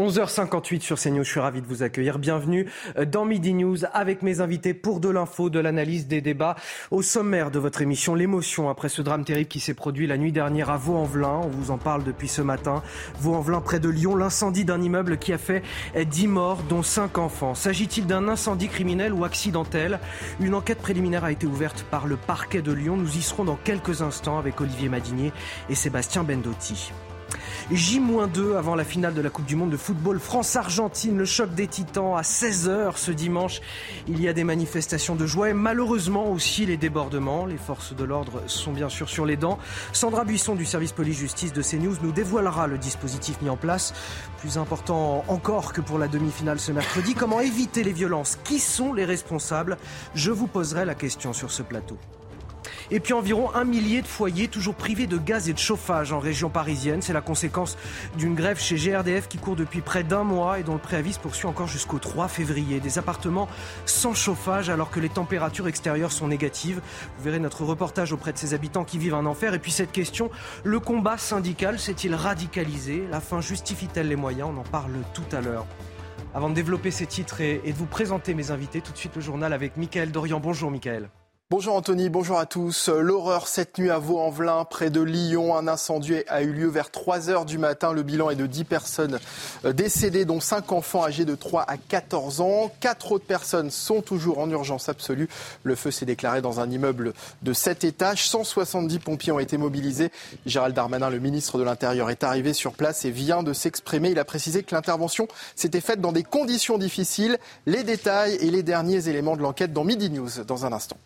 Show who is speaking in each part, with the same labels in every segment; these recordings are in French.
Speaker 1: 11h58 sur CNews, je suis ravi de vous accueillir. Bienvenue dans Midi News avec mes invités pour de l'info, de l'analyse, des débats. Au sommaire de votre émission, l'émotion après ce drame terrible qui s'est produit la nuit dernière à Vaux-en-Velin. On vous en parle depuis ce matin. Vaux-en-Velin, près de Lyon, l'incendie d'un immeuble qui a fait 10 morts, dont 5 enfants. S'agit-il d'un incendie criminel ou accidentel? Une enquête préliminaire a été ouverte par le parquet de Lyon. Nous y serons dans quelques instants avec Olivier Madinier et Sébastien Bendotti. J-2 avant la finale de la Coupe du Monde de football France-Argentine, le choc des titans à 16h ce dimanche. Il y a des manifestations de joie et malheureusement aussi les débordements. Les forces de l'ordre sont bien sûr sur les dents. Sandra Buisson du service police-justice de CNews nous dévoilera le dispositif mis en place. Plus important encore que pour la demi-finale ce mercredi, comment éviter les violences? Qui sont les responsables? Je vous poserai la question sur ce plateau. Et puis environ un millier de foyers toujours privés de gaz et de chauffage en région parisienne. C'est la conséquence d'une grève chez GRDF qui court depuis près d'un mois et dont le préavis poursuit encore jusqu'au 3 février. Des appartements sans chauffage alors que les températures extérieures sont négatives. Vous verrez notre reportage auprès de ces habitants qui vivent un enfer. Et puis cette question, le combat syndical s'est-il radicalisé? La fin justifie-t-elle les moyens? On en parle tout à l'heure. Avant de développer ces titres et, de vous présenter mes invités, tout de suite le journal avec Michael Dorian. Bonjour Michael.
Speaker 2: Bonjour Anthony, bonjour à tous. L'horreur cette nuit à Vaux-en-Velin, près de Lyon. Un incendie a eu lieu vers 3 heures du matin. Le bilan est de 10 personnes décédées, dont 5 enfants âgés de 3 à 14 ans. 4 autres personnes sont toujours en urgence absolue. Le feu s'est déclaré dans un immeuble de 7 étages. 170 pompiers ont été mobilisés. Gérald Darmanin, le ministre de l'Intérieur, est arrivé sur place et vient de s'exprimer. Il a précisé que l'intervention s'était faite dans des conditions difficiles. Les détails et les derniers éléments de l'enquête dans Midi News dans un instant.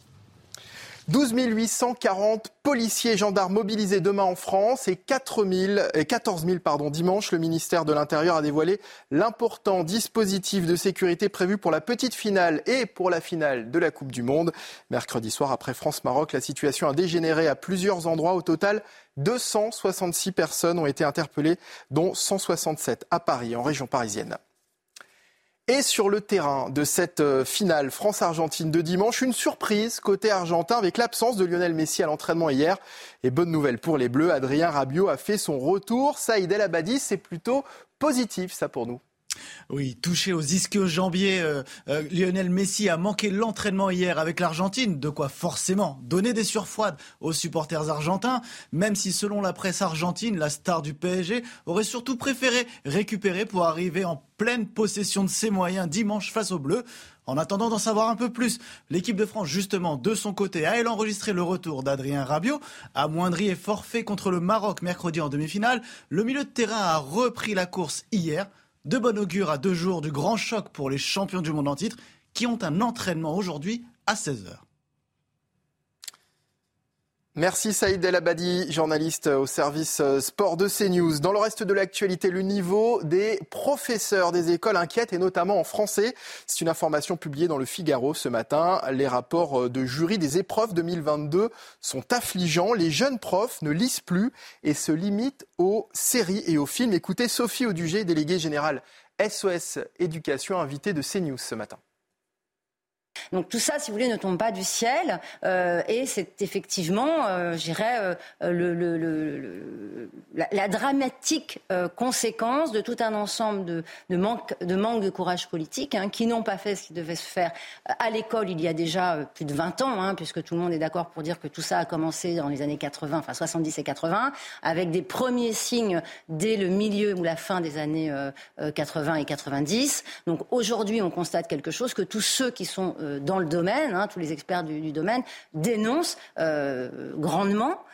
Speaker 2: 12 840 policiers et gendarmes mobilisés demain en France et 4 000, 14 000 pardon, dimanche. Le ministère de l'Intérieur a dévoilé l'important dispositif de sécurité prévu pour la petite finale et pour la finale de la Coupe du Monde. Mercredi soir, après France-Maroc, la situation a dégénéré à plusieurs endroits. Au total, 266 personnes ont été interpellées, dont 167 à Paris, en région parisienne. Et sur le terrain de cette euh, finale France-Argentine de dimanche, une surprise côté argentin avec l'absence de Lionel Messi à l'entraînement hier. Et bonne nouvelle pour les Bleus, Adrien Rabiot a fait son retour. Saïd El Abadi, c'est plutôt positif ça pour nous.
Speaker 3: Oui, touché aux ischio-jambiers, euh, euh, Lionel Messi a manqué l'entraînement hier avec l'Argentine, de quoi forcément donner des surfroides aux supporters argentins, même si selon la presse argentine, la star du PSG aurait surtout préféré récupérer pour arriver en pleine possession de ses moyens dimanche face aux Bleus. En attendant d'en savoir un peu plus, l'équipe de France, justement, de son côté, a elle enregistré le retour d'Adrien Rabiot, amoindri et forfait contre le Maroc mercredi en demi-finale. Le milieu de terrain a repris la course hier de bon augure à deux jours du grand choc pour les champions du monde en titre qui ont un entraînement aujourd'hui à 16h.
Speaker 2: Merci Saïd El Abadi, journaliste au service euh, sport de CNews. Dans le reste de l'actualité, le niveau des professeurs des écoles inquiète et notamment en français. C'est une information publiée dans le Figaro ce matin. Les rapports euh, de jury des épreuves 2022 sont affligeants. Les jeunes profs ne lisent plus et se limitent aux séries et aux films. Écoutez Sophie Audugé, déléguée générale SOS Éducation, invitée de CNews ce matin.
Speaker 4: Donc tout ça, si vous voulez, ne tombe pas du ciel euh, et c'est effectivement, euh, je dirais, euh, la, dramatique euh, conséquence de tout un ensemble de, de, manque, de manque de courage politique hein, qui n'ont pas fait ce qui devait se faire à l'école il y a déjà plus de 20 ans, hein, puisque tout le monde est d'accord pour dire que tout ça a commencé dans les années 80, enfin 70 et 80, avec des premiers signes dès le milieu ou la fin des années 80 et 90. Donc aujourd'hui, on constate quelque chose que tous ceux qui sont dans le domaine, hein, tous les experts du, domaine, dénoncent euh, grandement.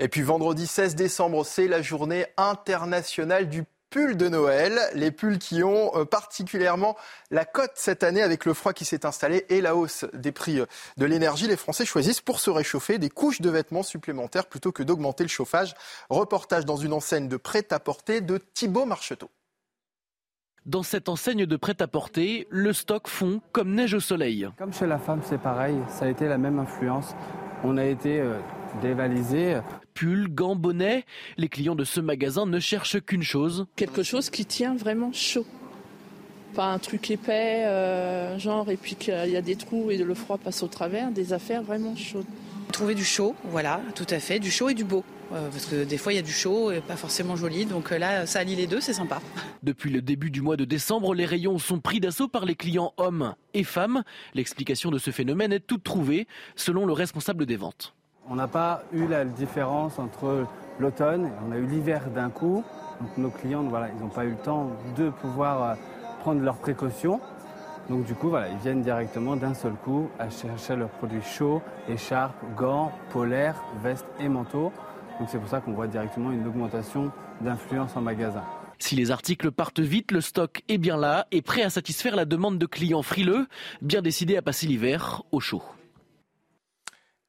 Speaker 2: Et puis vendredi 16 décembre, c'est la journée internationale du pulls de Noël, les pulls qui ont euh, particulièrement la cote cette année avec le froid qui s'est installé et la hausse des prix euh, de l'énergie. Les Français choisissent pour se réchauffer des couches de vêtements supplémentaires plutôt que d'augmenter le chauffage. Reportage dans une enseigne de prêt-à-porter de Thibaut Marcheteau.
Speaker 5: Dans cette enseigne de prêt-à-porter, le stock fond comme neige au soleil.
Speaker 6: Comme chez la femme, c'est pareil, ça a été la même influence. On a été euh, dévalisé.
Speaker 5: Pull, gants, bonnets, les clients de ce magasin ne cherchent qu'une chose.
Speaker 7: Quelque chose qui tient vraiment chaud. Pas un truc épais, euh, genre, et puis qu'il y a des trous et le froid passe au travers, des affaires vraiment chaudes.
Speaker 8: Trouver du chaud, voilà, tout à fait, du chaud et du beau. Euh, parce que des fois, il y a du chaud et pas forcément joli. Donc euh, là, ça allie les deux, c'est sympa.
Speaker 5: Depuis le début du mois de décembre, les rayons sont pris d'assaut par les clients hommes et femmes. L'explication de ce phénomène est toute trouvée, selon le responsable des ventes.
Speaker 6: On n'a pas eu la différence entre l'automne et on a eu l'hiver d'un coup. Donc nos clients, voilà, ils n'ont pas eu le temps de pouvoir euh, prendre leurs précautions. Donc du coup, voilà, ils viennent directement d'un seul coup à chercher leurs produits chauds, écharpes, gants, polaires, vestes et manteaux. Donc c'est pour ça qu'on voit directement une augmentation d'influence en magasin.
Speaker 5: Si les articles partent vite, le stock est bien là et prêt à satisfaire la demande de clients frileux, bien décidés à passer l'hiver au chaud.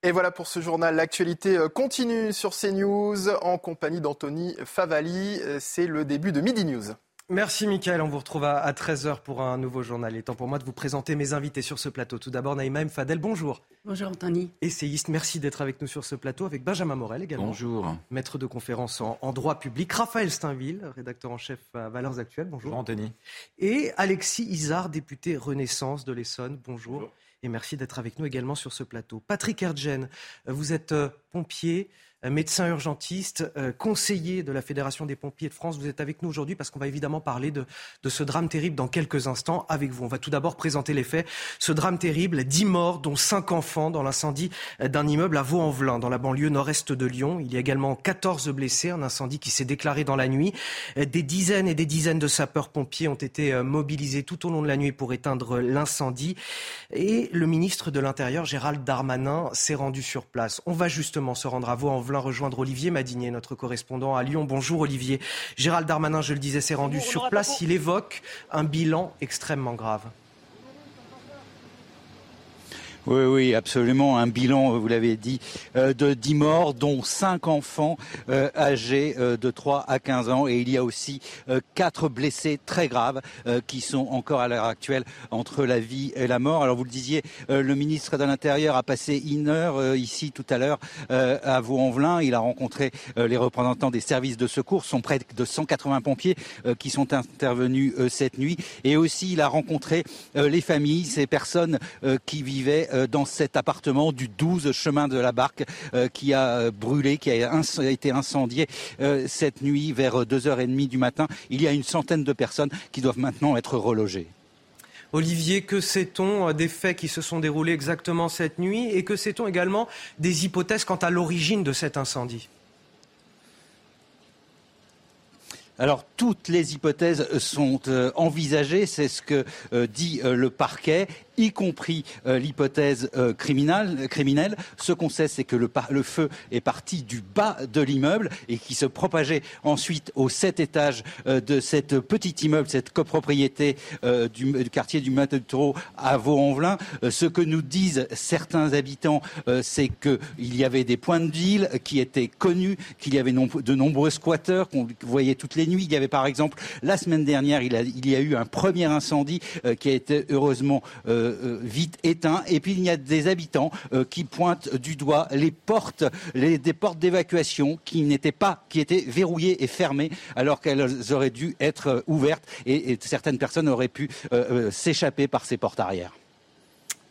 Speaker 2: Et voilà pour ce journal. L'actualité euh, continue sur CNews en compagnie d'Anthony Favali. Euh, c'est le début de Midi News.
Speaker 1: Merci Mickaël, on vous retrouve à 13h pour un nouveau journal. Il est temps pour moi de vous présenter mes invités sur ce plateau. Tout d'abord Naïma M. Fadel, bonjour.
Speaker 9: Bonjour Anthony.
Speaker 1: Essayiste, merci d'être avec nous sur ce plateau avec Benjamin Morel également.
Speaker 10: Bonjour.
Speaker 1: Maître de conférence en, droit public. Raphaël Steinville, rédacteur en chef à Valeurs Actuelles, bonjour.
Speaker 10: Bonjour Anthony.
Speaker 1: Et Alexis Isard, député Renaissance de l'Essonne, bonjour. Et merci d'être avec nous également sur ce plateau. Patrick Erdgen, vous êtes euh, pompier, euh, médecin urgentiste, euh, conseiller de la Fédération des pompiers de France. Vous êtes avec nous aujourd'hui parce qu'on va évidemment parler de, de, ce drame terrible dans quelques instants avec vous. On va tout d'abord présenter les faits. Ce drame terrible, 10 morts, dont 5 enfants dans l'incendie euh, d'un immeuble à Vaux-en-Velin, dans la banlieue nord-est de Lyon. Il y a également 14 blessés, un incendie qui s'est déclaré dans la nuit. Des dizaines et des dizaines de sapeurs-pompiers ont été mobilisés tout au long de la nuit pour éteindre l'incendie. Et le ministre de l'Intérieur, Gérald Darmanin, s'est rendu sur place. On va justement se rendre à Vaux-en-Velin rejoindre Olivier Madinier, notre correspondant à Lyon. Bonjour Olivier. Gérald Darmanin, je le disais, s'est rendu sur place. Il évoque un bilan extrêmement grave.
Speaker 10: Oui, oui, absolument. Un bilan, vous l'avez dit, euh, de 10 morts, dont 5 enfants euh, âgés euh, de 3 à 15 ans. Et il y a aussi 4 blessés très graves qui sont encore à l'heure actuelle entre la vie et la mort. Alors vous le disiez, le ministre de l'Intérieur a passé une heure ici tout à l'heure à Vaux-en-Velin. Il a rencontré les représentants des services de secours. Ce sont près de 180 pompiers qui sont intervenus cette nuit. Et aussi, il a rencontré les familles, ces personnes qui vivaient euh, dans cet appartement du 12 chemin de la Barque euh, qui a euh, brûlé, qui a été incendié cette nuit vers 2h30 du matin. Il y a une centaine de personnes qui doivent maintenant être relogées.
Speaker 1: Olivier, que sait-on des faits qui se sont déroulés exactement cette nuit et que sait-on également des hypothèses quant à l'origine de cet incendie?
Speaker 10: Alors toutes les hypothèses sont envisagées, c'est ce que dit le parquet y compris euh, l'hypothèse euh, criminelle. Ce qu'on sait, c'est que le, feu est parti du bas de l'immeuble et qui se propageait ensuite aux sept étages euh, de cette petite immeuble, cette copropriété du, quartier du Mateau à Vaux-en-Velin. ce que nous disent certains habitants, c'est qu'il y avait des points de ville qui étaient connus, qu'il y avait de nombreux squatteurs qu'on voyait toutes les nuits. Il y avait par exemple la semaine dernière, il, y a eu un premier incendie qui a été heureusement vite éteint. Et puis il y a des habitants euh, qui pointent du doigt les portes, les, des portes d'évacuation qui n'étaient pas, qui étaient verrouillées et fermées alors qu'elles auraient dû être euh, ouvertes et, certaines personnes auraient pu s'échapper par ces portes arrière.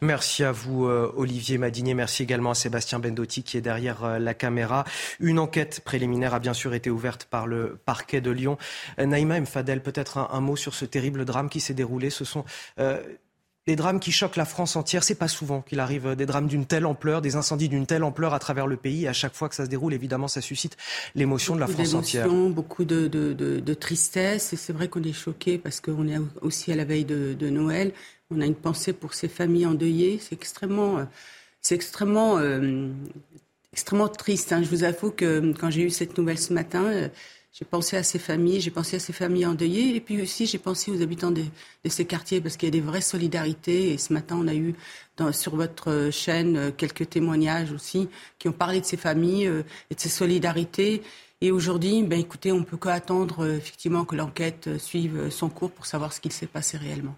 Speaker 1: Merci à vous, Olivier Madinier. Merci également à Sébastien Bendotti qui est derrière la caméra. Une enquête préliminaire a bien sûr été ouverte par le parquet de Lyon. Naïma Mfadel, peut-être un, mot sur ce terrible drame qui s'est déroulé. Ce sont des drames qui choquent la France entière. C'est pas souvent qu'il arrive euh, des drames d'une telle ampleur, des incendies d'une telle ampleur à travers le pays. Et à chaque fois que ça se déroule, évidemment, ça suscite l'émotion de la France entière.
Speaker 9: Beaucoup de, de, de, tristesse. Et c'est vrai qu'on est choqué parce qu'on est aussi à la veille de, Noël. On a une pensée pour ces familles endeuillées. C'est extrêmement, euh, c'est extrêmement, euh, extrêmement triste. Hein. Je vous avoue que quand j'ai eu cette nouvelle ce matin, j'ai pensé à ces familles, j'ai pensé à ces familles endeuillées, et puis aussi j'ai pensé aux habitants de, ces quartiers parce qu'il y a des vraies solidarités. Et ce matin, on a eu sur votre chaîne quelques témoignages aussi qui ont parlé de ces familles et de ces solidarités. Et aujourd'hui, ben, écoutez, on peut qu'attendre effectivement que l'enquête suive son cours pour savoir ce qu'il s'est passé réellement.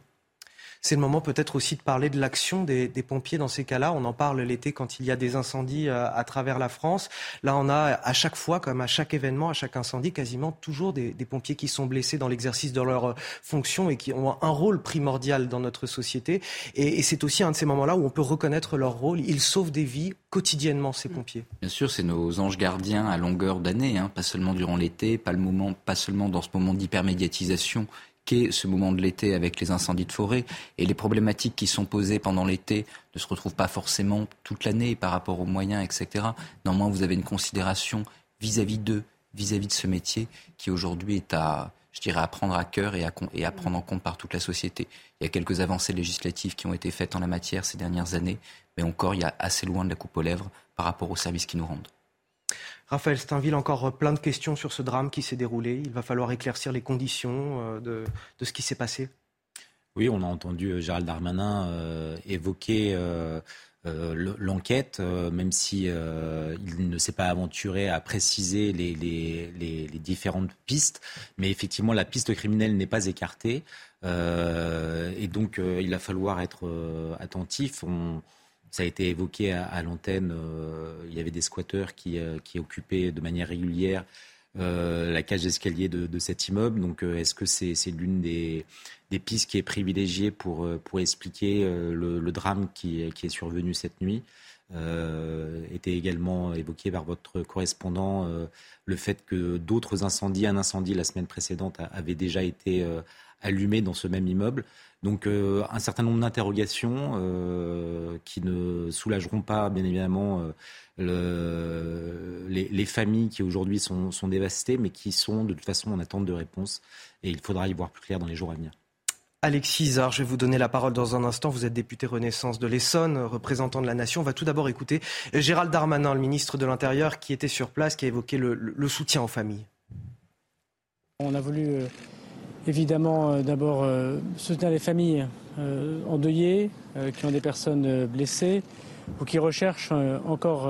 Speaker 1: C'est le moment peut-être aussi de parler de l'action des, pompiers dans ces cas-là. On en parle l'été quand il y a des incendies euh, à, travers la France. Là, on a à chaque fois, comme à chaque événement, à chaque incendie, quasiment toujours des, pompiers qui sont blessés dans l'exercice de leur euh, fonction et qui ont un rôle primordial dans notre société. Et, c'est aussi un de ces moments-là où on peut reconnaître leur rôle. Ils sauvent des vies quotidiennement, ces pompiers.
Speaker 11: Bien sûr, c'est nos anges gardiens à longueur d'année, hein, pas seulement durant l'été, pas, le moment, pas seulement dans ce moment d'hypermédiatisation ce moment de l'été avec les incendies de forêt et les problématiques qui sont posées pendant l'été ne se retrouvent pas forcément toute l'année par rapport aux moyens, etc. Néanmoins, vous avez une considération vis-à-vis d'eux, vis-à-vis de ce métier qui aujourd'hui est à, je dirais, à prendre à cœur et à, et à prendre en compte par toute la société. Il y a quelques avancées législatives qui ont été faites en la matière ces dernières années, mais encore, il y a assez loin de la coupe aux lèvres par rapport aux services qui nous rendent.
Speaker 1: Raphaël Steinville, encore euh, plein de questions sur ce drame qui s'est déroulé. Il va falloir éclaircir les conditions euh, de, ce qui s'est passé.
Speaker 12: Oui, on a entendu euh, Gérald Darmanin évoquer l'enquête, même si il ne s'est pas aventuré à préciser les, différentes pistes. Mais effectivement, la piste criminelle n'est pas écartée. et donc, il va falloir être attentif. Ça a été évoqué à, l'antenne. Euh, il y avait des squatteurs qui, euh, occupaient de manière régulière euh, la cage d'escalier de, cet immeuble. Donc, est-ce que c'est l'une des, pistes qui est privilégiée pour, pour expliquer le, drame qui, qui, est survenu cette nuit était également évoqué par votre correspondant le fait que d'autres incendies, un incendie la semaine précédente avait déjà été allumé dans ce même immeuble. Donc euh, un certain nombre d'interrogations euh, qui ne soulageront pas, bien évidemment, euh, les, familles qui aujourd'hui sont, dévastées, mais qui sont de toute façon en attente de réponse. Et il faudra y voir plus clair dans les jours à venir.
Speaker 1: Alexis Izard, je vais vous donner la parole dans un instant. Vous êtes député Renaissance de l'Essonne, représentant de la nation. On va tout d'abord écouter Gérald Darmanin, le ministre de l'Intérieur, qui était sur place, qui a évoqué le soutien aux familles.
Speaker 13: On a voulu évidemment euh, d'abord euh, soutenir les familles euh, endeuillées, qui ont des personnes blessées ou qui recherchent encore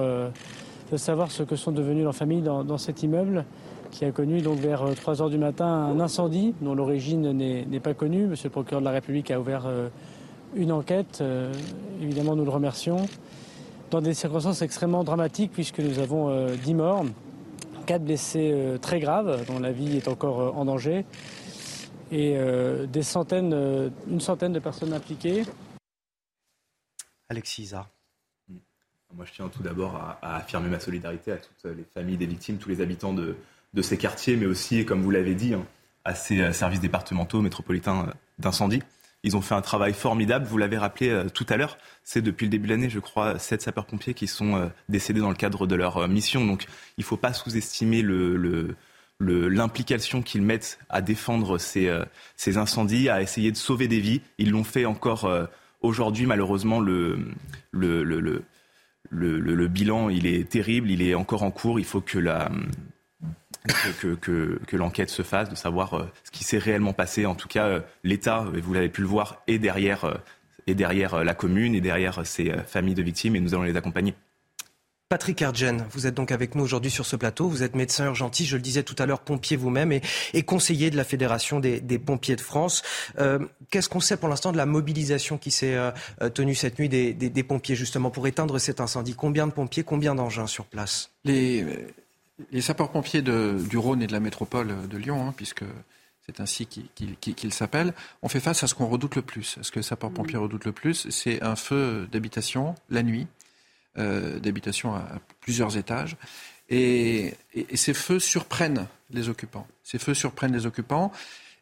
Speaker 13: de savoir ce que sont devenues leurs familles dans, cet immeuble qui a connu donc vers 3 heures du matin un incendie dont l'origine n'est pas connue. Monsieur le procureur de la République a ouvert une enquête. évidemment, nous le remercions. Dans des circonstances extrêmement dramatiques puisque nous avons 10 morts, 4 blessés très graves dont la vie est encore en danger et euh, des centaines, euh, une centaine de personnes impliquées.
Speaker 1: Alexis Isa.
Speaker 14: Moi, je tiens tout d'abord à, affirmer ma solidarité à toutes les familles des victimes, tous les habitants de, de ces quartiers, mais aussi, comme vous l'avez dit, hein, à ces euh, services départementaux, métropolitains d'incendie. Ils ont fait un travail formidable. Vous l'avez rappelé tout à l'heure. C'est depuis le début de l'année, je crois, sept sapeurs-pompiers qui sont décédés dans le cadre de leur mission. Donc, il ne faut pas sous-estimer le, le l'implication qu'ils mettent à défendre ces, euh, ces, incendies, à essayer de sauver des vies. Ils l'ont fait encore euh, aujourd'hui. Malheureusement, le, bilan, il est terrible, il est encore en cours. Il faut que, l'enquête se fasse, de savoir euh, ce qui s'est réellement passé. En tout cas, l'État, vous l'avez pu le voir, est derrière, est derrière la commune et derrière ces familles de victimes et nous allons les accompagner.
Speaker 1: Patrick Erdgen, vous êtes donc avec nous aujourd'hui sur ce plateau. Vous êtes médecin urgentiste, je le disais tout à l'heure, pompier vous-même et, conseiller de la Fédération des, pompiers de France. Euh, qu'est-ce qu'on sait pour l'instant de la mobilisation qui s'est euh, tenue cette nuit des, pompiers justement pour éteindre cet incendie? Combien de pompiers, combien d'engins sur place?
Speaker 15: Les, sapeurs-pompiers du Rhône et de la métropole de Lyon, hein, puisque c'est ainsi qu'ils s'appellent, ont fait face à ce qu'on redoute le plus. Ce que les sapeurs-pompiers redoutent le plus, c'est un feu d'habitation la nuit euh, d'habitation à, plusieurs étages. Et, ces feux surprennent les occupants. Ces feux surprennent les occupants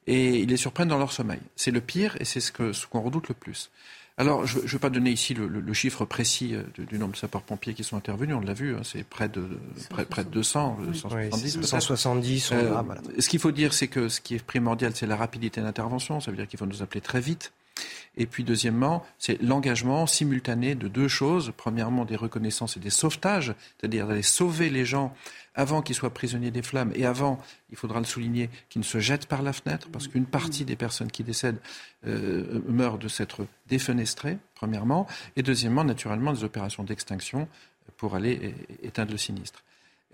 Speaker 15: et ils les surprennent dans leur sommeil. C'est le pire et c'est ce qu'on ce redoute le plus. Alors, je ne vais pas donner ici le, chiffre précis euh, du nombre de sapeurs-pompiers qui sont intervenus, on l'a vu, hein, c'est près de, près, près, de 200,
Speaker 1: 170. 170
Speaker 15: Ce qu'il faut dire, c'est que ce qui est primordial, c'est la rapidité d'intervention, ça veut dire qu'il faut nous appeler très vite. Et puis deuxièmement, c'est l'engagement simultané de deux choses. Premièrement, des reconnaissances et des sauvetages, c'est-à-dire d'aller sauver les gens avant qu'ils soient prisonniers des flammes et avant, il faudra le souligner, qu'ils ne se jettent par la fenêtre, parce qu'une partie des personnes qui décèdent euh, meurent de s'être défenestrées, premièrement, et deuxièmement, naturellement, des opérations d'extinction pour aller éteindre le sinistre.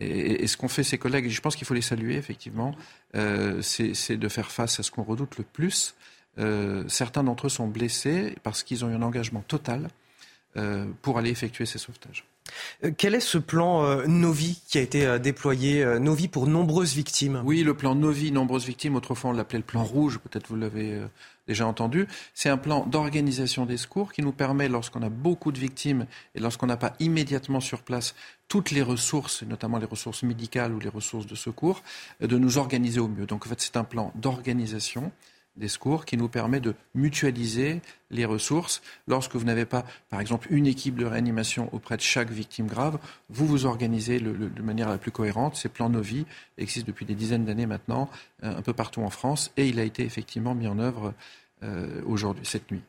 Speaker 15: Et, ce qu'ont fait ces collègues, et je pense qu'il faut les saluer, effectivement, euh, c'est de faire face à ce qu'on redoute le plus. Euh, certains d'entre eux sont blessés parce qu'ils ont eu un engagement total euh, pour aller effectuer ces sauvetages.
Speaker 1: Quel est ce plan Novi qui a été déployé, Novi pour nombreuses victimes?
Speaker 15: Oui, le plan Novi, nombreuses victimes, autrefois on l'appelait le plan rouge, peut-être vous l'avez déjà entendu. C'est un plan d'organisation des secours qui nous permet, lorsqu'on a beaucoup de victimes et lorsqu'on n'a pas immédiatement sur place toutes les ressources, notamment les ressources médicales ou les ressources de secours, euh, de nous organiser au mieux. Donc en fait, c'est un plan d'organisation des secours qui nous permet de mutualiser les ressources. Lorsque vous n'avez pas, par exemple, une équipe de réanimation auprès de chaque victime grave, vous vous organisez de manière la plus cohérente. Ces plans Novi existent depuis des dizaines d'années maintenant, euh, un peu partout en France, et il a été effectivement mis en œuvre euh, aujourd'hui, cette nuit.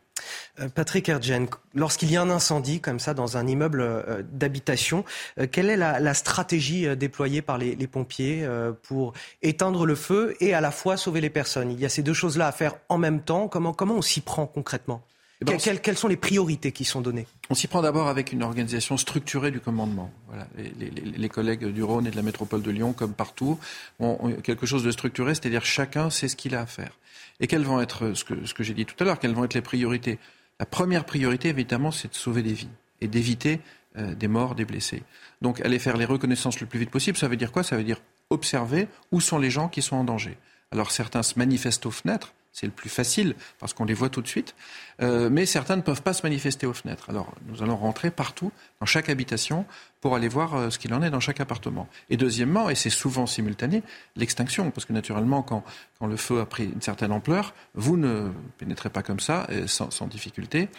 Speaker 1: Euh, Patrick Erdgen, lorsqu'il y a un incendie comme ça dans un immeuble euh, d'habitation, euh, quelle est la, stratégie déployée par les, pompiers pour éteindre le feu et à la fois sauver les personnes? Il y a ces deux choses-là à faire en même temps. Comment, comment on s'y prend concrètement? Eh ben, quelles, sont les priorités qui sont données?
Speaker 15: On s'y prend d'abord avec une organisation structurée du commandement. Voilà. Les, collègues du Rhône et de la métropole de Lyon, comme partout, ont quelque chose de structuré, c'est-à-dire chacun sait ce qu'il a à faire. Et quelles vont être, ce que, j'ai dit tout à l'heure, quelles vont être les priorités? La première priorité, évidemment, c'est de sauver des vies et d'éviter euh, des morts, des blessés. Donc aller faire les reconnaissances le plus vite possible, ça veut dire quoi? Ça veut dire observer où sont les gens qui sont en danger. Alors certains se manifestent aux fenêtres, c'est le plus facile parce qu'on les voit tout de suite. Euh, mais certains ne peuvent pas se manifester aux fenêtres. Alors nous allons rentrer partout, dans chaque habitation, pour aller voir euh, ce qu'il en est dans chaque appartement. Et deuxièmement, et c'est souvent simultané, l'extinction. Parce que naturellement, quand, quand, le feu a pris une certaine ampleur, vous ne pénétrez pas comme ça, euh, sans, sans difficulté.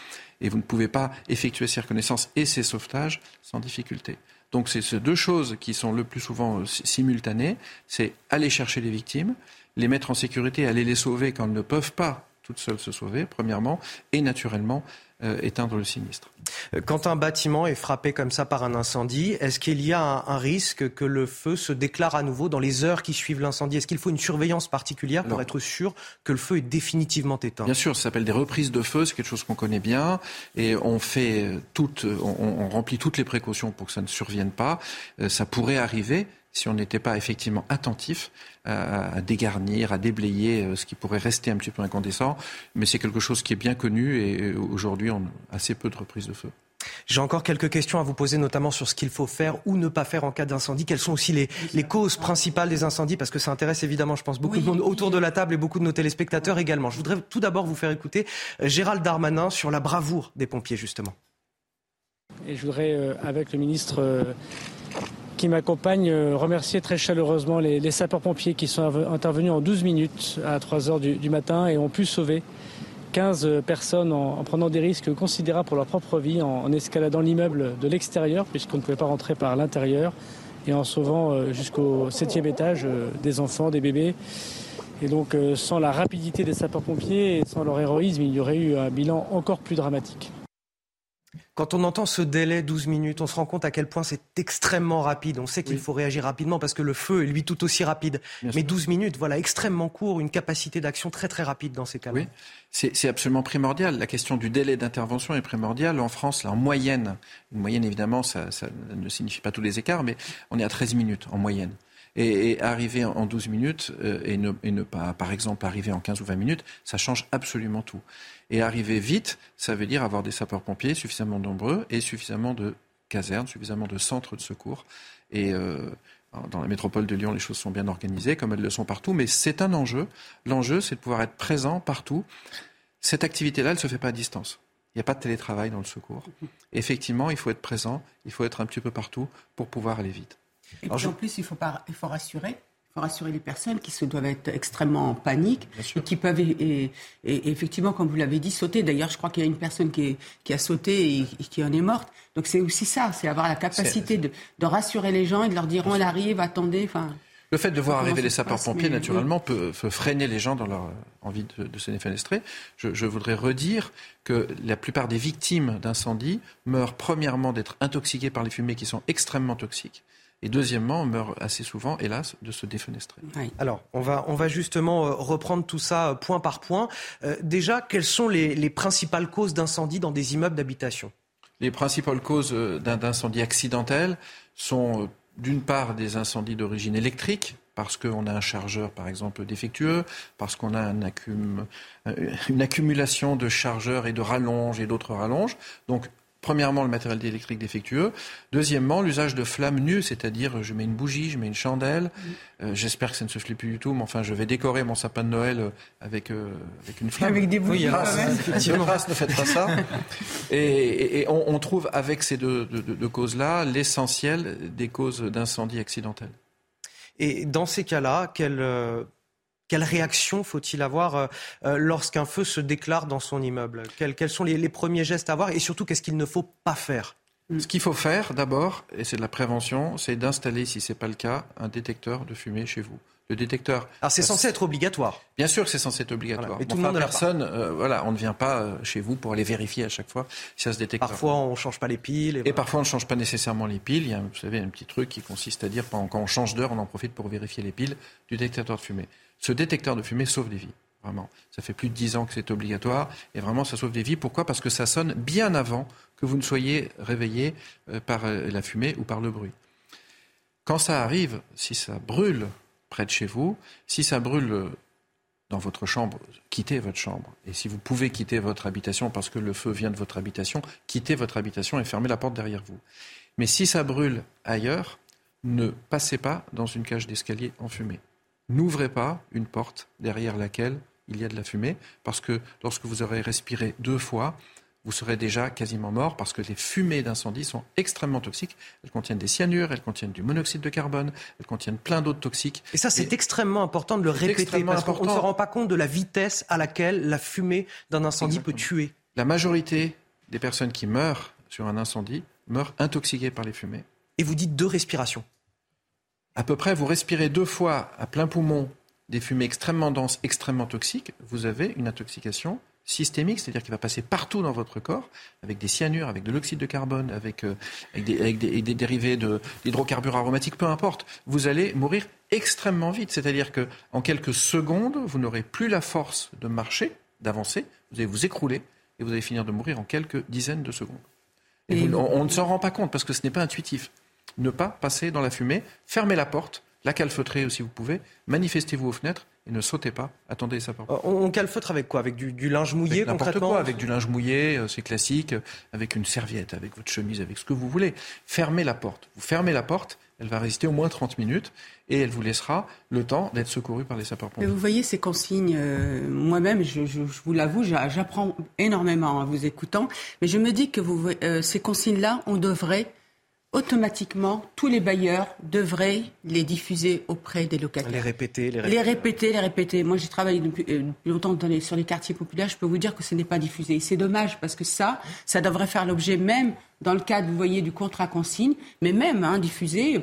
Speaker 15: Et vous ne pouvez pas effectuer ces reconnaissances et ces sauvetages sans difficulté. Donc c'est ces deux choses qui sont le plus souvent simultanées. C'est aller chercher les victimes les mettre en sécurité, aller les sauver quand elles ne peuvent pas toutes seules se sauver, premièrement, et naturellement euh, éteindre le sinistre.
Speaker 1: Euh, quand un bâtiment est frappé comme ça par un incendie, est-ce qu'il y a un, risque que le feu se déclare à nouveau dans les heures qui suivent l'incendie? Est-ce qu'il faut une surveillance particulière pour être sûr que le feu est définitivement éteint?
Speaker 15: Bien sûr, ça s'appelle des reprises de feu, c'est quelque chose qu'on connaît bien, et on fait toutes, on, on, remplit toutes les précautions pour que ça ne survienne pas. Euh, ça pourrait arriver si on n'était pas effectivement attentif à, dégarnir, à déblayer euh, ce qui pourrait rester un petit peu incandescent. Mais c'est quelque chose qui est bien connu et euh, aujourd'hui, on a assez peu de reprises de feu.
Speaker 1: J'ai encore quelques questions à vous poser, notamment sur ce qu'il faut faire ou ne pas faire en cas d'incendie. Quelles sont aussi les, les, causes principales des incendies? Parce que ça intéresse évidemment, je pense, beaucoup de monde autour de la table et beaucoup de nos téléspectateurs également. Je voudrais tout d'abord vous faire écouter euh, Gérald Darmanin sur la bravoure des pompiers, justement.
Speaker 13: Et je voudrais, avec le ministre qui m'accompagne, euh, remercier très chaleureusement les, sapeurs-pompiers qui sont intervenus en 12 minutes à 3 heures du, matin et ont pu sauver 15 personnes en, prenant des risques considérables pour leur propre vie, en, escaladant l'immeuble de l'extérieur, puisqu'on ne pouvait pas rentrer par l'intérieur, et en sauvant euh, jusqu'au septième étage euh, des enfants, des bébés. Et donc, sans la rapidité des sapeurs-pompiers et sans leur héroïsme, il y aurait eu un bilan encore plus dramatique.
Speaker 1: Quand on entend ce délai 12 minutes, on se rend compte à quel point c'est extrêmement rapide. On sait qu'il faut réagir rapidement parce que le feu est lui tout aussi rapide. Mais 12 minutes, voilà, extrêmement court, une capacité d'action très très rapide dans ces cas-là.
Speaker 15: Oui, c'est absolument primordial. La question du délai d'intervention est primordiale. En France, là, en moyenne, une moyenne évidemment, ça, ne signifie pas tous les écarts, mais on est à 13 minutes en moyenne. Et, arriver en 12 minutes euh, et, ne, et ne pas, par exemple, arriver en 15 ou 20 minutes, ça change absolument tout. Et arriver vite, ça veut dire avoir des sapeurs-pompiers suffisamment nombreux et suffisamment de casernes, suffisamment de centres de secours. Et euh, dans la métropole de Lyon, les choses sont bien organisées, comme elles le sont partout, mais c'est un enjeu. L'enjeu, c'est de pouvoir être présent partout. Cette activité-là, elle ne se fait pas à distance. Il n'y a pas de télétravail dans le secours. Effectivement, il faut être présent, il faut être un petit peu partout pour pouvoir aller vite.
Speaker 9: Et en plus, il faut, il faut rassurer pour rassurer les personnes qui se doivent être extrêmement en panique et qui peuvent et, effectivement, comme vous l'avez dit, sauter. D'ailleurs, je crois qu'il y a une personne qui, qui a sauté et, qui en est morte. Donc c'est aussi ça, c'est avoir la capacité de, de, rassurer les gens et de leur dire on arrive, attendez. Enfin.
Speaker 15: Le fait de voir arriver les sapeurs-pompiers, naturellement, peut, freiner les gens dans leur envie de, se défenestrer. Je, je, voudrais redire que la plupart des victimes d'incendie meurent premièrement d'être intoxiquées par les fumées qui sont extrêmement toxiques. Et deuxièmement, on meurt assez souvent, hélas, de se défenestrer.
Speaker 1: Alors, on va, on va justement euh, reprendre tout ça euh, point par point. Euh, déjà, quelles sont les, principales causes d'incendie dans des immeubles d'habitation?
Speaker 15: Les principales causes d'incendie accidentel sont d'une part des incendies d'origine électrique, parce qu'on a un chargeur, par exemple, défectueux, parce qu'on a un une accumulation de chargeurs et de rallonges et d'autres rallonges. Donc, Premièrement, le matériel électrique défectueux. Deuxièmement, l'usage de flammes nues, c'est-à-dire je mets une bougie, je mets une chandelle. Euh, j'espère que ça ne se fait plus du tout, mais enfin, je vais décorer mon sapin de Noël euh, avec, euh, avec une flamme.
Speaker 9: Avec des bougies.
Speaker 15: effectivement. ne faites pas ça. Et, on, trouve avec ces deux, causes-là l'essentiel des causes d'incendie accidentel.
Speaker 1: Et dans ces cas-là, quelle quelle réaction faut-il avoir euh, euh, lorsqu'un feu se déclare dans son immeuble? Quels, sont les, premiers gestes à avoir et surtout qu'est-ce qu'il ne faut pas faire?
Speaker 15: Ce qu'il faut faire d'abord, et c'est de la prévention, c'est d'installer, si ce n'est pas le cas, un détecteur de fumée chez vous le détecteur.
Speaker 1: Alors c'est censé être obligatoire.
Speaker 15: Bien sûr que c'est censé être obligatoire.
Speaker 1: Mais tout le monde
Speaker 15: personne, euh, voilà, on ne vient pas chez vous pour aller vérifier à chaque fois si ça se détecte.
Speaker 1: Parfois on ne change pas les piles.
Speaker 15: Et, parfois on ne change pas nécessairement les piles. Il y a, vous savez, un petit truc qui consiste à dire quand on change d'heure, on en profite pour vérifier les piles du détecteur de fumée. Ce détecteur de fumée sauve des vies. Vraiment. Ça fait plus de dix ans que c'est obligatoire. Et vraiment, ça sauve des vies. Pourquoi? Parce que ça sonne bien avant que vous ne soyez réveillé euh, par euh, la fumée ou par le bruit. Quand ça arrive, si ça brûle près de chez vous, si ça brûle euh, dans votre chambre, quittez votre chambre. Et si vous pouvez quitter votre habitation parce que le feu vient de votre habitation, quittez votre habitation et fermez la porte derrière vous. Mais si ça brûle ailleurs, ne passez pas dans une cage d'escalier en fumée n'ouvrez pas une porte derrière laquelle il y a de la fumée, parce que lorsque vous aurez respiré deux fois, vous serez déjà quasiment mort parce que les fumées d'incendie sont extrêmement toxiques. Elles contiennent des cyanures, elles contiennent du monoxyde de carbone, elles contiennent plein d'autres toxiques.
Speaker 1: Et ça, c'est extrêmement important de le répéter parce qu'on ne se rend pas compte de la vitesse à laquelle la fumée d'un incendie peut tuer.
Speaker 15: La majorité des personnes qui meurent sur un incendie meurent intoxiquées par les fumées.
Speaker 1: Et vous dites deux respirations
Speaker 15: à peu près, vous respirez deux fois à plein poumon des fumées extrêmement denses, extrêmement toxiques, vous avez une intoxication systémique, c'est-à-dire qui va passer partout dans votre corps, avec des cyanures, avec de l'oxyde de carbone, avec, euh, avec, des, dérivés d'hydrocarbures aromatiques, peu importe. Vous allez mourir extrêmement vite, c'est-à-dire que en quelques secondes, vous n'aurez plus la force de marcher, d'avancer, vous allez vous écrouler et vous allez finir de mourir en quelques dizaines de secondes. on, on ne s'en rend pas compte parce que ce n'est pas intuitif ne pas passer dans la fumée, fermez la porte, la calfeutrez si vous pouvez, manifestez-vous aux fenêtres et ne sautez pas, attendez ça
Speaker 1: euh, On, on calfeutre avec quoi? Avec du, linge mouillé avec concrètement
Speaker 15: quoi, Avec du linge mouillé, euh, c'est classique, avec une serviette, avec votre chemise, avec ce que vous voulez. Fermez la porte. Vous fermez la porte, elle va résister au moins 30 minutes et elle vous laissera le temps d'être secouru par les sapeurs-pompiers.
Speaker 9: Vous voyez ces consignes, euh, moi-même, je, vous l'avoue, j'apprends énormément en vous écoutant, mais je me dis que vous, ces consignes-là, on devrait automatiquement, tous les bailleurs devraient les diffuser auprès des locataires.
Speaker 1: Les répéter,
Speaker 9: les répéter. Les répéter, les répéter. Moi, j'ai travaillé depuis, euh, longtemps sur les quartiers populaires. Je peux vous dire que ce n'est pas diffusé. C'est dommage parce que ça, ça devrait faire l'objet même, dans le cadre, vous voyez, du contrat consigne, mais même hein, diffuser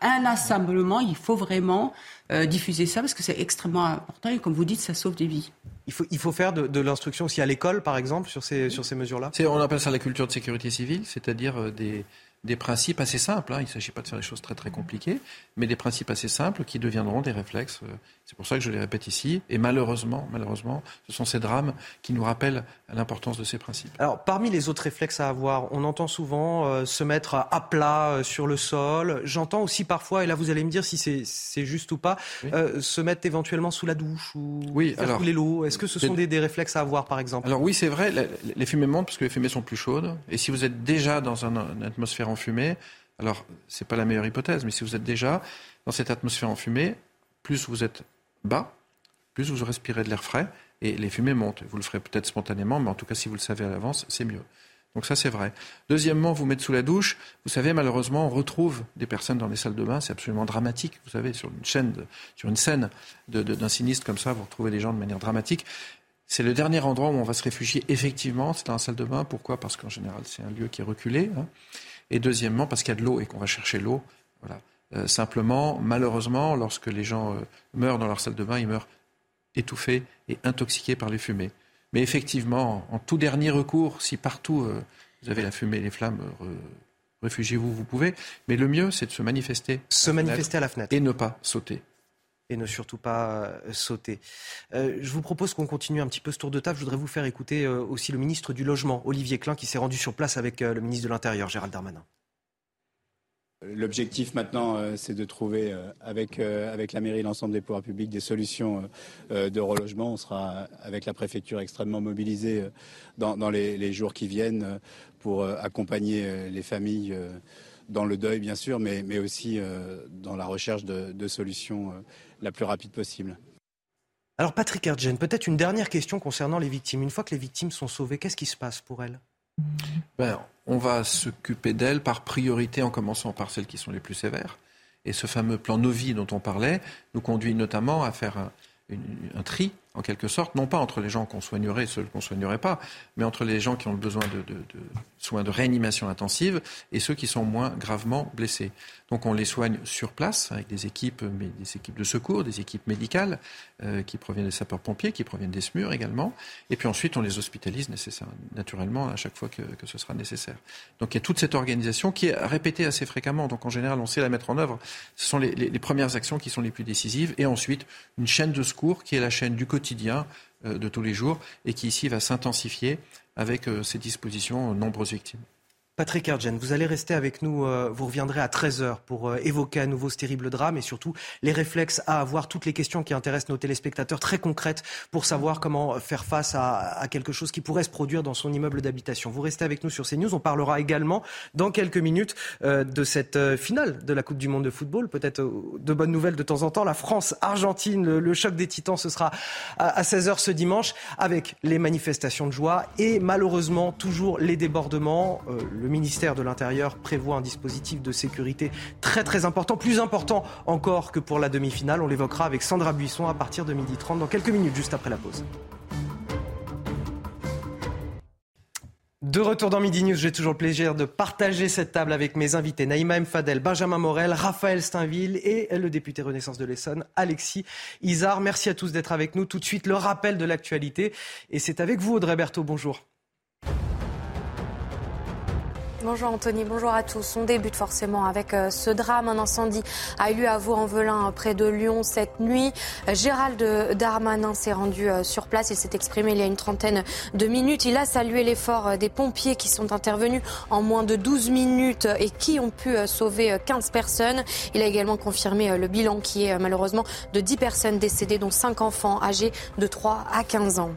Speaker 9: inlassablement. Il faut vraiment euh, diffuser ça parce que c'est extrêmement important et comme vous dites, ça sauve des vies.
Speaker 1: Il faut, il faut faire de, l'instruction aussi à l'école, par exemple, sur ces, sur ces mesures-là?
Speaker 15: On appelle ça la culture de sécurité civile, c'est-à-dire euh, des, des principes assez simples. Hein. Il ne s'agit pas de faire des choses très très compliquées, mais des principes assez simples qui deviendront des réflexes. Euh, c'est pour ça que je les répète ici. Et malheureusement, malheureusement, ce sont ces drames qui nous rappellent l'importance de ces principes.
Speaker 1: Alors, parmi les autres réflexes à avoir, on entend souvent euh, se mettre à plat euh, sur le sol. J'entends aussi parfois, et là vous allez me dire si c'est juste ou pas, se mettre éventuellement sous la douche ou
Speaker 15: oui,
Speaker 1: faire
Speaker 15: alors,
Speaker 1: couler l'eau. Est-ce que ce sont des, des, réflexes à avoir, par exemple?
Speaker 15: Alors oui, c'est vrai. Les fumées montent parce que les fumées sont plus chaudes. Et si vous êtes déjà dans une atmosphère fumée, alors c'est pas la meilleure hypothèse, mais si vous êtes déjà dans cette atmosphère enfumée, plus vous êtes bas, plus vous respirez de l'air frais et les fumées montent. Vous le ferez peut-être spontanément, mais en tout cas si vous le savez à l'avance, c'est mieux. Donc ça, c'est vrai. Deuxièmement, vous mettre sous la douche. Vous savez, malheureusement, on retrouve des personnes dans les salles de bain. C'est absolument dramatique. Vous savez, sur une chaîne, sur une scène d'un sinistre comme ça, vous retrouvez des gens de manière dramatique. C'est le dernier endroit où on va se réfugier. Effectivement, c'est dans la salle de bain. Pourquoi? Parce qu'en général, c'est un lieu qui est reculé. Hein. Et deuxièmement, parce qu'il y a de l'eau et qu'on va chercher l'eau. Voilà. Euh, simplement, malheureusement, lorsque les gens euh, meurent dans leur salle de bain, ils meurent étouffés et intoxiqués par les fumées. Mais effectivement, en tout dernier recours, si partout euh, vous avez la fumée, les flammes, réfugiez-vous, vous pouvez. Mais le mieux, c'est de se manifester.
Speaker 1: Se manifester à la fenêtre.
Speaker 15: Et ne pas sauter
Speaker 1: et ne surtout pas sauter. je vous propose qu'on continue un petit peu ce tour de table. Je voudrais vous faire écouter aussi le ministre du Logement, Olivier Klein, qui s'est rendu sur place avec le ministre de l'Intérieur, Gérald Darmanin.
Speaker 16: L'objectif maintenant, euh, c'est de trouver euh, avec, euh, avec la mairie et l'ensemble des pouvoirs publics des solutions de relogement. On sera avec la préfecture extrêmement mobilisé dans, les, jours qui viennent pour accompagner les familles dans le deuil, bien sûr, mais, mais aussi dans la recherche de, de solutions la plus rapide possible.
Speaker 1: Alors Patrick Erdgen, peut-être une dernière question concernant les victimes. Une fois que les victimes sont sauvées, qu'est-ce qui se passe pour elles?
Speaker 15: Ben, on va s'occuper d'elles par priorité en commençant par celles qui sont les plus sévères. Et ce fameux plan Novi dont on parlait nous conduit notamment à faire un, tri en quelque sorte, non pas entre les gens qu'on soignerait et ceux qu'on ne soignerait pas, mais entre les gens qui ont besoin de, soins de réanimation intensive et ceux qui sont moins gravement blessés. Donc on les soigne sur place avec des équipes, des équipes de secours, des équipes médicales euh, qui proviennent des sapeurs-pompiers, qui proviennent des SMUR également. Et puis ensuite on les hospitalise naturellement à chaque fois que, ce sera nécessaire. Donc il y a toute cette organisation qui est répétée assez fréquemment. Donc en général on sait la mettre en œuvre. Ce sont les, les premières actions qui sont les plus décisives. Et ensuite une chaîne de secours qui est la chaîne du quotidien euh, de tous les jours et qui ici va s'intensifier avec euh, ces dispositions nombreuses victimes.
Speaker 1: Patrick Erdgen, vous allez rester avec nous, euh, vous reviendrez à 13h pour euh, évoquer à nouveau ce terrible drame et surtout les réflexes à avoir, toutes les questions qui intéressent nos téléspectateurs très concrètes pour savoir comment faire face à, quelque chose qui pourrait se produire dans son immeuble d'habitation. Vous restez avec nous sur CNews, on parlera également dans quelques minutes euh, de cette finale de la Coupe du Monde de football, peut-être de bonnes nouvelles de temps en temps. La France-Argentine, le, choc des titans, ce sera à, à 16h ce dimanche avec les manifestations de joie et malheureusement toujours les débordements. Ministère de l'Intérieur prévoit un dispositif de sécurité très très important, plus important encore que pour la demi-finale. On l'évoquera avec Sandra Buisson à partir de 12h30 dans quelques minutes, juste après la pause. De retour dans Midi News, j'ai toujours le plaisir de partager cette table avec mes invités Naïma M. Fadel, Benjamin Morel, Raphaël Steinville et le député Renaissance de l'Essonne, Alexis Isard. Merci à tous d'être avec nous. Tout de suite, le rappel de l'actualité. Et c'est avec vous, Audrey Berthaud. Bonjour.
Speaker 17: Bonjour Anthony, bonjour à tous. On débute forcément avec euh, ce drame. Un incendie a eu lieu à Vaux-en-Velin, près de Lyon, cette nuit. Gérald Darmanin s'est rendu euh, sur place. Il s'est exprimé il y a une trentaine de minutes. Il a salué l'effort euh, des pompiers qui sont intervenus en moins de 12 minutes et qui ont pu sauver 15 personnes. Il a également confirmé le bilan qui est malheureusement de 10 personnes décédées, dont 5 enfants âgés de 3 à 15 ans.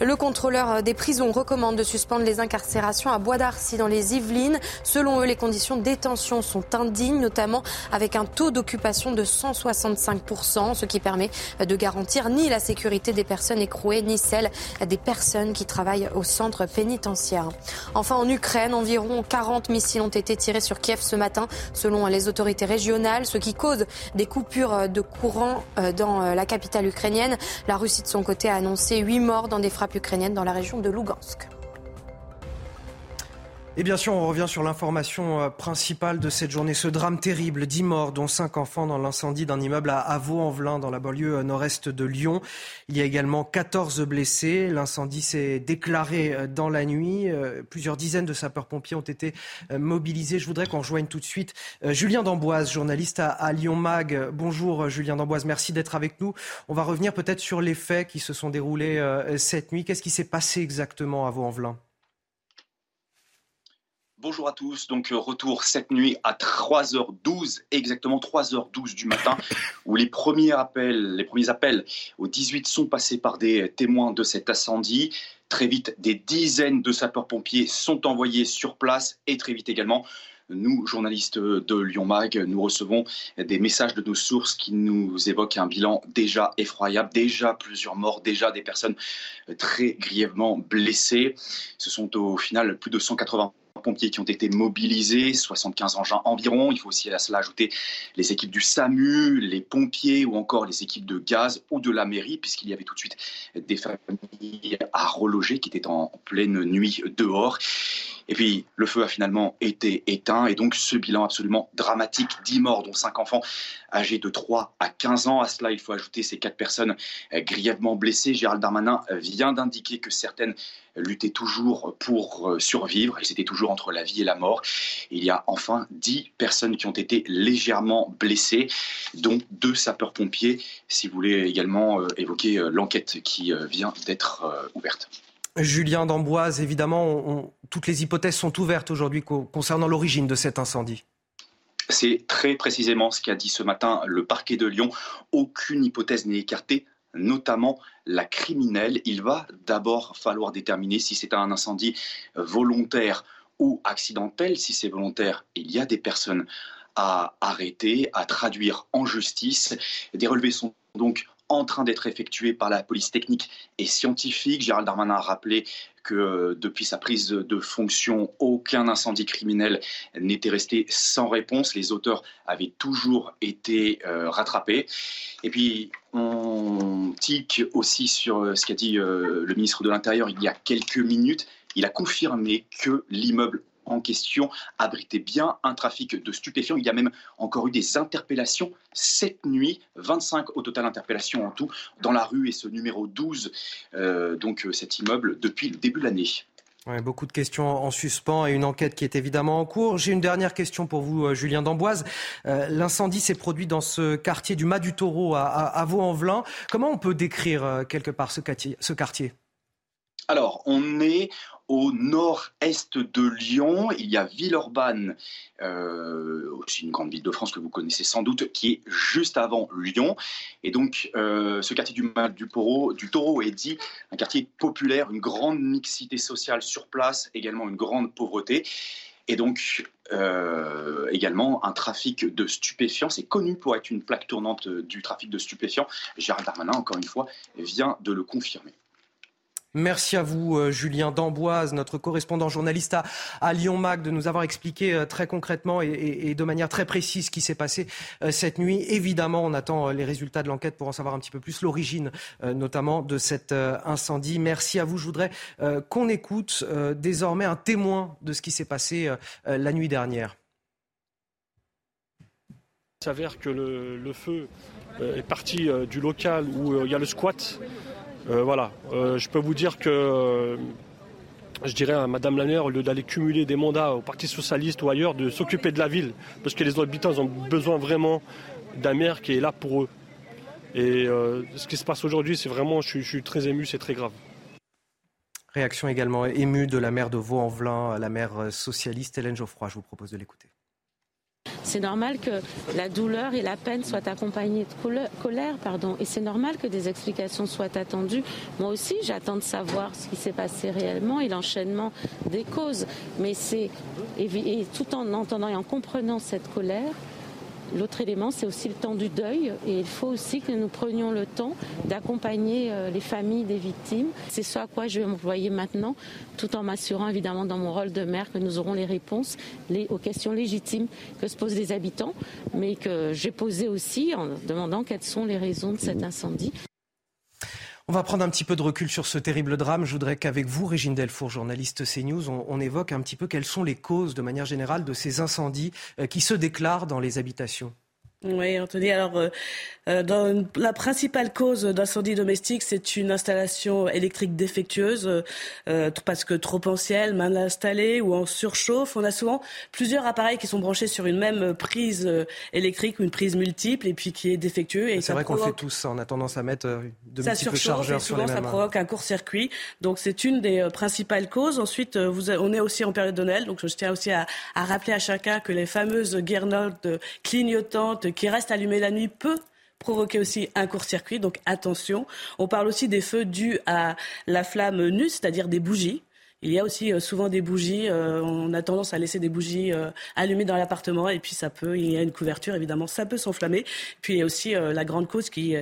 Speaker 17: Le contrôleur des prisons recommande de suspendre les incarcérations à Bois d'Arcy dans les Yvelines Selon eux, les conditions de détention sont indignes, notamment avec un taux d'occupation de 165%, ce qui permet de garantir ni la sécurité des personnes écrouées, ni celle des personnes qui travaillent au centre pénitentiaire. Enfin, en Ukraine, environ 40 missiles ont été tirés sur Kiev ce matin, selon les autorités régionales, ce qui cause des coupures de courant euh, dans euh, la capitale ukrainienne. La Russie, de son côté, a annoncé 8 morts dans des frappes ukrainiennes dans la région de Lugansk.
Speaker 1: Et bien sûr, on revient sur l'information euh, principale de cette journée, ce drame terrible, 10 morts, dont 5 enfants dans l'incendie d'un immeuble à Vaux-en-Velin, dans la banlieue euh, nord-est de Lyon. Il y a également 14 blessés. L'incendie s'est déclaré euh, dans la nuit. Plusieurs dizaines de sapeurs-pompiers ont été mobilisés. Je voudrais qu'on rejoigne tout de suite Julien Damboise, journaliste à Lyon Mag. Bonjour Julien Damboise, merci d'être avec nous. On va revenir peut-être sur les faits qui se sont déroulés cette nuit. Qu'est-ce qui s'est passé exactement à Vaux-en-Velin
Speaker 18: Bonjour à tous. Donc, euh, retour cette nuit à 3h12, exactement 3h12 du matin, où les premiers appels, les premiers appels au 18 sont passés par des témoins de cet incendie. Très vite, des dizaines de sapeurs-pompiers sont envoyés sur place et très vite également, nous, journalistes de Lyon Mag, nous recevons des messages de nos sources qui nous évoquent un bilan déjà effroyable, déjà plusieurs morts, déjà des personnes très grièvement blessées. Ce sont au final plus de 180 pompiers qui ont été mobilisés, 75 engins environ. Il faut aussi à cela ajouter les équipes du SAMU, les pompiers ou encore les équipes de gaz ou de la mairie, puisqu'il y avait tout de suite des familles à reloger qui étaient en pleine nuit dehors. Et puis, le feu a finalement été éteint. Et donc, ce bilan absolument dramatique 10 morts, dont 5 enfants âgés de 3 à 15 ans. À cela, il faut ajouter ces 4 personnes euh, grièvement blessées. Gérald Darmanin vient d'indiquer que certaines luttaient toujours pour euh, survivre. Elles étaient toujours entre la vie et la mort. Il y a enfin 10 personnes qui ont été légèrement blessées, dont deux sapeurs-pompiers. Si vous voulez également euh, évoquer l'enquête qui vient d'être ouverte.
Speaker 1: Julien d'Amboise, évidemment, toutes les hypothèses sont ouvertes aujourd'hui concernant l'origine de cet incendie.
Speaker 18: C'est très précisément ce qu'a dit ce matin le parquet de Lyon. Aucune hypothèse n'est écartée notamment la criminelle. Il va d'abord falloir déterminer si c'est un incendie volontaire ou accidentel. Si c'est volontaire, il y a des personnes à arrêter, à traduire en justice. Des relevés sont donc en train d'être effectué par la police technique et scientifique. Gérald Darmanin a rappelé que euh, depuis sa prise de fonction, aucun incendie criminel n'était resté sans réponse. Les auteurs avaient toujours été euh, rattrapés. Et puis, on tique aussi sur euh, ce qu'a dit le ministre de l'Intérieur il y a quelques minutes. Il a confirmé que l'immeuble en question abritait bien un trafic de stupéfiants. Il y a même encore eu des interpellations cette nuit, 25 au total interpellations en tout, dans la rue et ce numéro 12, euh, donc euh, cet immeuble, depuis le début de l'année.
Speaker 1: beaucoup de questions en suspens et une enquête qui est évidemment en cours. J'ai une dernière question pour vous, euh, Julien Damboise. L'incendie s'est produit dans ce quartier du Mas du Taureau à, à, Vaux-en-Velin. Comment on peut décrire quelque part ce quartier?
Speaker 18: Alors, on est au nord-est de Lyon, il y a Villeurbanne, euh, une grande ville de France que vous connaissez sans doute, qui est juste avant Lyon. Et donc, euh, ce quartier du Mal du, du Taureau est dit un quartier populaire, une grande mixité sociale sur place, également une grande pauvreté. Et donc, euh, également un trafic de stupéfiants. C'est connu pour être une plaque tournante du trafic de stupéfiants. Gérald Darmanin, encore une fois, vient de le confirmer.
Speaker 1: Merci à vous, euh, Julien Damboise, notre correspondant journaliste à, Lyon Mag, de nous avoir expliqué euh, très concrètement et, de manière très précise ce qui s'est passé euh, cette nuit. Évidemment, on attend les résultats de l'enquête pour en savoir un petit peu plus l'origine, notamment de cet incendie. Merci à vous. Je voudrais qu'on écoute désormais un témoin de ce qui s'est passé la nuit dernière.
Speaker 19: Il s'avère que le feu est parti du local où il y a le squat. Euh, voilà, euh, je peux vous dire que euh, je dirais à Madame la au lieu d'aller cumuler des mandats au Parti Socialiste ou ailleurs, de s'occuper de la ville. Parce que les habitants ont besoin vraiment d'un maire qui est là pour eux. Et ce qui se passe aujourd'hui, c'est vraiment, je, suis très ému, c'est très grave.
Speaker 1: Réaction également émue de la maire de Vaux-en-Velin, la maire socialiste Hélène Geoffroy. Je vous propose de l'écouter.
Speaker 20: C'est normal que la douleur et la peine soient accompagnées de colère, pardon. Et c'est normal que des explications soient attendues. Moi aussi, j'attends de savoir ce qui s'est passé réellement et l'enchaînement des causes. Mais c'est, et tout en entendant et en comprenant cette colère, L'autre élément, c'est aussi le temps du deuil et il faut aussi que nous prenions le temps d'accompagner euh, les familles des victimes. C'est ce à quoi je vais m'employer maintenant, tout en m'assurant évidemment dans mon rôle de maire que nous aurons les réponses aux questions légitimes que se posent les habitants, mais que j'ai posées aussi en demandant quelles sont les raisons de cet incendie.
Speaker 1: On va prendre un petit peu de recul sur ce terrible drame. Je voudrais qu'avec vous, Régine Delfour, journaliste CNews, on, on, évoque un petit peu quelles sont les causes, de manière générale, de ces incendies euh, qui se déclarent dans les habitations.
Speaker 21: Oui, Anthony. Alors, euh, euh, dans la principale cause d'incendie domestique, c'est une installation électrique défectueuse, euh, parce que trop ancienne, mal installée ou en surchauffe. On a souvent plusieurs appareils qui sont branchés sur une même prise électrique ou une prise multiple, et puis qui est défectueux.
Speaker 1: Et c'est vrai qu'on fait tous ça. On a tendance à mettre de multiples chargeurs
Speaker 21: sur les mêmes. Ça provoque un court-circuit. Donc, c'est une des principales causes. Ensuite, vous, on est aussi en période de Noël, donc je tiens aussi à, à rappeler à chacun que les fameuses guirlandes clignotantes qui reste allumé la nuit peut provoquer aussi un court-circuit, donc attention. On parle aussi des feux dus à la flamme nue, c'est-à-dire des bougies. Il y a aussi euh, souvent des bougies. Euh, on a tendance à laisser des bougies euh, allumées dans l'appartement et puis ça peut, il y a une couverture évidemment, ça peut s'enflammer. Puis il y a aussi la grande cause qui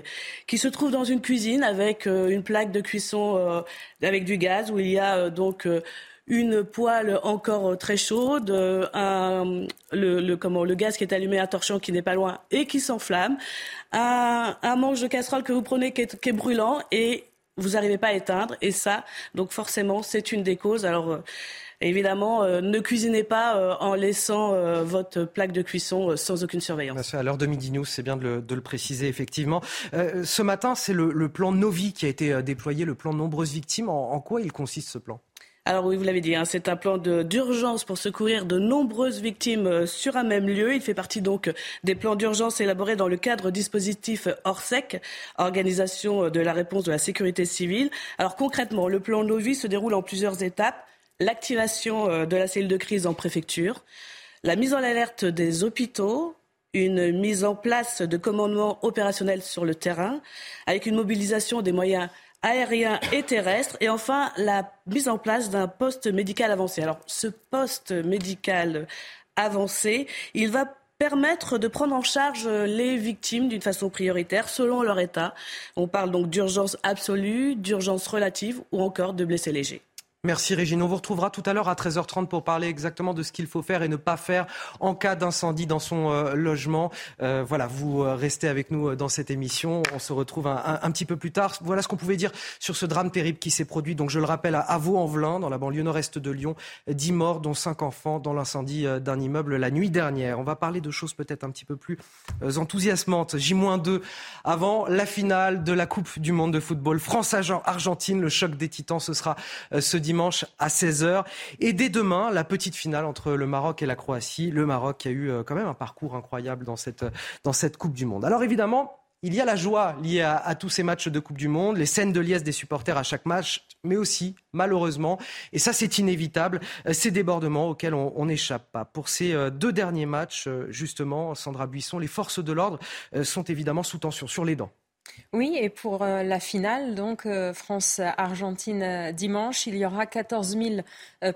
Speaker 21: qui se trouve dans une cuisine avec une plaque de cuisson avec du gaz où il y a donc une poêle encore très chaude, un, le, gaz qui est allumé à torchon qui n'est pas loin et qui s'enflamme, un, manche de casserole que vous prenez qui est, brûlant et vous n'arrivez pas à éteindre. Et ça, donc forcément, c'est une des causes. Alors, euh, évidemment, euh, ne cuisinez pas euh, en laissant votre plaque de cuisson sans aucune surveillance.
Speaker 1: À l'heure de Midi News, c'est bien de le, préciser, effectivement. ce matin, c'est le, plan Novi qui a été déployé, le plan nombreuses victimes. en quoi il consiste ce plan?
Speaker 21: Alors oui, vous l'avez dit, hein, c'est un plan d'urgence pour secourir de nombreuses victimes euh, sur un même lieu. Il fait partie donc des plans d'urgence élaborés dans le cadre dispositif ORSEC, Organisation de la réponse de la sécurité civile. Alors concrètement, le plan Novi se déroule en plusieurs étapes. L'activation euh, de la cellule de crise en préfecture, la mise en alerte des hôpitaux, une mise en place de commandements opérationnels sur le terrain, avec une mobilisation des moyens aérien et terrestre. Et enfin, la mise en place d'un poste médical avancé. Alors, ce poste médical avancé, il va permettre de prendre en charge les victimes d'une façon prioritaire selon leur état. On parle donc d'urgence absolue, d'urgence relative ou encore de blessés légers.
Speaker 1: Merci Régine. On vous retrouvera tout à l'heure à 13h30 pour parler exactement de ce qu'il faut faire et ne pas faire en cas d'incendie dans son euh, logement. Euh, voilà, vous euh, restez avec nous dans cette émission. On se retrouve un, petit peu plus tard. Voilà ce qu'on pouvait dire sur ce drame terrible qui s'est produit. Donc je le rappelle à Vaux-en-Velin, dans la banlieue nord-est de Lyon. 10 morts, dont 5 enfants, dans l'incendie d'un immeuble la nuit dernière. On va parler de choses peut-être un petit peu plus enthousiasmantes. J-2 avant la finale de la Coupe du monde de football. France-Argentine, le choc des titans, ce sera ce dimanche dimanche à 16h. Et dès demain, la petite finale entre le Maroc et la Croatie. Le Maroc a eu euh, quand même un parcours incroyable dans cette, dans cette Coupe du Monde. Alors évidemment, il y a la joie liée à, tous ces matchs de Coupe du Monde, les scènes de liesse des supporters à chaque match, mais aussi, malheureusement, et ça c'est inévitable, euh, ces débordements auxquels on n'échappe pas. Pour ces euh, deux derniers matchs, justement, Sandra Buisson, les forces de l'ordre sont évidemment sous tension, sur les dents.
Speaker 22: Oui, et pour euh, la finale, donc euh, France-Argentine euh, dimanche, il y aura 14 000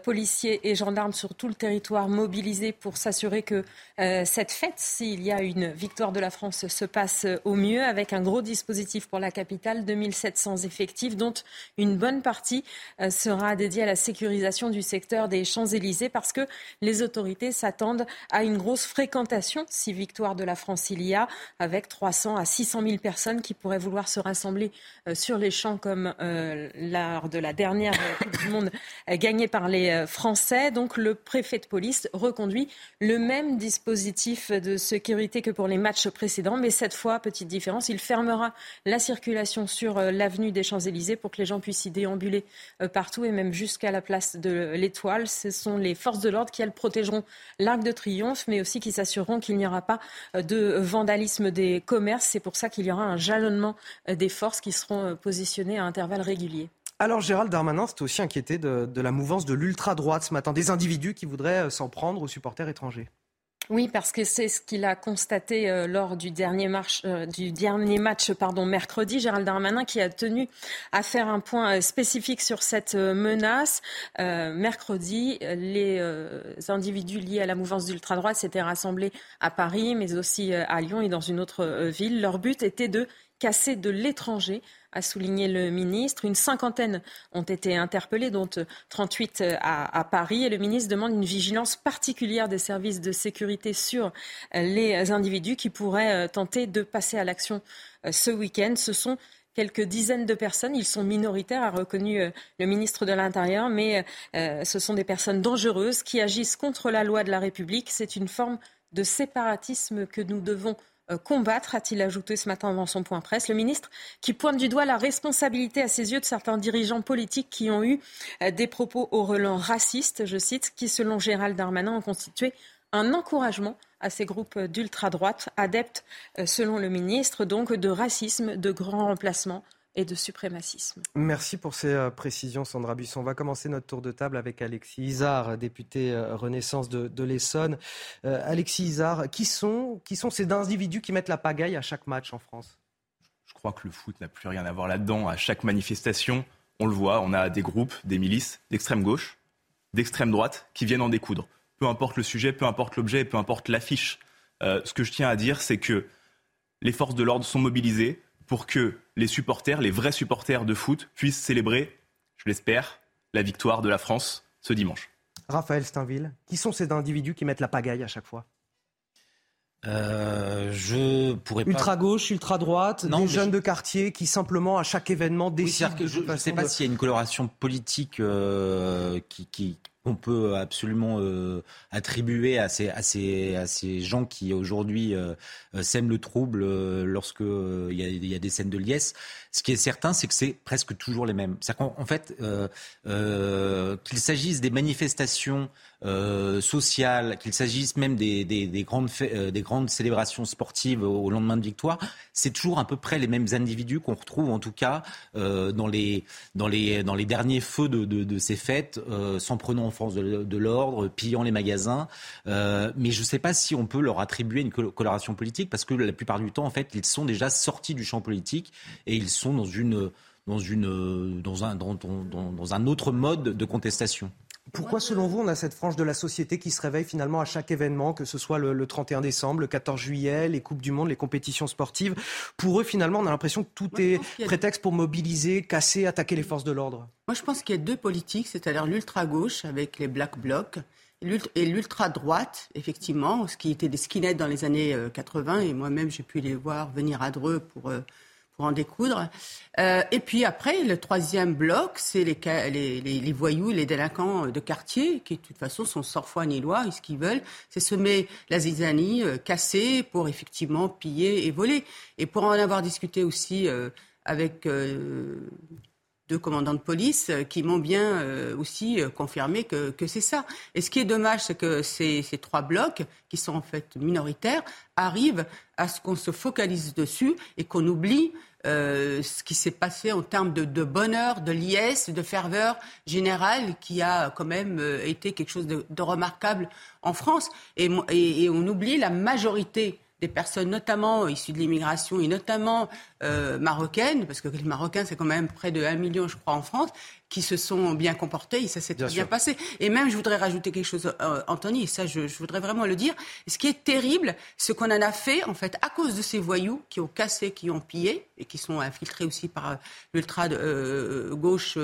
Speaker 22: policiers et gendarmes sur tout le territoire mobilisés pour s'assurer que cette fête, s'il y a une victoire de la France, se passe au mieux, avec un gros dispositif pour la capitale, 2700 effectifs, dont une bonne partie sera dédiée à la sécurisation du secteur des Champs-Élysées, parce que les autorités s'attendent à une grosse fréquentation. Si victoire de la France il y a, avec 300 à 600 000 personnes qui pourraient vouloir se rassembler euh, sur les champs comme euh, lors de la dernière Coupe du Monde euh, gagnée par les Français. Donc le préfet de police reconduit le même dispositif de sécurité que pour les matchs précédents, mais cette fois, petite différence, il fermera la circulation sur l'avenue des Champs-Élysées pour que les gens puissent y déambuler partout et même jusqu'à la place de l'Étoile. Ce sont les forces de l'ordre qui, elles, protégeront l'Arc de Triomphe, mais aussi qui s'assureront qu'il n'y aura pas de vandalisme des commerces. C'est pour ça qu'il y aura un jalonnement des forces qui seront euh, positionnées à intervalles réguliers.
Speaker 1: Alors Gérald Darmanin s'est aussi inquiété de, de la mouvance de l'ultra-droite ce matin, des individus qui voudraient euh, s'en prendre aux supporters étrangers.
Speaker 22: Oui, parce que c'est ce qu'il a constaté euh, lors du dernier, marche, euh, du dernier match pardon, mercredi. Gérald Darmanin qui a tenu à faire un point euh, spécifique sur cette menace. mercredi, les individus liés à la mouvance d'ultra-droite s'étaient rassemblés à Paris, mais aussi à Lyon et dans une autre ville. Leur but était de casser de l'étranger a souligné le ministre. Une cinquantaine ont été interpellés, dont 38 à, Paris. Et le ministre demande une vigilance particulière des services de sécurité sur les individus qui pourraient euh, tenter de passer à l'action euh, ce week-end. Ce sont quelques dizaines de personnes. Ils sont minoritaires, a reconnu euh, le ministre de l'Intérieur, mais ce sont des personnes dangereuses qui agissent contre la loi de la République. C'est une forme de séparatisme que nous devons euh, combattre, a-t-il ajouté ce matin dans son point presse. Le ministre qui pointe du doigt la responsabilité à ses yeux de certains dirigeants politiques qui ont eu euh, des propos au relent racistes, je cite, qui selon Gérald Darmanin ont constitué un encouragement à ces groupes d'ultra-droite, adeptes, euh, selon le ministre, donc de racisme, de grand remplacement et de suprémacisme.
Speaker 1: Merci pour ces euh, précisions, Sandra Busson. On va commencer notre tour de table avec Alexis Isard, député euh, Renaissance de, l'Essonne. Euh, Alexis Isard, qui sont, qui sont ces individus qui mettent la pagaille à chaque match en France?
Speaker 14: Je crois que le foot n'a plus rien à voir là-dedans. À chaque manifestation, on le voit, on a des groupes, des milices d'extrême gauche, d'extrême droite qui viennent en découdre. Peu importe le sujet, peu importe l'objet, peu importe l'affiche. ce que je tiens à dire, c'est que les forces de l'ordre sont mobilisées pour que les supporters, les vrais supporters de foot, puissent célébrer, je l'espère, la victoire de la France ce dimanche.
Speaker 1: Raphaël Steinville, qui sont ces individus qui mettent la pagaille à chaque fois? Euh, je pourrais pas... Ultra gauche, ultra droite, des jeunes de quartier qui simplement à chaque événement décident.
Speaker 12: je ne sais pas s'il y a une coloration politique euh, qui, qui, qu'on peut absolument euh, attribuer à ces, gens qui aujourd'hui euh, euh, sèment le trouble lorsque il y, a, des scènes de liesse. Ce qui est certain, c'est que c'est presque toujours les mêmes. C'est-à-dire qu'en fait, qu'il s'agisse des manifestations sociales, qu'il s'agisse même des, des, des grandes, des grandes célébrations sportives au, lendemain de victoire, c'est toujours à peu près les mêmes individus qu'on retrouve en tout cas dans, les, dans, les, derniers feux de, ces fêtes, s'en prenant force de, l'ordre, pillant les magasins. Euh, mais je ne sais pas si on peut leur attribuer une coloration politique parce que la plupart du temps, en fait, ils sont déjà sortis du champ politique et ils sont dans un autre mode de contestation.
Speaker 1: Pourquoi, selon vous, on a cette frange de la société qui se réveille finalement à chaque événement, que ce soit le, 31 décembre, le 14 juillet, les Coupes du Monde, les compétitions sportives? Pour eux, finalement, on a l'impression que tout est prétexte pour mobiliser, casser, attaquer les forces de l'ordre.
Speaker 23: Moi, je pense qu'il y a deux politiques, c'est-à-dire l'ultra-gauche avec les Black Blocs et l'ultra-droite, effectivement, ce qui était des skinheads dans les années 80, euh, et moi-même, j'ai pu les voir venir à Dreux pour euh, pour en découdre. Euh, et puis après, le troisième bloc, c'est les, les, les, voyous, les délinquants de quartier, qui de toute façon sont sans foi ni loi, ce qu'ils veulent, c'est semer la zizanie, euh, casser pour effectivement piller et voler. Et pour en avoir discuté aussi euh, avec euh, deux commandants de police euh, qui m'ont bien euh, aussi confirmé que, que c'est ça. Et ce qui est dommage, c'est que ces, trois blocs, qui sont en fait minoritaires, arrivent à ce qu'on se focalise dessus et qu'on oublie euh, ce qui s'est passé en termes de, bonheur, de liesse, de ferveur générale, qui a quand même euh, été quelque chose de, remarquable en France. Et, on oublie la majorité des personnes, notamment issues de l'immigration et notamment euh, marocaines, parce que les Marocains, c'est quand même près de 1 million, je crois, en France, qui se sont bien comportés et ça s'est bien, bien passé. Et même, je voudrais rajouter quelque chose, euh, Anthony, et ça, je, je, voudrais vraiment le dire. Ce qui est terrible, ce qu'on en a fait, en fait, à cause de ces voyous qui ont cassé, qui ont pillé et qui sont infiltrés aussi par euh, l'ultra euh, gauche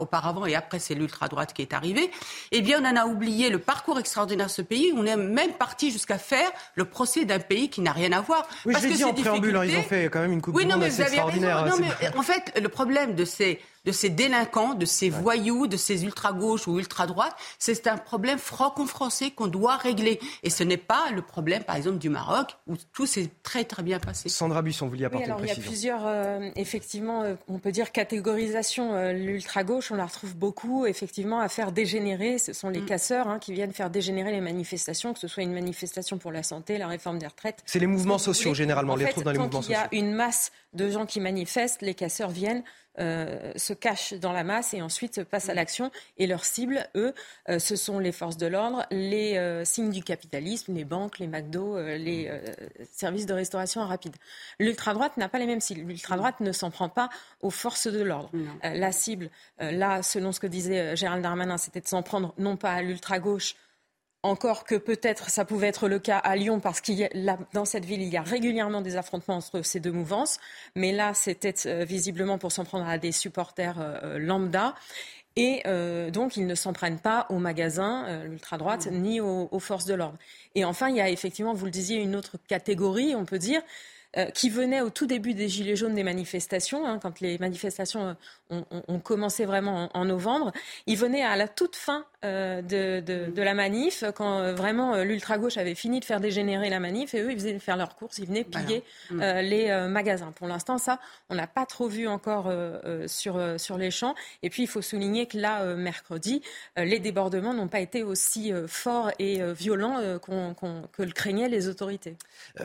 Speaker 23: auparavant et après, c'est l'ultra droite qui est arrivée. Eh bien, on en a oublié le parcours extraordinaire de ce pays. On est même parti jusqu'à faire le procès d'un pays qui n'a rien à voir.
Speaker 1: Oui, je l'ai dit en préambule, hein, ils ont fait quand même une coupe
Speaker 23: oui,
Speaker 1: non,
Speaker 23: mais
Speaker 1: vous avez Raison.
Speaker 23: Non, mais en fait, le problème de ces de ces délinquants, de ces voyous, de ces ultra-gauches ou ultra-droites. C'est un problème franco-français qu'on doit régler. Et ce n'est pas le problème, par exemple, du Maroc, où tout s'est très très bien passé.
Speaker 1: Sandra Busson, vous vouliez apporter
Speaker 22: oui, alors,
Speaker 1: une
Speaker 22: précision. Il y a plusieurs, euh, effectivement, euh, on peut dire catégorisation. Euh, L'ultra-gauche, on la retrouve beaucoup, effectivement, à faire dégénérer. Ce sont les mm. casseurs hein, qui viennent faire dégénérer les manifestations, que ce soit une manifestation pour la santé, la réforme des retraites.
Speaker 1: C'est les mouvements sociaux, généralement.
Speaker 22: En
Speaker 1: on les retrouve dans les mouvements sociaux.
Speaker 22: Il y a une masse de gens qui manifestent, les casseurs viennent euh, se cachent dans la masse et ensuite passent à l'action. Et leur cible, eux, euh, ce sont les forces de l'ordre, les euh, signes du capitalisme, les banques, les McDo, les euh, services de restauration rapide. L'ultra-droite n'a pas les mêmes cibles. L'ultra-droite ne s'en prend pas aux forces de l'ordre. La cible, là, selon ce que disait Gérald Darmanin, c'était de s'en prendre non pas à l'ultra-gauche, encore que peut-être ça pouvait être le cas à Lyon parce qu'il y a, dans cette ville, il y a régulièrement des affrontements entre ces deux mouvances. Mais là, c'était euh, visiblement pour s'en prendre à des supporters euh, lambda. Et euh, donc, ils ne s'en prennent pas aux magasins, euh, l'ultra-droite, mmh. ni aux, aux forces de l'ordre. Et enfin, il y a effectivement, vous le disiez, une autre catégorie, on peut dire, euh, qui venait au tout début des Gilets jaunes des manifestations, hein, quand les manifestations euh, ont, ont, ont commencé vraiment en, en, novembre. Ils venaient à la toute fin euh, de, de, de, la manif, quand euh, vraiment euh, l'ultra-gauche avait fini de faire dégénérer la manif, et eux, ils faisaient faire leurs courses, ils venaient piller voilà. mm. les magasins. Pour l'instant, ça, on n'a pas trop vu encore sur, sur les champs. Et puis, il faut souligner que là, mercredi, les débordements n'ont pas été aussi forts et violents qu que le craignaient les autorités.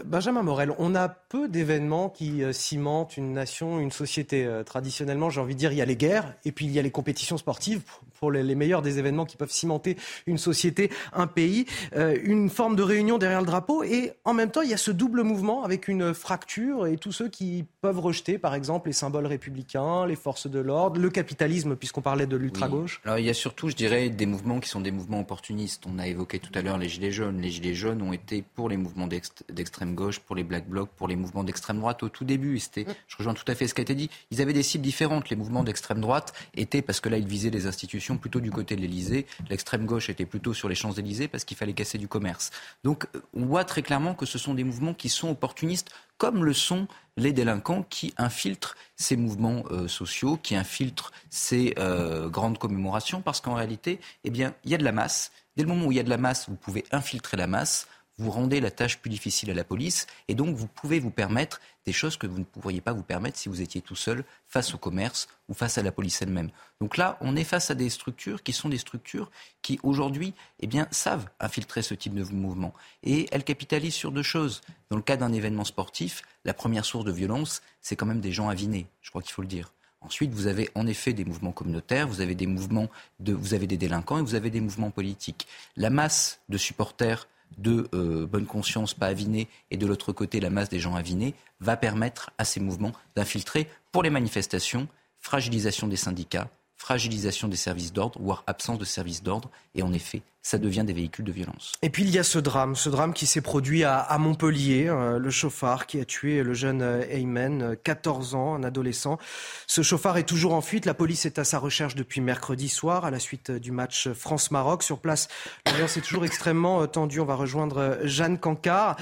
Speaker 1: Benjamin Morel, on a peu d'événements qui euh, cimentent une nation, une société. Euh, traditionnellement, j'ai envie de dire, il y a les guerres et puis il y a les compétitions sportives pour les, les meilleurs des événements qui peuvent cimenter une société, un pays, euh, une forme de réunion derrière le drapeau. Et en même temps, il y a ce double mouvement avec une fracture et tous ceux qui peuvent rejeter, par exemple, les symboles républicains, les forces de l'ordre, le capitalisme, puisqu'on parlait de l'ultra-gauche.
Speaker 11: Oui. Alors il y a surtout, je dirais, des mouvements qui sont des mouvements opportunistes. On a évoqué tout à l'heure les Gilets jaunes. Les Gilets jaunes ont été pour les mouvements d'extrême gauche, pour les Black Blocs, pour les mouvements d'extrême droite au tout début. C'était, mm. je rejoins tout à fait ce qui a été dit. Ils avaient des cibles différentes. Les mouvements d'extrême droite étaient, parce que là, ils visaient les institutions plutôt du côté de l'Elysée. L'extrême gauche était plutôt sur les Champs-Élysées parce qu'il fallait casser du commerce. Donc on voit très clairement que ce sont des mouvements qui sont opportunistes comme le sont les délinquants qui infiltrent ces mouvements euh, sociaux, qui infiltrent ces euh, grandes commémorations, parce qu'en réalité, eh il y a de la masse. Dès le moment où il y a de la masse, vous pouvez infiltrer la masse vous rendez la tâche plus difficile à la police et donc vous pouvez vous permettre des choses que vous ne pourriez pas vous permettre si vous étiez tout seul face au commerce ou face à la police elle-même. Donc là, on est face à des structures qui sont des structures qui aujourd'hui eh bien, savent infiltrer ce type de mouvement. Et elles capitalisent sur deux choses. Dans le cas d'un événement sportif, la première source de violence, c'est quand même des gens avinés, je crois qu'il faut le dire. Ensuite, vous avez en effet des mouvements communautaires, vous avez des mouvements de, vous avez des délinquants et vous avez des mouvements politiques. La masse de supporters de euh, bonne conscience pas avinée et de l'autre côté la masse des gens avinés, va permettre à ces mouvements d'infiltrer pour les manifestations, fragilisation des syndicats, fragilisation des services d'ordre, voire absence de services d'ordre. Et en effet, ça devient des véhicules de violence.
Speaker 1: Et puis il y a ce drame, ce drame qui s'est produit à, Montpellier, euh, le chauffard qui a tué le jeune euh, Ayman, 14 ans, un adolescent. Ce chauffard est toujours en fuite, la police est à sa recherche depuis mercredi soir à la suite du match France-Maroc. Sur place, l'ambiance est toujours extrêmement tendue. On va rejoindre Jeanne Cancard.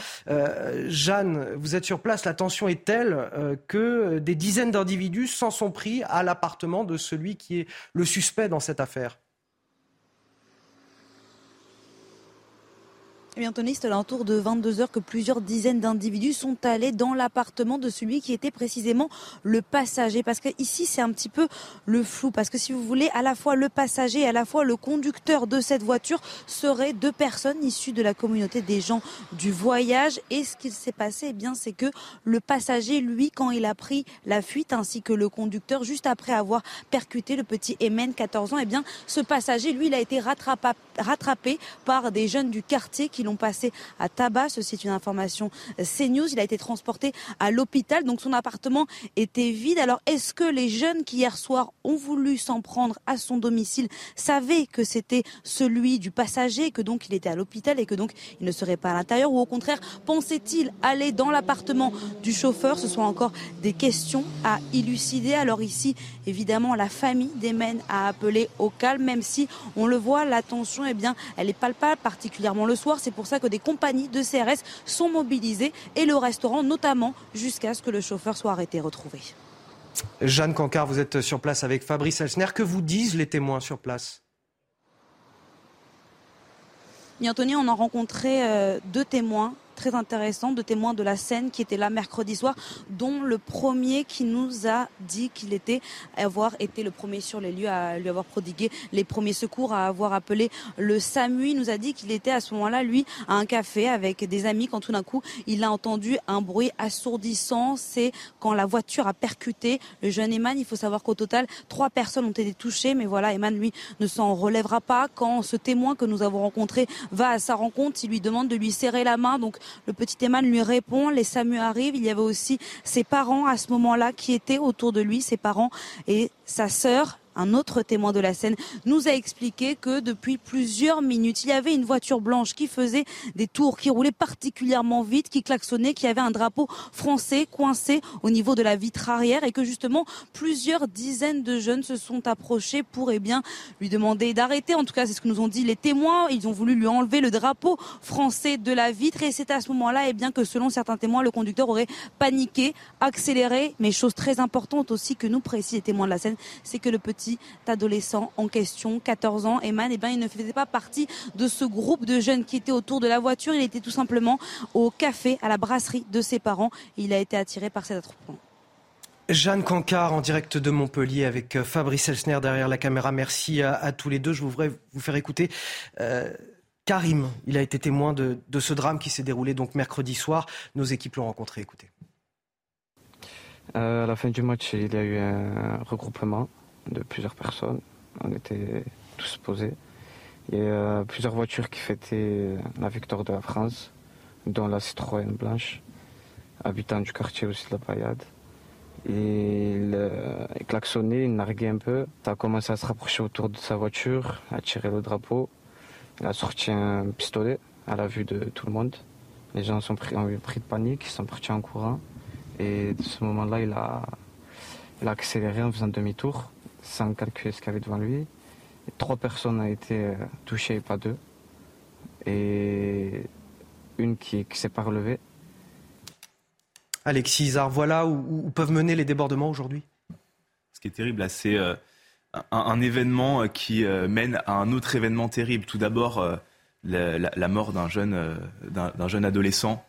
Speaker 1: Jeanne, vous êtes sur place, la tension est telle que des dizaines d'individus s'en sont pris à l'appartement de celui qui est le suspect dans cette affaire.
Speaker 24: Eh bien, Tony, c'est à l'entour de 22 heures que plusieurs dizaines d'individus sont allés dans l'appartement de celui qui était précisément le passager. Parce que ici, c'est un petit peu le flou. Parce que si vous voulez, à la fois le passager et à la fois le conducteur de cette voiture seraient deux personnes issues de la communauté des gens du voyage. Et ce qu'il s'est passé, eh bien, c'est que le passager, lui, quand il a pris la fuite, ainsi que le conducteur, juste après avoir percuté le petit Emen, 14 ans, eh bien, ce passager, lui, il a été rattrapé par des jeunes du quartier qui l'ont passé à tabac. Ceci est une information CNews. Il a été transporté à l'hôpital. Donc son appartement était vide. Alors est-ce que les jeunes qui hier soir ont voulu s'en prendre à son domicile savaient que c'était celui du passager, que donc il était à l'hôpital et que donc il ne serait pas à l'intérieur? Ou au contraire, pensait-il aller dans l'appartement du chauffeur? Ce sont encore des questions à élucider. Alors ici, évidemment, la famille d'Emen a appelé au calme, même si on le voit, la tension, eh bien, elle est palpable, particulièrement le soir. Pour ça que des compagnies de CRS sont mobilisées et le restaurant notamment jusqu'à ce que le chauffeur soit arrêté et retrouvé.
Speaker 1: Jeanne Cancard, vous êtes sur place avec Fabrice Elsner. Que vous disent les témoins sur place?
Speaker 24: Anthony, on a rencontré euh, deux témoins très intéressant de témoins de la scène qui étaient là mercredi soir, dont le premier qui nous a dit qu'il était avoir été le premier sur les lieux à lui avoir prodigué les premiers secours, à avoir appelé le SAMU. Il nous a dit qu'il était à ce moment-là, lui, à un café avec des amis quand tout d'un coup il a entendu un bruit assourdissant. C'est quand la voiture a percuté le jeune Eman. Il faut savoir qu'au total, trois personnes ont été touchées, mais voilà, Eman, lui, ne s'en relèvera pas. Quand ce témoin que nous avons rencontré va à sa rencontre, il lui demande de lui serrer la main. Donc le petit Eman lui répond, les SAMU arrivent. Il y avait aussi ses parents à ce moment-là qui étaient autour de lui, ses parents et sa sœur un autre témoin de la scène nous a expliqué que depuis plusieurs minutes, il y avait une voiture blanche qui faisait des tours, qui roulait particulièrement vite, qui klaxonnait, qui avait un drapeau français coincé au niveau de la vitre arrière et que justement plusieurs dizaines de jeunes se sont approchés pour eh bien lui demander d'arrêter. En tout cas, c'est ce que nous ont dit les témoins. Ils ont voulu lui enlever le drapeau français de la vitre et c'est à ce moment-là eh bien que selon certains témoins, le conducteur aurait paniqué, accéléré. Mais chose très importante aussi que nous précisent les témoins de la scène, c'est que le petit adolescent en question, 14 ans, Eman, eh ben, il ne faisait pas partie de ce groupe de jeunes qui étaient autour de la voiture. Il était tout simplement au café, à la brasserie de ses parents. il a été attiré par cet attroupement.
Speaker 1: Jeanne Cancard en direct de Montpellier avec euh, Fabrice Elsner derrière la caméra. Merci à, tous les deux. Je voudrais vous faire écouter. Euh, Karim, il a été témoin de, ce drame qui s'est déroulé donc mercredi soir. Nos équipes l'ont rencontré. Écoutez.
Speaker 25: Euh, à la fin du match, il y a eu un regroupement de plusieurs personnes. On était tous posés. Il y a euh, plusieurs voitures qui fêtaient la victoire de la France, dont la Citroën blanche, habitant du quartier aussi de la Paillade. Il, euh, klaxonnait, il narguait un peu. Il a commencé à se rapprocher autour de sa voiture, à tirer le drapeau. Il a sorti un pistolet à la vue de tout le monde. Les gens sont pris, ont eu pris de panique, ils sont partis en courant. Et de ce moment-là, il a, il a accéléré en faisant demi-tour sans calculer ce qu'il y avait devant lui. Trois personnes ont été touchées, pas deux. Et une qui ne s'est pas relevée.
Speaker 1: Alexis Isard, voilà où, peuvent mener les débordements aujourd'hui
Speaker 14: Ce qui est terrible, c'est euh, un, événement qui euh, mène à un autre événement terrible. Tout d'abord, euh, la, mort d'un jeune, d'un jeune adolescent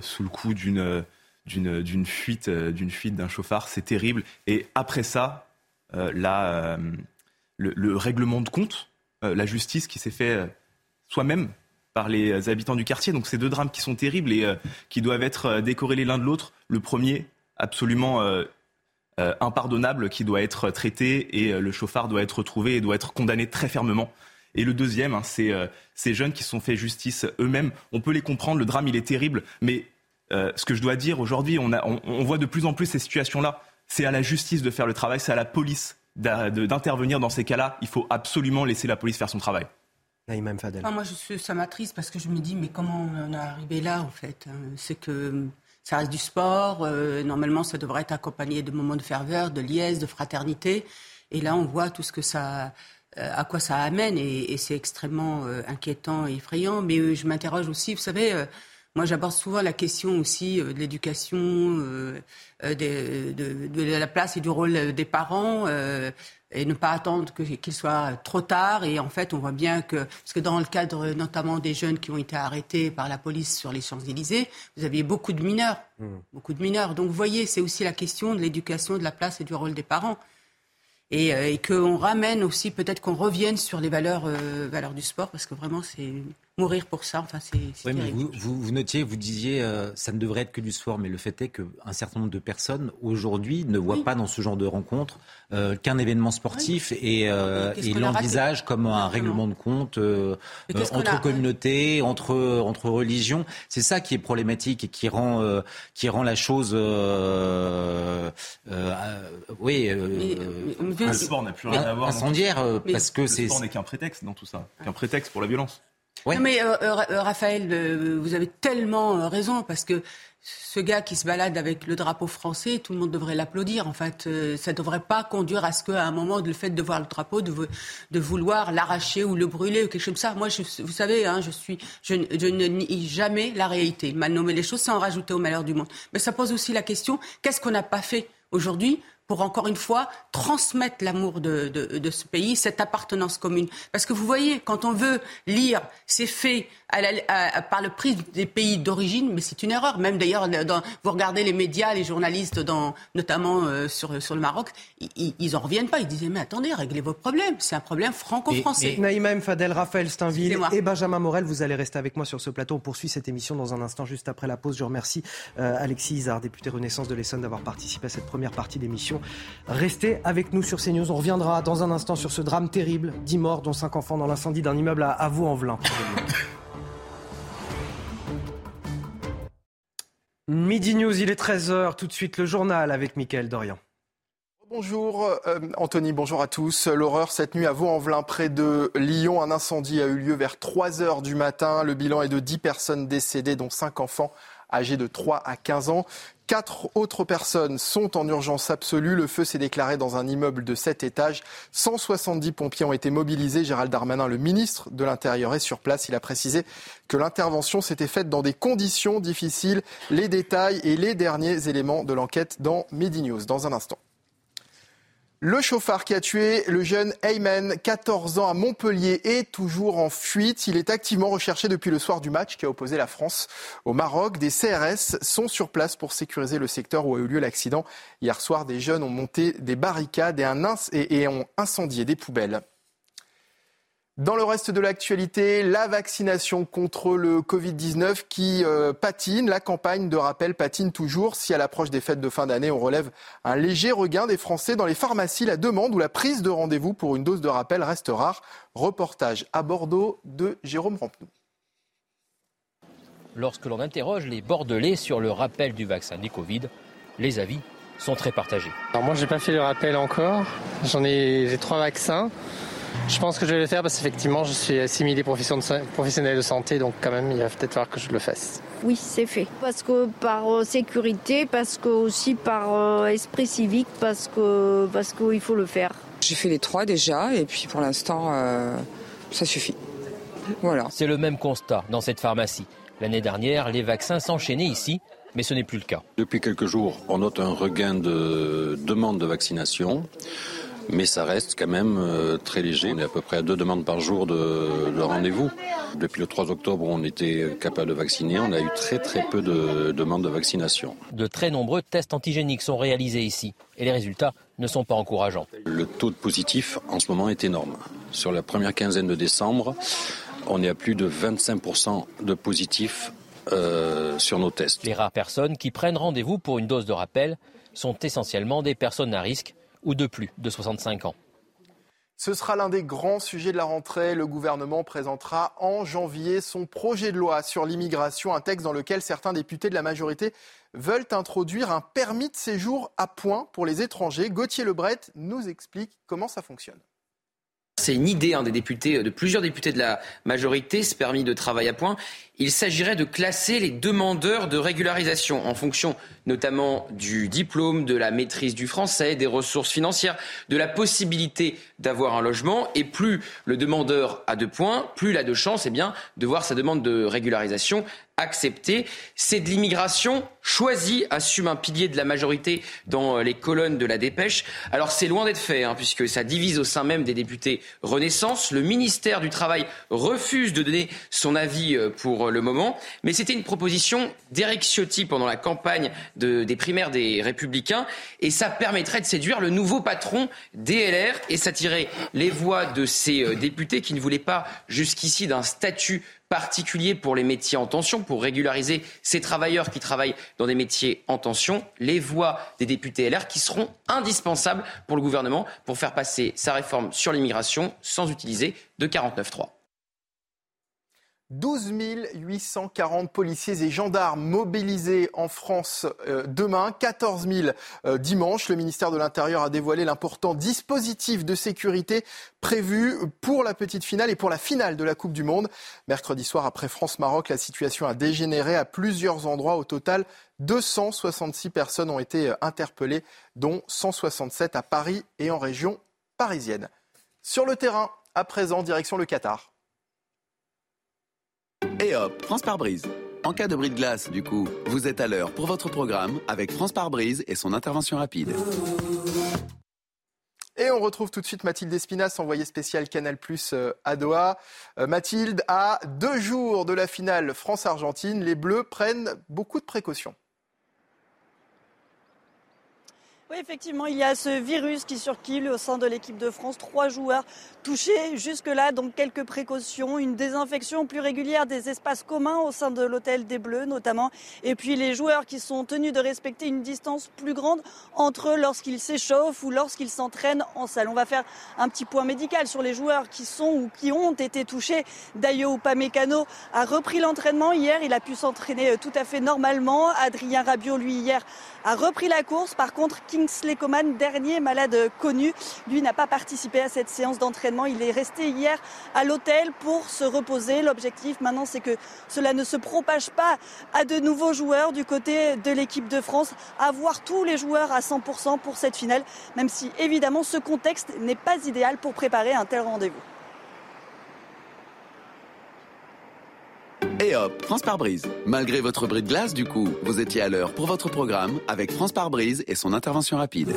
Speaker 14: sous le coup d'une d'une fuite d'une fuite d'un chauffard, c'est terrible. Et après ça, la, le, le, règlement de compte, la justice qui s'est fait soi-même par les habitants du quartier. Donc c'est deux drames qui sont terribles et euh, qui doivent être euh, décorrélés l'un de l'autre. Le premier, absolument euh, impardonnable, qui doit être traité et le chauffard doit être retrouvé et doit être condamné très fermement. Et le deuxième, hein, c'est ces jeunes qui se sont fait justice eux-mêmes. On peut les comprendre, le drame il est terrible, mais ce que je dois dire aujourd'hui, on, voit de plus en plus ces situations-là. C'est à la justice de faire le travail, c'est à la police d'intervenir dans ces cas-là. Il faut absolument laisser la police faire son travail.
Speaker 1: Fadel.
Speaker 23: moi, je suis, ça m'attriste parce que je me dis, mais comment on est arrivé là, en fait hein? C'est que ça reste du sport. Euh, normalement, ça devrait être accompagné de moments de ferveur, de liesse, de fraternité. Et là, on voit tout ce que ça, euh, à quoi ça amène, et, c'est extrêmement euh, inquiétant et effrayant. Mais je m'interroge aussi, vous savez. Moi, j'aborde souvent la question aussi de l'éducation, de, de, la place et du rôle des parents et ne pas attendre qu'il soit trop tard. Et en fait, on voit bien que, parce que dans le cadre notamment des jeunes qui ont été arrêtés par la police sur les Champs-Élysées, vous aviez beaucoup de mineurs, mmh. beaucoup de mineurs. Donc, vous voyez, c'est aussi la question de l'éducation, de la place et du rôle des parents. Et, euh, et qu'on ramène aussi, peut-être qu'on revienne sur les valeurs, euh, valeurs du sport, parce que vraiment, c'est mourir pour ça. Enfin, c'est.
Speaker 12: Oui, mais vous, vous, notiez, vous disiez, euh, ça ne devrait être que du sport, mais le fait est qu'un certain nombre de personnes aujourd'hui ne voient pas dans ce genre de rencontre euh, qu'un événement sportif et, euh, et l'envisagent comme un règlement de compte entre communautés, entre entre religions. C'est ça qui est problématique et qui rend qui rend la chose, oui,
Speaker 14: le sport n'a plus rien à voir
Speaker 12: incendiaire parce que c'est.
Speaker 14: Le sport n'est qu'un prétexte dans tout ça, qu'un prétexte pour la violence.
Speaker 23: Non, mais euh, euh, euh, Raphaël, vous avez tellement raison parce que ce gars qui se balade avec le drapeau français, tout le monde devrait l'applaudir. En fait, ça ne devrait pas conduire à ce qu'à un moment, le fait de voir le drapeau, de, de vouloir l'arracher ou le brûler ou quelque chose comme ça. Moi, je, vous savez, hein, je, suis, je, je, ne nie jamais la réalité. Mal nommer les choses sans rajouter au malheur du monde. Mais ça pose aussi la question qu'est-ce qu'on n'a pas fait aujourd'hui pour encore une fois transmettre l'amour de, de, de, ce pays, cette appartenance commune. Parce que vous voyez, quand on veut lire ces faits à par le prisme des pays d'origine, mais c'est une erreur. Même d'ailleurs, vous regardez les médias, les journalistes, dans, notamment euh, sur, sur le Maroc, ils, ils en reviennent pas. Ils disaient, mais attendez, réglez vos problèmes. C'est un problème franco-français.
Speaker 1: Naïma M. Fadel, Raphaël Steinville et Benjamin Morel, vous allez rester avec moi sur ce plateau. On poursuit cette émission dans un instant, juste après la pause. Je remercie euh, Alexis Isard, député Renaissance de l'Essonne, d'avoir participé à cette première partie d'émission. Restez avec nous sur CNews. On reviendra dans un instant sur ce drame terrible. 10 morts, dont 5 enfants dans l'incendie d'un immeuble à Vaux-en-Velin. Midi News, il est 13h. Tout de suite, le journal avec Mickaël Dorian.
Speaker 2: Bonjour euh, Anthony, bonjour à tous. L'horreur cette nuit à Vaux-en-Velin, près de Lyon. Un incendie a eu lieu vers 3 heures du matin. Le bilan est de 10 personnes décédées, dont 5 enfants âgés de 3 à 15 ans. Quatre autres personnes sont en urgence absolue. Le feu s'est déclaré dans un immeuble de 7 étages. 170 pompiers ont été mobilisés. Gérald Darmanin, le ministre de l'Intérieur, est sur place. Il a précisé que l'intervention s'était faite dans des conditions difficiles. Les détails et les derniers éléments de l'enquête dans Midi News dans un instant. Le chauffard qui a tué le jeune Ayman, 14 ans, à Montpellier, est toujours en fuite. Il est activement recherché depuis le soir du match qui a opposé la France au Maroc. Des CRS sont sur place pour sécuriser le secteur où a eu lieu l'accident. Hier soir, des jeunes ont monté des barricades et ont incendié des poubelles. Dans le reste de l'actualité, la vaccination contre le Covid-19 qui euh, patine, la campagne de rappel patine toujours. Si à l'approche des fêtes de fin d'année, on relève un léger regain des Français dans les pharmacies, la demande ou la prise de rendez-vous pour une dose de rappel reste rare. Reportage à Bordeaux de Jérôme Rampenou.
Speaker 26: Lorsque l'on interroge les Bordelais sur le rappel du vaccin du Covid, les avis sont très partagés.
Speaker 27: Alors moi, j'ai pas fait le rappel encore. J'en ai, j'ai trois vaccins.
Speaker 28: Je pense que je vais le faire parce qu'effectivement, je suis assimilé professionnel de santé, donc quand même, il va peut-être falloir que je le fasse.
Speaker 27: Oui, c'est fait. Parce que par euh, sécurité, parce que aussi par euh, esprit civique, parce que parce qu'il faut le faire.
Speaker 29: J'ai fait les trois déjà, et puis pour l'instant, euh, ça suffit. Voilà.
Speaker 26: C'est le même constat dans cette pharmacie. L'année dernière, les vaccins s'enchaînaient ici, mais ce n'est plus le cas.
Speaker 30: Depuis quelques jours, on note un regain de demande de vaccination mais ça reste quand même euh, très léger. On est à peu près à deux demandes par jour de, rendez-vous. Depuis le 3 octobre, on était capable de vacciner. On a eu très très peu de demandes de vaccination.
Speaker 26: De très nombreux tests antigéniques sont réalisés ici et les résultats ne sont pas encourageants.
Speaker 30: Le taux de positif en ce moment est énorme. Sur la première quinzaine de décembre, on est à plus de 25% de positifs euh, sur nos tests.
Speaker 26: Les rares personnes qui prennent rendez-vous pour une dose de rappel sont essentiellement des personnes à risque ou de plus de 65 ans.
Speaker 2: Ce sera l'un des grands sujets de la rentrée. Le gouvernement présentera en janvier son projet de loi sur l'immigration, un texte dans lequel certains députés de la majorité veulent introduire un permis de séjour à point pour les étrangers. Gauthier Lebret nous explique comment ça fonctionne.
Speaker 31: C'est une idée des députés, de plusieurs députés de la majorité, ce permis de travail à point. Il s'agirait de classer les demandeurs de régularisation en fonction notamment du diplôme, de la maîtrise du français, des ressources financières, de la possibilité d'avoir un logement. Et plus le demandeur a de points, plus il a de chances eh bien, de voir sa demande de régularisation acceptée. C'est de l'immigration choisie, assume un pilier de la majorité dans les colonnes de la dépêche. Alors c'est loin d'être fait, hein, puisque ça divise au sein même des députés Renaissance. Le ministère du Travail refuse de donner son avis euh, pour le moment, mais c'était une proposition d'Eric Ciotti pendant la campagne des primaires des Républicains, et ça permettrait de séduire le nouveau patron DLR et s'attirer les voix de ces euh, députés qui ne voulaient pas jusqu'ici d'un statut particulier pour les métiers en tension, pour régulariser ces travailleurs qui travaillent dans des métiers en tension, les voix des députés LR qui seront indispensables pour le gouvernement pour faire passer sa réforme sur l'immigration sans utiliser de 49.3.
Speaker 2: 12 840 policiers et gendarmes mobilisés en France euh, demain, 14 000 euh, dimanche. Le ministère de l'Intérieur a dévoilé l'important dispositif de sécurité prévu pour la petite finale et pour la finale de la Coupe du Monde. Mercredi soir, après France-Maroc, la situation a dégénéré à plusieurs endroits. Au total, 266 personnes ont été euh, interpellées, dont 167 à Paris et en région parisienne. Sur le terrain, à présent, direction le Qatar.
Speaker 32: Et hop, France par brise. En cas de bris de glace, du coup, vous êtes à l'heure pour votre programme avec France par brise et son intervention rapide.
Speaker 2: Et on retrouve tout de suite Mathilde Espinas, envoyée spéciale Canal Plus euh, à Doha. Euh, Mathilde, à deux jours de la finale France-Argentine, les Bleus prennent beaucoup de précautions.
Speaker 33: Oui, effectivement, il y a ce virus qui circule au sein de l'équipe de France. Trois joueurs touchés jusque-là, donc quelques précautions, une désinfection plus régulière des espaces communs au sein de l'hôtel des Bleus notamment, et puis les joueurs qui sont tenus de respecter une distance plus grande entre eux lorsqu'ils s'échauffent ou lorsqu'ils s'entraînent en salle. On va faire un petit point médical sur les joueurs qui sont ou qui ont été touchés. Dayo Upamecano a repris l'entraînement hier, il a pu s'entraîner tout à fait normalement. Adrien Rabiot, lui, hier, a repris la course. Par contre, Kingsley Coman, dernier malade connu, lui n'a pas participé à cette séance d'entraînement. Il est resté hier à l'hôtel pour se reposer. L'objectif maintenant, c'est que cela ne se propage pas à de nouveaux joueurs du côté de l'équipe de France. Avoir tous les joueurs à 100% pour cette finale, même si évidemment ce contexte n'est pas idéal pour préparer un tel rendez-vous.
Speaker 32: Et hop, France par brise. Malgré votre bris de glace, du coup, vous étiez à l'heure pour votre programme avec France par brise et son intervention rapide.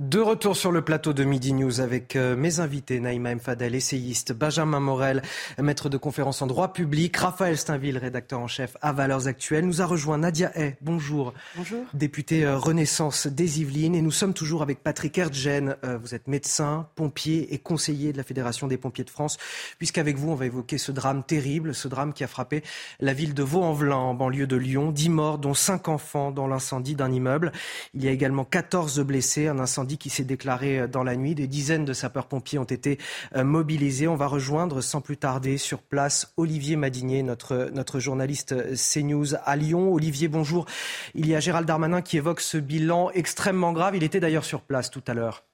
Speaker 1: De retour sur le plateau de Midi News avec euh, mes invités, Naïma Mfadel, essayiste, Benjamin Morel, maître de conférence en droit public, Raphaël Steinville, rédacteur en chef à Valeurs Actuelles. Nous a rejoint Nadia Hay, bonjour.
Speaker 33: Bonjour.
Speaker 1: Député euh, Renaissance des Yvelines. Et nous sommes toujours avec Patrick Erdgen. Euh, vous êtes médecin, pompier et conseiller de la Fédération des pompiers de France. Puisqu'avec vous, on va évoquer ce drame terrible, ce drame qui a frappé la ville de Vaux-en-Velin, en banlieue de Lyon. Dix morts, dont cinq enfants dans l'incendie d'un immeuble. Il y a également 14 blessés, un incendie qui s'est déclaré euh, dans la nuit. Des dizaines de sapeurs-pompiers ont été euh, mobilisés. On va rejoindre sans plus tarder sur place Olivier Madinier, notre, journaliste euh, CNews à Lyon. Olivier, bonjour. Il y a Gérald Darmanin qui évoque ce bilan extrêmement grave. Il était d'ailleurs sur place tout à l'heure.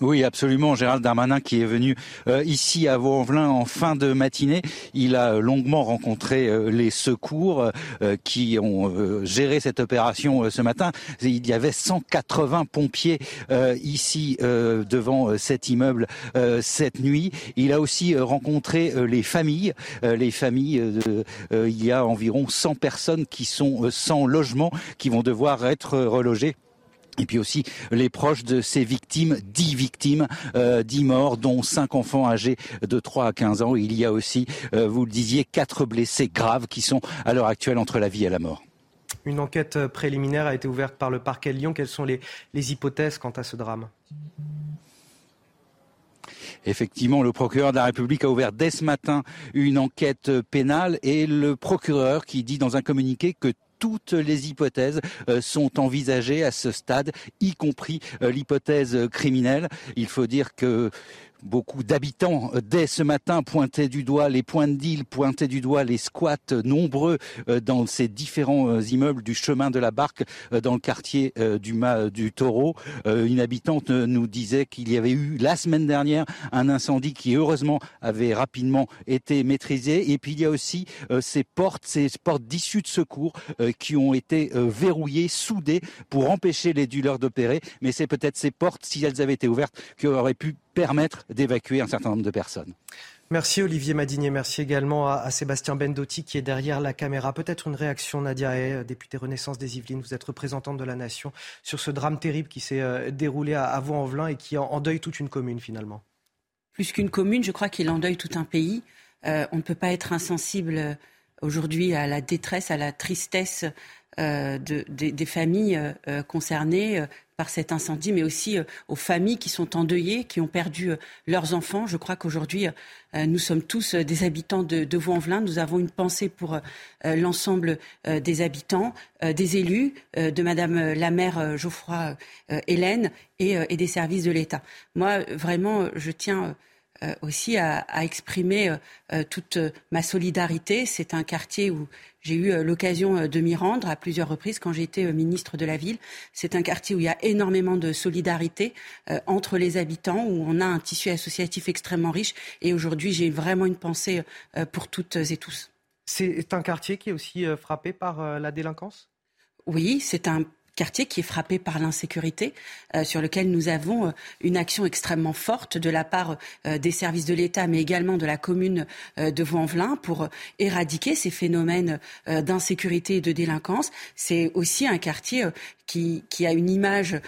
Speaker 10: Oui, absolument. Gérald Darmanin qui est venu euh, ici à Vaux-en-Velin en fin de matinée, il a longuement rencontré euh, les secours euh, qui ont géré cette opération ce matin. Il y avait 180 pompiers ici devant cet immeuble cette nuit. Il a aussi rencontré les familles. les familles, il y a environ 100 personnes qui sont sans logement, qui vont devoir être relogées et puis aussi les proches de ces victimes, dix victimes, euh, dix morts, dont cinq enfants âgés de 3 à 15 ans. Il y a aussi, euh, vous le disiez, quatre blessés graves qui sont à l'heure actuelle entre la vie et la mort.
Speaker 1: Une enquête préliminaire a été ouverte par le parquet de Lyon. Quelles sont les, les hypothèses quant à ce drame?
Speaker 10: Effectivement, le procureur de la République a ouvert dès ce matin une enquête pénale et le procureur qui dit dans un communiqué que toutes les hypothèses euh, sont envisagées à ce stade, y compris euh, l'hypothèse criminelle. Il faut dire que Beaucoup d'habitants, euh, dès ce matin, pointaient du doigt les points de deal, pointaient du doigt les squats nombreux euh, dans ces différents euh, immeubles du chemin de la Barque dans le quartier du, du Taureau. Une habitante nous disait qu'il y avait eu la semaine dernière un incendie qui heureusement avait rapidement été maîtrisé. Et puis il y a aussi ces portes, ces portes d'issue de secours qui ont été verrouillées, soudées pour empêcher les dealers d'opérer. Mais c'est peut-être ces portes, si elles avaient été ouvertes, qui auraient pu permettre d'évacuer un certain nombre de personnes.
Speaker 1: Merci Olivier Madinier, merci également à, Sébastien Bendotti qui est derrière la caméra. Peut-être une réaction, Nadia Hay, députée Renaissance des Yvelines, vous êtes représentante de la Nation, sur ce drame terrible qui s'est euh, déroulé à, Vaux-en-Velin et qui endeuille toute une commune finalement.
Speaker 9: Plus qu'une commune, je crois qu'il endeuille tout un pays. Euh, on ne peut pas être insensible euh, aujourd'hui à la détresse, à la tristesse des familles concernées par cet incendie, mais aussi euh, aux familles qui sont endeuillées, qui ont perdu euh, leurs enfants. Je crois qu'aujourd'hui, euh, nous sommes tous des habitants de, de Vaux-en-Velin. Nous avons une pensée pour l'ensemble des habitants, des élus, de Madame la maire Geoffroy Hélène et, des services de l'État. Moi, vraiment, je tiens aussi à, exprimer toute ma solidarité. C'est un quartier où j'ai eu euh, l'occasion euh, de m'y rendre à plusieurs reprises quand j'ai été euh, ministre de la ville. C'est un quartier où il y a énormément de solidarité entre les habitants, où on a un tissu associatif extrêmement riche. Et aujourd'hui, j'ai vraiment une pensée pour toutes et tous.
Speaker 1: C'est un quartier qui est aussi frappé par la délinquance?
Speaker 9: Oui, c'est un quartier qui est frappé par l'insécurité, euh, sur lequel nous avons euh, une action extrêmement forte de la part euh, des services de l'État, mais également de la commune de Vaux-en-Velin pour éradiquer ces phénomènes d'insécurité et de délinquance. C'est aussi un quartier qui, qui a une image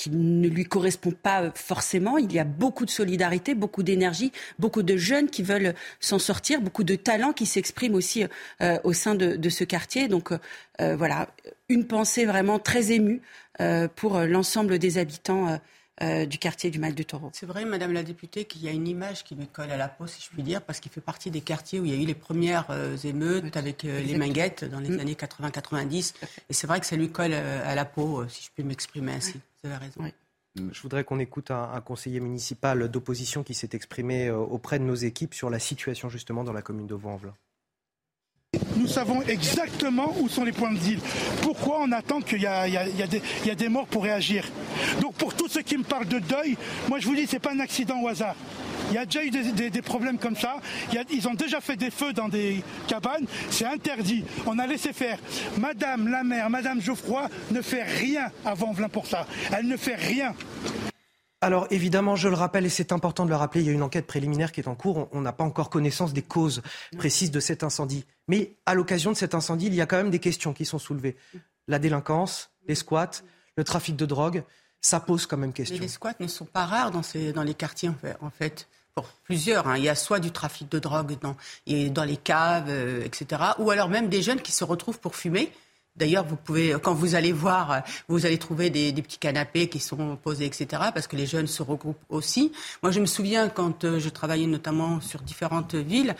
Speaker 9: qui ne lui correspond pas forcément. Il y a beaucoup de solidarité, beaucoup d'énergie, beaucoup de jeunes qui veulent s'en sortir, beaucoup de talents qui s'expriment aussi euh, au sein de, ce quartier. Donc euh, voilà, une pensée vraiment très émue euh, pour l'ensemble des habitants. du quartier du Mal du Taureau.
Speaker 23: C'est vrai, Madame la députée, qu'il y a une image qui me colle à la peau, si je puis dire, parce qu'il fait partie des quartiers où il y a eu les premières émeutes avec les minguettes dans les mm. années 80-90. Et c'est vrai que ça lui colle à la peau, si je puis m'exprimer ainsi. Vous avez raison.
Speaker 1: Je voudrais qu'on écoute un, conseiller municipal d'opposition qui s'est exprimé euh, auprès de nos équipes sur la situation justement dans la commune de Vaux-en-Velin.
Speaker 34: Nous savons exactement où sont les points de deal. Pourquoi on attend qu'il y, a des morts pour réagir? Donc pour tous ceux qui me parlent de deuil, moi je vous dis, ce n'est pas un accident au hasard. Il y a déjà eu des, problèmes comme ça. ils ont déjà fait des feux dans des cabanes. C'est interdit. On a laissé faire. Madame la maire, Madame Geoffroy ne fait rien avant Velin pour ça. Elle ne fait rien.
Speaker 1: Alors évidemment, je le rappelle et c'est important de le rappeler, il y a une enquête préliminaire qui est en cours. On n'a pas encore connaissance des causes précises de cet incendie. Mais à l'occasion de cet incendie, il y a quand même des questions qui sont soulevées. La délinquance, les squats, le trafic de drogue, ça pose quand même question.
Speaker 9: les squats ne sont pas rares dans, les quartiers en fait pour plusieurs. Hein. Il y a soit du trafic de drogue dans, dans les caves, euh, etc. Ou alors même des jeunes qui se retrouvent pour fumer. D'ailleurs, vous pouvez, quand vous allez voir, vous allez trouver des, petits canapés qui sont posés, etc. Parce que les jeunes se regroupent aussi. Moi, je me souviens quand euh, je travaillais notamment sur différentes villes,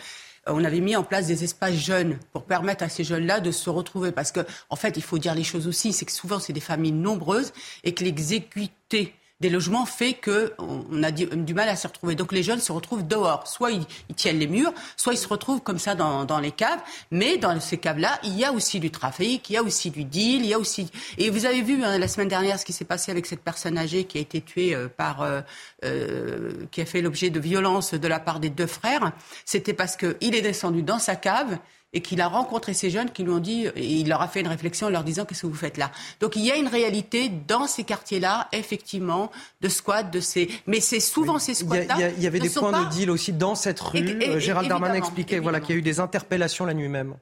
Speaker 9: euh, on avait mis en place des espaces jeunes pour permettre à ces jeunes-là de se retrouver. Parce que, en fait, il faut dire les choses aussi, c'est que souvent, c'est des familles nombreuses et que l'exécuté des logements fait qu'on a du, mal à se retrouver. Donc les jeunes se retrouvent dehors. Soit ils, tiennent les murs, soit ils se retrouvent comme ça dans, dans les caves. Mais dans ces caves-là, il y a aussi du trafic, il y a aussi du deal, il y a aussi... Et vous avez vu hein, la semaine dernière ce qui s'est passé avec cette personne âgée qui a été tuée euh, par... Euh, euh, qui a fait l'objet de violences de la part des deux frères. C'était parce qu'il est descendu dans sa cave et qu'il a rencontré ces jeunes qui lui ont dit, et il leur a fait une réflexion en leur disant qu'est-ce que vous faites là? Donc il y a une réalité dans ces quartiers-là, effectivement, de squats, de ces, mais c'est souvent ces squats-là.
Speaker 1: Il y, avait des points de deal aussi dans cette rue. Euh, Gérald Darmanin expliquait voilà qu'il y a eu des interpellations la nuit même.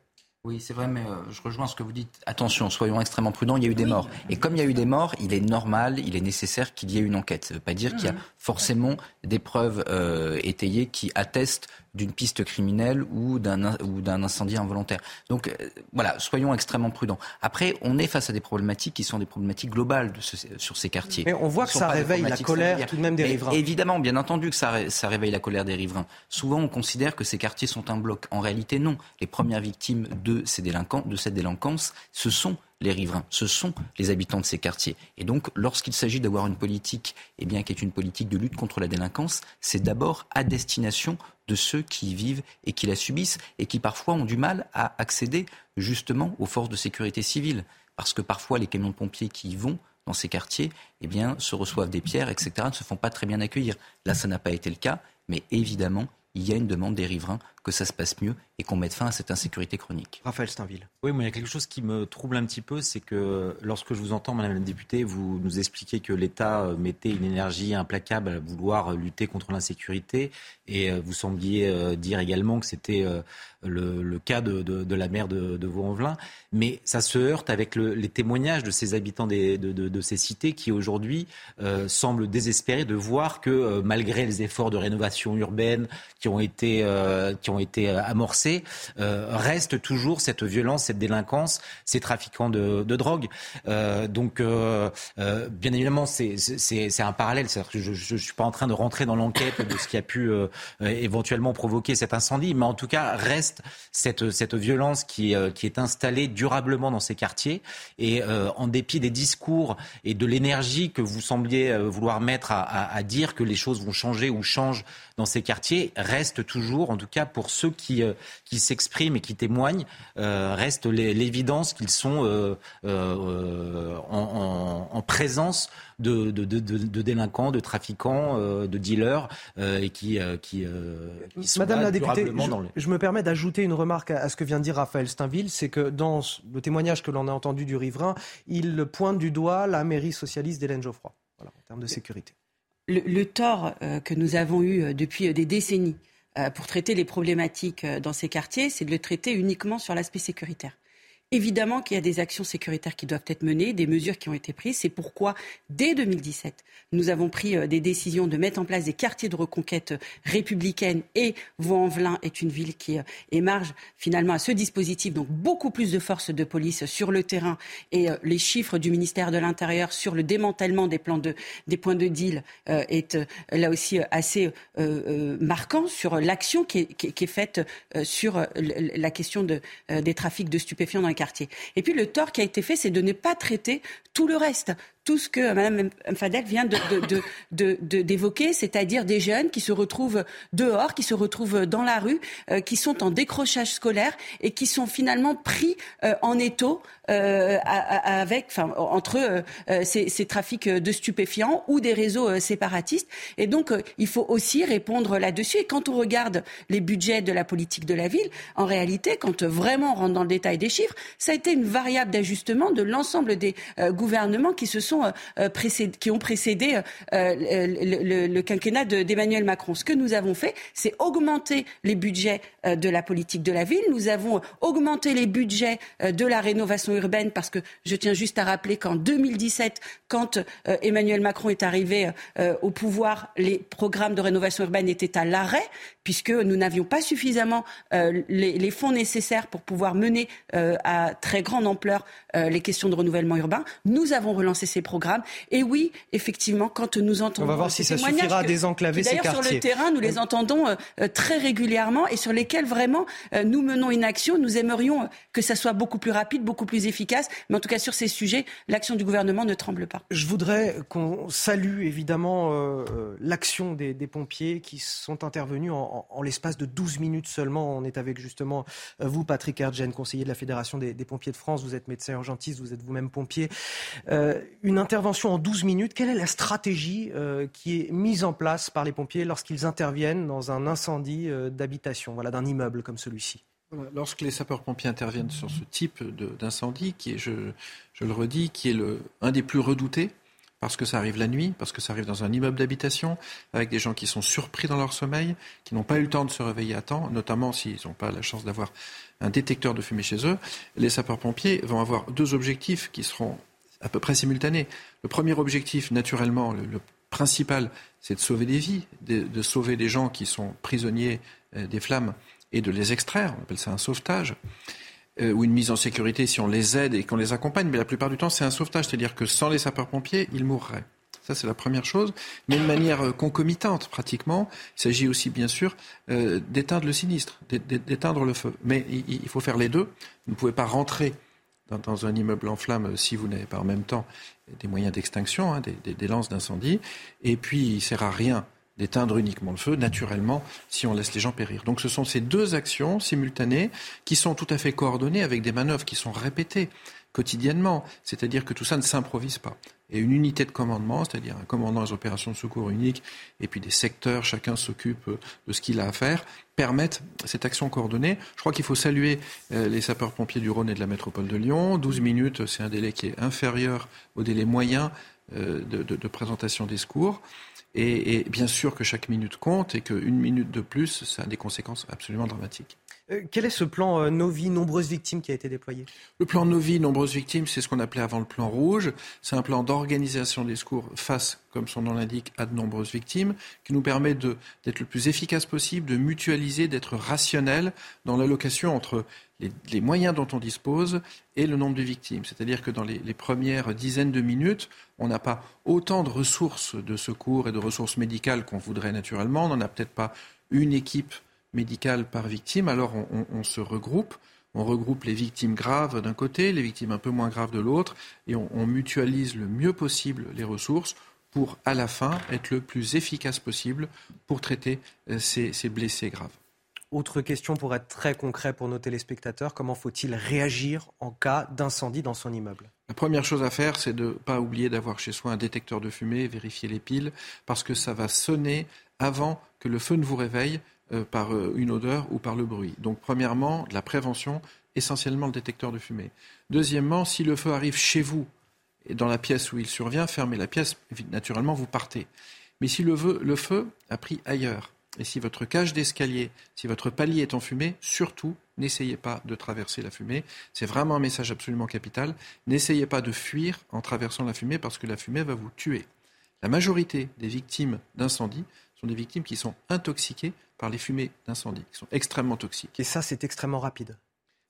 Speaker 11: Oui, c'est vrai, mais euh, je rejoins ce que vous dites. Attention, soyons extrêmement prudents, il y a eu des morts. Et comme il y a eu des morts, il est normal, il est nécessaire qu'il y ait une enquête. Ça ne veut pas dire qu'il y a mmh. forcément des preuves euh, étayées qui attestent d'une piste criminelle ou d'un ou d'un incendie involontaire. Donc euh, voilà, soyons extrêmement prudents. Après, on est face à des problématiques qui sont des problématiques globales de sur ces quartiers.
Speaker 1: Mais on voit que ça réveille la colère tout de même des riverains.
Speaker 11: Évidemment, bien entendu que ça, ça réveille la colère des riverains. Souvent, on considère que ces quartiers sont un bloc. En réalité, non. Les premières victimes de ces délinquants, de cette délinquance, ce sont les riverains, ce sont les habitants de ces quartiers. Et donc, lorsqu'il s'agit d'avoir une politique, eh bien, qui est une politique de lutte contre la délinquance, c'est d'abord à destination de ceux qui y vivent et qui la subissent et qui parfois ont du mal à accéder justement aux forces de sécurité civile. Parce que parfois, les camions de pompiers qui y vont dans ces quartiers, eh se reçoivent des pierres, etc., ne se font pas très bien accueillir. Là, ça n'a pas été le cas, mais évidemment, il y a une demande des riverains que ça se passe mieux et qu'on mette fin à cette insécurité chronique.
Speaker 1: Raphaël Steinville.
Speaker 12: Oui, moi, il y a quelque chose qui me trouble un petit peu, c'est que lorsque je vous entends, Madame la députée, vous nous expliquez que l'État euh, mettait une énergie implacable à vouloir lutter contre l'insécurité, et euh, vous sembliez euh, dire également que c'était le, cas de, la maire de, Vaux-en-Velin, mais ça se heurte avec les témoignages de ces habitants de, ces cités qui aujourd'hui semblent désespérés de voir que malgré les efforts de rénovation urbaine qui ont été, qui ont été amorcés, reste toujours cette violence, cette délinquance, ces trafiquants de, drogue. Euh, donc, euh, euh, bien évidemment, c'est un parallèle. je ne suis pas en train de rentrer dans l'enquête de ce qui a pu éventuellement provoquer cet incendie, mais en tout cas, reste cette, violence qui, est installée durablement dans ces quartiers. Et en dépit des discours et de l'énergie que vous sembliez vouloir mettre à, dire que les choses vont changer ou changent dans ces quartiers, reste toujours, en tout cas pour ceux qui, qui s'expriment et qui témoignent, reste l'évidence qu'ils sont euh, euh, en, présence de, délinquants, de trafiquants, euh, de dealers et qui, qui,
Speaker 1: sont Madame la députée, je, me permets d'ajouter une remarque à, ce que vient de dire Raphaël Steinville, c'est que dans le témoignage que l'on a entendu du riverain, il pointe du doigt la mairie socialiste d'Hélène Geoffroy, voilà, en termes de sécurité.
Speaker 9: le tort que nous avons eu depuis des décennies euh, pour traiter les problématiques euh, dans ces quartiers, c'est de le traiter uniquement sur l'aspect sécuritaire. Évidemment qu'il y a des actions sécuritaires qui doivent être menées, des mesures qui ont été prises. C'est pourquoi, dès 2017, nous avons pris euh, des décisions de mettre en place des quartiers de reconquête républicaine et Vaux-en-Velin est une ville qui émarge finalement à ce dispositif. Donc beaucoup plus de forces de police sur le terrain et les chiffres du ministère de l'Intérieur sur le démantèlement des, plans de, des points de deal est là aussi assez marquant sur l'action qui, est faite sur la question de, des trafics de stupéfiants dans les Et puis le tort qui a été fait, c'est de ne pas traiter tout le reste tout ce que Mme Fadel vient d'évoquer, c'est-à-dire des jeunes qui se retrouvent dehors, qui se retrouvent dans la rue, euh, qui sont en décrochage scolaire et qui sont finalement pris euh, en étau euh, avec, entre ces, ces, trafics de stupéfiants ou des réseaux séparatistes. Et donc, il faut aussi répondre là-dessus. Et quand on regarde les budgets de la politique de la ville, en réalité, quand vraiment on rentre dans le détail des chiffres, ça a été une variable d'ajustement de l'ensemble des gouvernements qui se sont euh, qui ont précédé euh, le, quinquennat d'Emmanuel Macron. Ce que nous avons fait, c'est augmenter les budgets euh, de la politique de la ville. Nous avons augmenté les budgets de la rénovation urbaine parce que je tiens juste à rappeler qu'en 2017, quand Emmanuel Macron est arrivé au pouvoir, les programmes de rénovation urbaine étaient à l'arrêt puisque nous n'avions pas suffisamment les, les, fonds nécessaires pour pouvoir mener à très grande ampleur les questions de renouvellement urbain. Nous avons relancé ces programmes. Et oui, effectivement, quand nous entendons...
Speaker 1: On va voir si ça suffira à désenclaver ces quartiers.
Speaker 9: D'ailleurs, sur le terrain, nous les entendons très régulièrement et sur lesquels vraiment nous menons une action. Nous aimerions que ça soit beaucoup plus rapide, beaucoup plus efficace. Mais en tout cas, sur ces sujets, l'action du gouvernement ne tremble pas.
Speaker 1: Je voudrais qu'on salue évidemment euh, euh, l'action des, pompiers qui sont intervenus en, l'espace de 12 minutes seulement. On est avec justement euh, vous, Patrick Erdgen, conseiller de la Fédération des, pompiers de France. Vous êtes médecin urgentiste, vous êtes vous-même pompier. une intervention en 12 minutes, quelle est la stratégie qui est mise en place par les pompiers lorsqu'ils interviennent dans un incendie d'habitation, voilà, d'un immeuble comme celui-ci?
Speaker 15: Lorsque les sapeurs-pompiers interviennent sur ce type d'incendie, qui est, je, le redis, qui est le, un des plus redoutés, parce que ça arrive la nuit, parce que ça arrive dans un immeuble d'habitation, avec des gens qui sont surpris dans leur sommeil, qui n'ont pas eu le temps de se réveiller à temps, notamment s'ils n'ont pas la chance d'avoir un détecteur de fumée chez eux, les sapeurs-pompiers vont avoir deux objectifs qui seront à peu près simultanés. Le premier objectif, naturellement, le, principal, c'est de sauver des vies, de, sauver des gens qui sont prisonniers euh, des flammes et de les extraire. On appelle ça un sauvetage. Euh, ou une mise en sécurité si on les aide et qu'on les accompagne. Mais la plupart du temps, c'est un sauvetage. C'est-à-dire que sans les sapeurs-pompiers, ils mourraient. Ça, c'est la première chose. Mais de manière euh, concomitante, pratiquement, il s'agit aussi, bien sûr, euh, d'éteindre le sinistre, d'éteindre le feu. Mais il, faut faire les deux. Vous ne pouvez pas rentrer dans, un immeuble en flammes si vous n'avez pas en même temps des moyens d'extinction, hein, des, des, lances d'incendie. Et puis, il ne sert à rien d'éteindre uniquement le feu, naturellement, si on laisse les gens périr. Donc ce sont ces deux actions simultanées qui sont tout à fait coordonnées avec des manœuvres qui sont répétées quotidiennement. C'est-à-dire que tout ça ne s'improvise pas. Et une unité de commandement, c'est-à-dire un commandant des opérations de secours unique, et puis des secteurs, chacun s'occupe de ce qu'il a à faire, permettent cette action coordonnée. Je crois qu'il faut saluer euh, les sapeurs-pompiers du Rhône et de la métropole de Lyon. 12 minutes, c'est un délai qui est inférieur au délai moyen euh, de, présentation des secours. Et, bien sûr que chaque minute compte et qu'une minute de plus, ça a des conséquences absolument dramatiques.
Speaker 1: Euh, quel est ce plan euh, Novi, nombreuses victimes, qui a été déployé?
Speaker 15: Le plan Novi, nombreuses victimes, c'est ce qu'on appelait avant le plan rouge. C'est un plan d'organisation des secours face, comme son nom l'indique, à de nombreuses victimes, qui nous permet d'être le plus efficace possible, de mutualiser, d'être rationnel dans l'allocation entre les, moyens dont on dispose et le nombre de victimes. C'est-à-dire que dans les, premières dizaines de minutes, on n'a pas autant de ressources de secours et de ressources médicales qu'on voudrait naturellement. On n'en a peut-être pas une équipe médicale par victime. Alors on, se regroupe. On regroupe les victimes graves d'un côté, les victimes un peu moins graves de l'autre, et on, mutualise le mieux possible les ressources pour, à la fin, être le plus efficace possible pour traiter euh, ces blessés graves.
Speaker 1: Autre question pour être très concret pour nos téléspectateurs, comment faut-il réagir en cas d'incendie dans son immeuble?
Speaker 15: La première chose à faire, c'est de ne pas oublier d'avoir chez soi un détecteur de fumée, vérifier les piles, parce que ça va sonner avant que le feu ne vous réveille euh, par euh, une odeur ou par le bruit. Donc premièrement, la prévention, essentiellement le détecteur de fumée. Deuxièmement, si le feu arrive chez vous, et dans la pièce où il survient, fermez la pièce, naturellement vous partez. Mais si le feu a pris ailleurs, et si votre cage d'escalier, si votre palier est en fumée, surtout, n'essayez pas de traverser la fumée. C'est vraiment un message absolument capital. N'essayez pas de fuir en traversant la fumée parce que la fumée va vous tuer. La majorité des victimes d'incendie sont des victimes qui sont intoxiquées par les fumées d'incendie, qui sont extrêmement toxiques.
Speaker 1: Et ça, c'est extrêmement rapide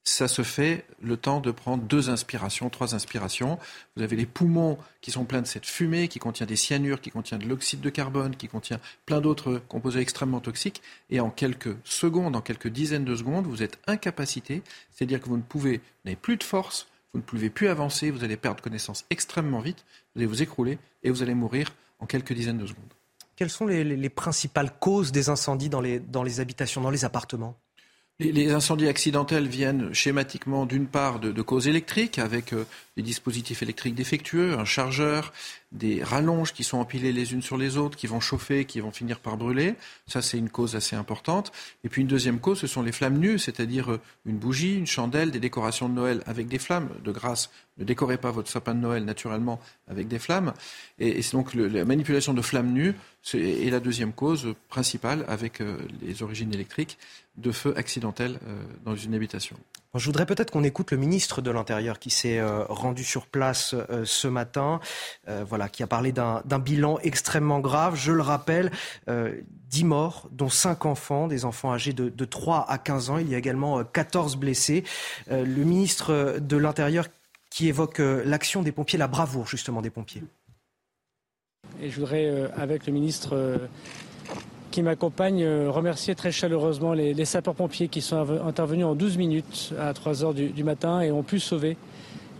Speaker 15: ça se fait le temps de prendre deux inspirations, trois inspirations. Vous avez les poumons qui sont pleins de cette fumée, qui contient des cyanures, qui contient de l'oxyde de carbone, qui contient plein d'autres composés extrêmement toxiques. Et en quelques secondes, en quelques dizaines de secondes, vous êtes incapacité, c'est-à-dire que vous ne pouvez, n'avez plus de force, vous ne pouvez plus avancer, vous allez perdre connaissance extrêmement vite, vous allez vous écrouler et vous allez mourir en quelques dizaines de secondes.
Speaker 1: Quelles sont les, principales causes des incendies dans les habitations, dans les appartements?
Speaker 15: Les, incendies accidentels viennent schématiquement d'une part de, causes électriques, avec euh, des dispositifs électriques défectueux, un chargeur, des rallonges qui sont empilées les unes sur les autres, qui vont chauffer, qui vont finir par brûler. Ça, c'est une cause assez importante. Et puis une deuxième cause, ce sont les flammes nues, c'est-à-dire euh, une bougie, une chandelle, des décorations de Noël avec des flammes. De grâce, ne décorez pas votre sapin de Noël naturellement avec des flammes. Et, c'est donc la manipulation de flammes nues est la deuxième cause principale avec euh, les origines électriques de feux accidentels euh, dans une habitation.
Speaker 1: Je voudrais peut-être qu'on écoute le ministre de l'Intérieur qui s'est euh, rendu sur place ce matin, voilà, qui a parlé d'un bilan extrêmement grave. Je le rappelle, 10 morts, dont 5 enfants, des enfants âgés de, de 3 à 15 ans. Il y a également 14 blessés. Le ministre de l'Intérieur qui évoque l'action des pompiers, la bravoure justement des pompiers.
Speaker 13: Et je voudrais, avec le ministre qui m'accompagne, remercier très chaleureusement les, sapeurs-pompiers qui sont intervenus en 12 minutes à 3 heures du, matin et ont pu sauver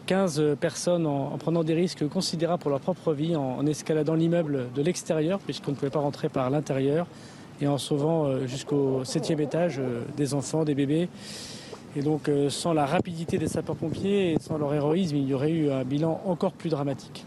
Speaker 13: 15 personnes en, prenant des risques considérables pour leur propre vie, en, escaladant l'immeuble de l'extérieur, puisqu'on ne pouvait pas rentrer par l'intérieur, et en sauvant euh, jusqu'au septième étage euh, des enfants, des bébés. Et donc, euh, sans la rapidité des sapeurs-pompiers et sans leur héroïsme, il y aurait eu un bilan encore plus dramatique.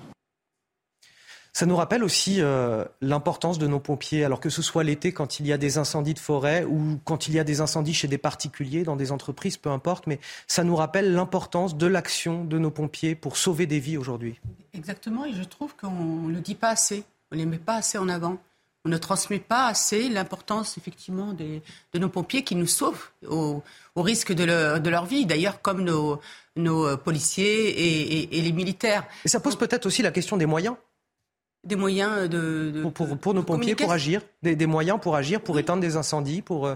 Speaker 1: Ça nous rappelle aussi euh, l'importance de nos pompiers, alors que ce soit l'été quand il y a des incendies de forêt ou quand il y a des incendies chez des particuliers, dans des entreprises, peu importe, mais ça nous rappelle l'importance de l'action de nos pompiers pour sauver des vies aujourd'hui.
Speaker 23: Exactement, et je trouve qu'on ne le dit pas assez, on ne les met pas assez en avant. On ne transmet pas assez l'importance effectivement de nos pompiers qui nous sauvent au, risque de leur, vie, d'ailleurs comme nos, nos policiers et, les militaires.
Speaker 1: Et ça pose peut-être aussi la question des moyens
Speaker 23: des moyens de,
Speaker 1: pour, pour, nos pompiers pour agir, des, moyens pour agir, pour éteindre des incendies, pour euh,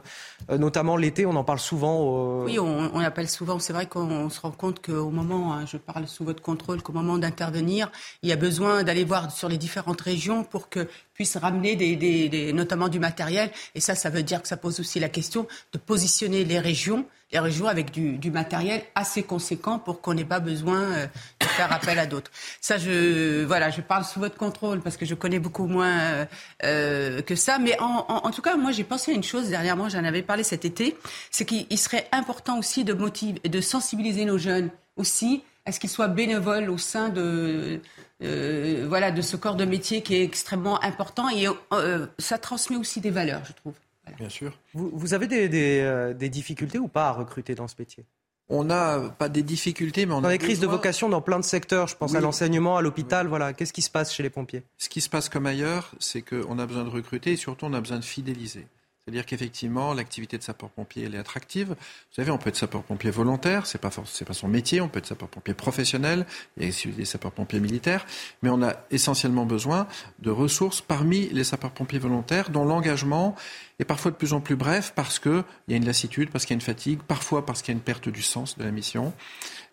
Speaker 1: euh, notamment l'été, on en parle souvent.
Speaker 23: Oui, on, on, appelle souvent. C'est vrai qu'on se rend compte qu'au moment, hein, je parle sous votre contrôle, qu'au moment d'intervenir, il y a besoin d'aller voir sur les différentes régions pour que puisse ramener des, notamment du matériel. Et ça, ça veut dire que ça pose aussi la question de positionner les régions, les régions avec du, matériel assez conséquent pour qu'on n'ait pas besoin euh, de faire appel à d'autres. Ça, je, voilà, je parle sous votre contrôle parce que je connais beaucoup moins euh, euh, que ça. Mais en, tout cas, moi, j'ai pensé à une chose dernièrement, j'en avais parlé cet été, c'est qu'il serait important aussi de motiver, de sensibiliser nos jeunes aussi à ce qu'ils soient bénévoles au sein de, euh, voilà, de ce corps de métier qui est extrêmement important et euh, ça transmet aussi des valeurs, je trouve.
Speaker 15: Bien sûr.
Speaker 1: Vous, avez des, euh, des, difficultés ou pas à recruter dans ce métier?
Speaker 15: On n'a pas des difficultés, mais on
Speaker 1: a
Speaker 15: des
Speaker 1: crises de vocation dans plein de secteurs. Je pense à l'enseignement, à l'hôpital. Voilà, qu'est-ce qui se passe chez les pompiers?
Speaker 15: Ce qui se passe comme ailleurs, c'est qu'on a besoin de recruter et surtout on a besoin de fidéliser. C'est-à-dire qu'effectivement, l'activité de sapeur-pompier, elle est attractive. Vous savez, on peut être sapeur-pompier volontaire, c'est pas c'est pas son métier, on peut être sapeur-pompier professionnel, il y a des sapeurs-pompiers militaires, mais on a essentiellement besoin de ressources parmi les sapeurs-pompiers volontaires dont l'engagement est parfois de plus en plus bref parce qu'il y a une lassitude, parce qu'il y a une fatigue, parfois parce qu'il y a une perte du sens de la mission.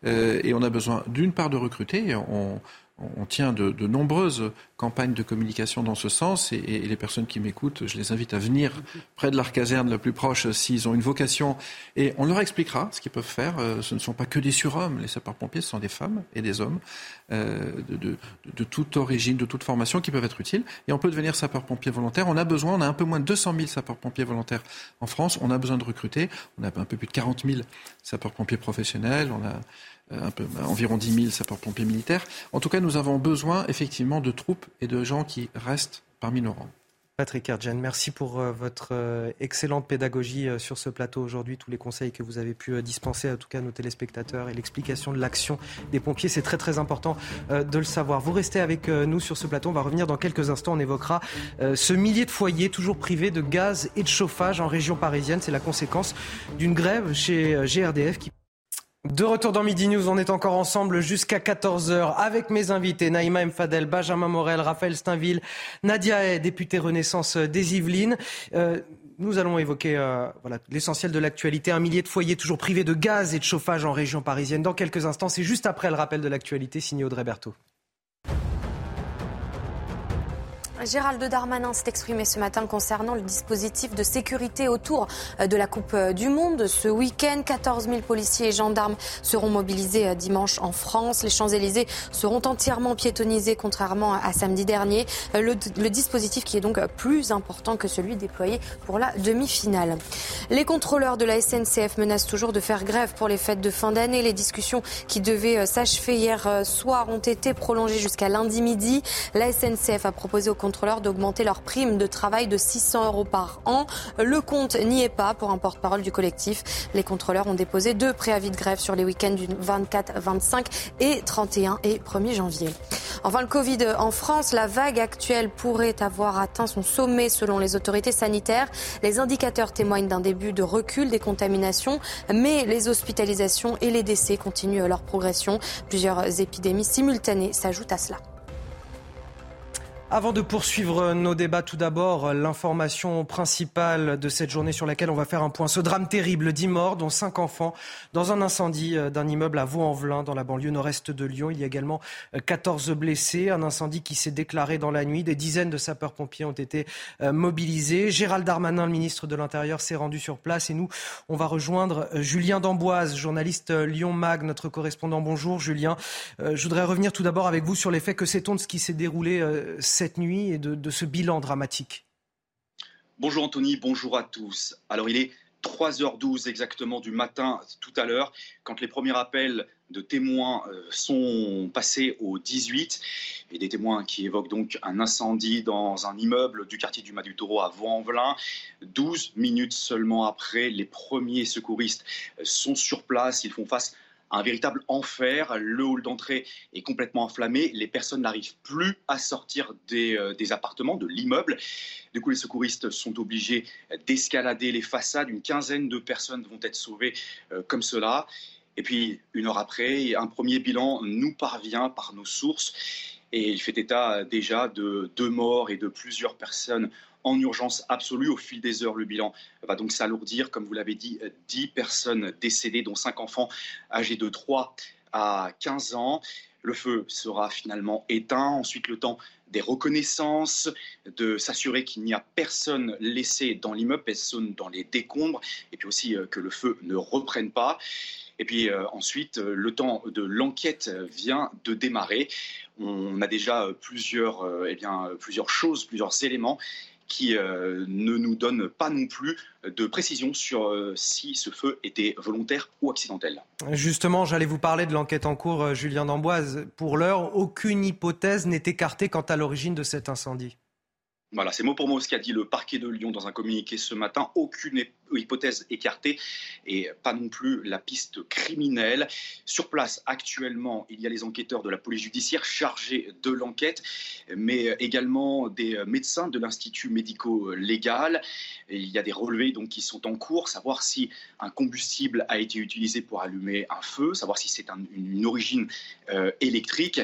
Speaker 15: Euh, et on a besoin d'une part de recruter, on tient de, nombreuses campagnes de communication dans ce sens et, les personnes qui m'écoutent, je les invite à venir près de leur caserne la plus proche s'ils ont une vocation. Et on leur expliquera ce qu'ils peuvent faire. Euh, ce ne sont pas que des surhommes, les sapeurs-pompiers, ce sont des femmes et des hommes euh, de, toute origine, de toute formation qui peuvent être utiles. Et on peut devenir sapeur-pompier volontaire. On a besoin, on a un peu moins de 200 000 sapeurs-pompiers volontaires en France, on a besoin de recruter, on a un peu plus de 40 000 sapeurs-pompiers professionnels, on a un peu, bah, environ 10 000 sapeurs-pompiers militaires. En tout cas, nous avons besoin effectivement de troupes et de gens qui restent parmi nos rangs.
Speaker 1: Patrick Erdjen, merci pour euh, votre euh, excellente pédagogie sur ce plateau aujourd'hui, tous les conseils que vous avez pu dispenser à tout cas à nos téléspectateurs et l'explication de l'action des pompiers. C'est très très important de le savoir. Vous restez avec nous sur ce plateau. On va revenir dans quelques instants. On évoquera ce millier de foyers toujours privés de gaz et de chauffage en région parisienne. C'est la conséquence d'une grève chez GRDF qui de retour dans Midi News, on est encore ensemble jusqu'à 14h avec mes invités Naïma Mfadel, Benjamin Morel, Raphaël Steinville, Nadia Hay, députée Renaissance des Yvelines. Euh, nous allons évoquer euh, voilà, l'essentiel de l'actualité. Un millier de foyers toujours privés de gaz et de chauffage en région parisienne. Dans quelques instants, c'est juste après le rappel de l'actualité signé Audrey Berthaud.
Speaker 17: Gérald Darmanin s'est exprimé ce matin concernant le dispositif de sécurité autour euh, de la Coupe euh, du Monde. Ce week-end, 14 000 policiers et gendarmes seront mobilisés euh, dimanche en France. Les Champs-Élysées seront entièrement piétonnisés, contrairement à samedi dernier. Le, dispositif qui est donc plus important que celui déployé pour la demi-finale. Les contrôleurs de la SNCF menacent toujours de faire grève pour les fêtes de fin d'année. Les discussions qui devaient s'achever hier soir ont été prolongées jusqu'à lundi midi. La SNCF a proposé aux d'augmenter leur prime de travail de 600 euros par an. Le compte n'y est pas pour un porte-parole du collectif. Les contrôleurs ont déposé deux préavis de grève sur les week-ends du 24, 25 et 31 et 1er janvier. Enfin, le Covid en France, la vague actuelle pourrait avoir atteint son sommet selon les autorités sanitaires. Les indicateurs témoignent d'un début de recul des contaminations, mais les hospitalisations et les décès continuent leur progression. Plusieurs épidémies simultanées s'ajoutent à cela.
Speaker 1: Avant de poursuivre nos débats, tout d'abord, l'information principale de cette journée sur laquelle on va faire un point. Ce drame terrible, 10 morts, dont 5 enfants, dans un incendie euh, d'un immeuble à Vaux-en-Velin, dans la banlieue nord-est de Lyon. Il y a également 14 euh, blessés. Un incendie qui s'est déclaré dans la nuit. Des dizaines de sapeurs-pompiers ont été euh, mobilisés. Gérald Darmanin, le ministre de l'Intérieur, s'est rendu sur place. Et nous, on va rejoindre Julien Damboise, journaliste Lyon Mag, notre correspondant. Bonjour, Julien. Je voudrais revenir tout d'abord avec vous sur les faits. Que sait-on de ce qui s'est déroulé nuit et de, ce bilan dramatique
Speaker 18: Bonjour Anthony, bonjour à tous. Alors il est 3h12 exactement du matin tout à l'heure, quand les premiers appels de témoins euh, sont passés au 18, et des témoins qui évoquent donc un incendie dans un immeuble du quartier du Mas du Taureau à Vaux-en-Velin. 12 minutes seulement après, les premiers secouristes sont sur place, ils font face un véritable enfer. Le hall d'entrée est complètement enflammé. Les personnes n'arrivent plus à sortir des, euh, appartements, de l'immeuble. Du coup, les secouristes sont obligés d'escalader les façades. Une quinzaine de personnes vont être sauvées euh, comme cela. Et puis, une heure après, un premier bilan nous parvient par nos sources. Et il fait état déjà de deux morts et de plusieurs personnes en urgence absolue. Au fil des heures, le bilan va donc s'alourdir. Comme vous l'avez dit, 10 personnes décédées, dont 5 enfants âgés de 3 à 15 ans. Le feu sera finalement éteint. Ensuite, le temps des reconnaissances, de s'assurer qu'il n'y a personne laissé dans l'immeuble, personne dans les décombres, et puis aussi euh, que le feu ne reprenne pas. Et puis euh, ensuite, euh, le temps de l'enquête vient de démarrer. On a déjà plusieurs, eh plusieurs choses, plusieurs éléments qui euh, ne nous donne pas non plus de précision sur euh, si ce feu était volontaire ou accidentel.
Speaker 1: Justement, j'allais vous parler de l'enquête en cours, euh, Julien D'Amboise. Pour l'heure, aucune hypothèse n'est écartée quant à l'origine de cet incendie.
Speaker 18: Voilà, c'est mot pour mot ce qu'a dit le parquet de Lyon dans un communiqué ce matin. Aucune hypothèse écartée et pas non plus la piste criminelle. Sur place, actuellement, il y a les enquêteurs de la police judiciaire chargés de l'enquête, mais également des médecins de l'Institut médico-légal. Il y a des relevés donc, qui sont en cours, savoir si un combustible a été utilisé pour allumer un feu, savoir si c'est une origine euh, électrique.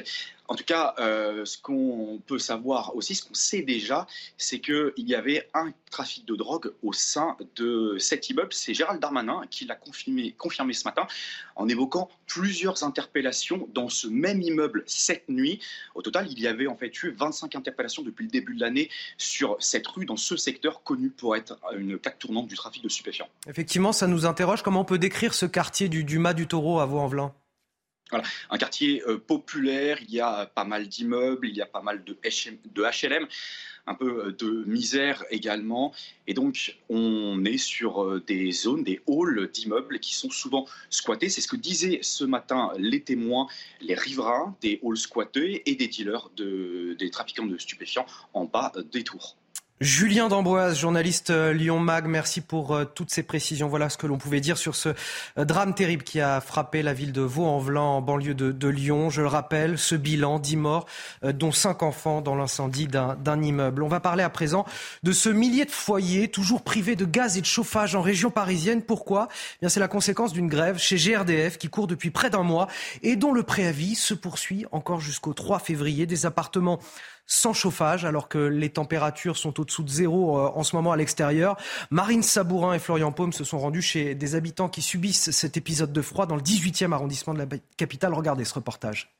Speaker 18: En tout cas, euh, ce qu'on peut savoir aussi, ce qu'on sait déjà, c'est qu'il y avait un trafic de drogue au sein de cet immeuble. C'est Gérald Darmanin qui l'a confirmé, ce matin en évoquant plusieurs interpellations dans ce même immeuble cette nuit. Au total, il y avait en fait eu 25 interpellations depuis le début de l'année sur cette rue, dans ce secteur connu pour être une plaque tournante du trafic de stupéfiants.
Speaker 1: Effectivement, ça nous interroge. Comment on peut décrire ce quartier du Dumas du Taureau à Vaux-en-Velin?
Speaker 18: Voilà. Un quartier euh, populaire, il y a pas mal d'immeubles, il y a pas mal de, de HLM, un peu euh, de misère également. Et donc, on est sur euh, des zones, des halls d'immeubles qui sont souvent squattés. C'est ce que disaient ce matin les témoins, les riverains des halls squattés et des dealers, de, des trafiquants de stupéfiants en bas des tours.
Speaker 1: Julien D'Amboise, journaliste euh, Lyon Mag, merci pour euh, toutes ces précisions. Voilà ce que l'on pouvait dire sur ce euh, drame terrible qui a frappé la ville de Vaux-en-Velin, en banlieue de, Lyon. Je le rappelle, ce bilan, 10 morts, dont 5 enfants dans l'incendie d'un immeuble. On va parler à présent de ce millier de foyers toujours privés de gaz et de chauffage en région parisienne. Pourquoi? Eh C'est la conséquence d'une grève chez GRDF qui court depuis près d'un mois et dont le préavis se poursuit encore jusqu'au 3 février. Des appartements sans chauffage, alors que les températures sont au-dessous de zéro euh, en ce moment à l'extérieur. Marine Sabourin et Florian Paume se sont rendus chez des habitants qui subissent cet épisode de froid dans le 18e arrondissement de la capitale. Regardez ce reportage.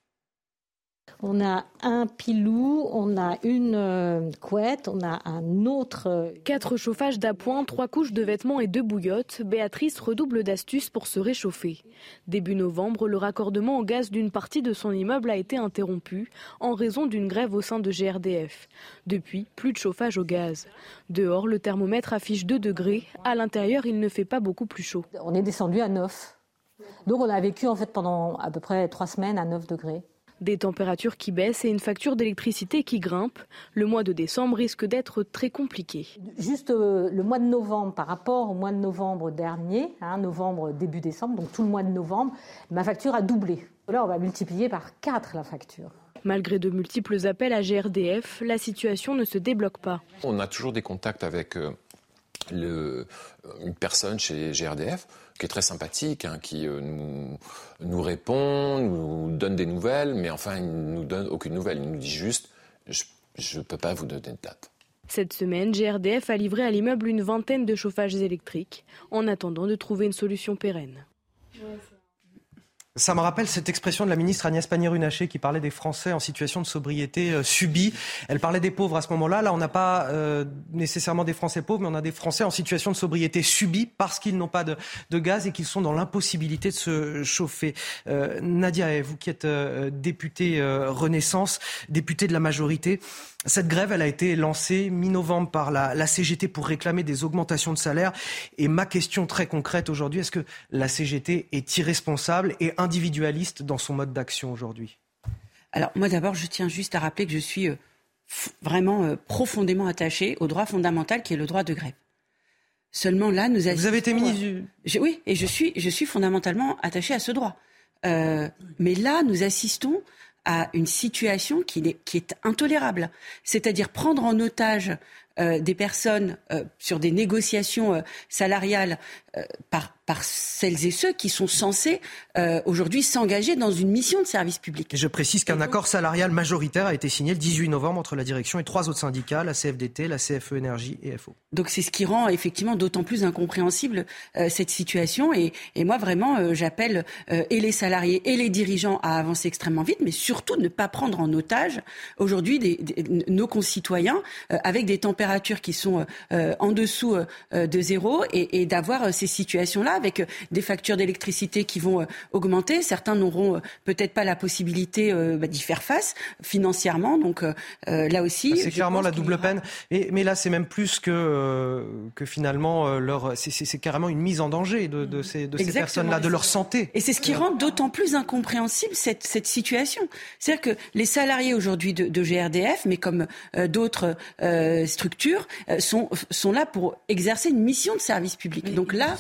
Speaker 35: On a un pilou, on a une euh, couette, on a un autre. Euh,
Speaker 36: Quatre chauffages d'appoint, trois couches de vêtements et deux bouillottes. Béatrice redouble d'astuces pour se réchauffer. Début novembre, le raccordement au gaz d'une partie de son immeuble a été interrompu en raison d'une grève au sein de GRDF. Depuis, plus de chauffage au gaz. Dehors, le thermomètre affiche 2 degrés. À l'intérieur, il ne fait pas beaucoup plus chaud.
Speaker 35: On est descendu à 9. Donc on a vécu en fait pendant à peu près trois semaines à 9 degrés.
Speaker 36: Des températures qui baissent et une facture d'électricité qui grimpe. Le mois de décembre risque d'être très compliqué.
Speaker 35: Juste euh, le mois de novembre par rapport au mois de novembre dernier, hein, novembre début décembre, donc tout le mois de novembre, ma facture a doublé. Là, on va multiplier par 4 la facture.
Speaker 36: Malgré de multiples appels à GRDF, la situation ne se débloque pas.
Speaker 37: On a toujours des contacts avec euh, le, une personne chez GRDF qui est très sympathique, hein, qui euh, nous, nous répond, nous donne des nouvelles, mais enfin, il ne nous donne aucune nouvelle. Il nous dit juste, je ne peux pas vous donner de date.
Speaker 36: Cette semaine, GRDF a livré à l'immeuble une vingtaine de chauffages électriques en attendant de trouver une solution pérenne.
Speaker 1: Ça me rappelle cette expression de la ministre Agnès Pannier-Runacher qui parlait des Français en situation de sobriété euh, subie. Elle parlait des pauvres à ce moment-là. Là, on n'a pas euh, nécessairement des Français pauvres, mais on a des Français en situation de sobriété subie parce qu'ils n'ont pas de, gaz et qu'ils sont dans l'impossibilité de se chauffer. Euh, Nadia, vous qui êtes euh, députée Renaissance, députée de la majorité, cette grève, elle a été lancée mi-novembre par la, la, CGT pour réclamer des augmentations de salaire. Et ma question très concrète aujourd'hui, est-ce que la CGT est irresponsable et individualiste dans son mode d'action aujourd'hui?
Speaker 9: Alors moi d'abord, je tiens juste à rappeler que je suis euh, vraiment euh, profondément attachée au droit fondamental qui est le droit de grève. Seulement là, nous
Speaker 1: Vous avez été ministre
Speaker 9: du... Oui, et je suis, je suis fondamentalement attachée à ce droit. Euh, mais là, nous assistons à une situation qui est, intolérable. C'est-à-dire prendre en otage euh, des personnes euh, sur des négociations euh, salariales par, par celles et ceux qui sont censés aujourd'hui s'engager dans une mission de service public.
Speaker 1: Et je précise qu'un accord salarial majoritaire a été signé le 18 novembre entre la direction et trois autres syndicats, la CFDT, la CFE Énergie et FO.
Speaker 9: Donc c'est ce qui rend effectivement d'autant plus incompréhensible cette situation. Et, et moi vraiment, j'appelle et les salariés et les dirigeants à avancer extrêmement vite, mais surtout ne pas prendre en otage aujourd'hui des, des, nos concitoyens avec des températures qui sont euh, en dessous euh, de zéro et, et d'avoir ces situations-là avec des factures d'électricité qui vont euh, augmenter. Certains n'auront peut-être pas la possibilité bah, d'y faire face financièrement. Donc là aussi,
Speaker 1: c'est clairement la double peine. Et, mais là, c'est même plus que que finalement leur, c'est carrément une mise en danger de, de ces, de ces personnes-là, de leur santé.
Speaker 9: Et c'est ce qui rend d'autant plus incompréhensible cette, cette situation. C'est-à-dire que les salariés aujourd'hui de, de, GRDF, mais comme euh, d'autres euh, structures, euh, sont, sont là pour exercer une mission de service public. Mais Donc là,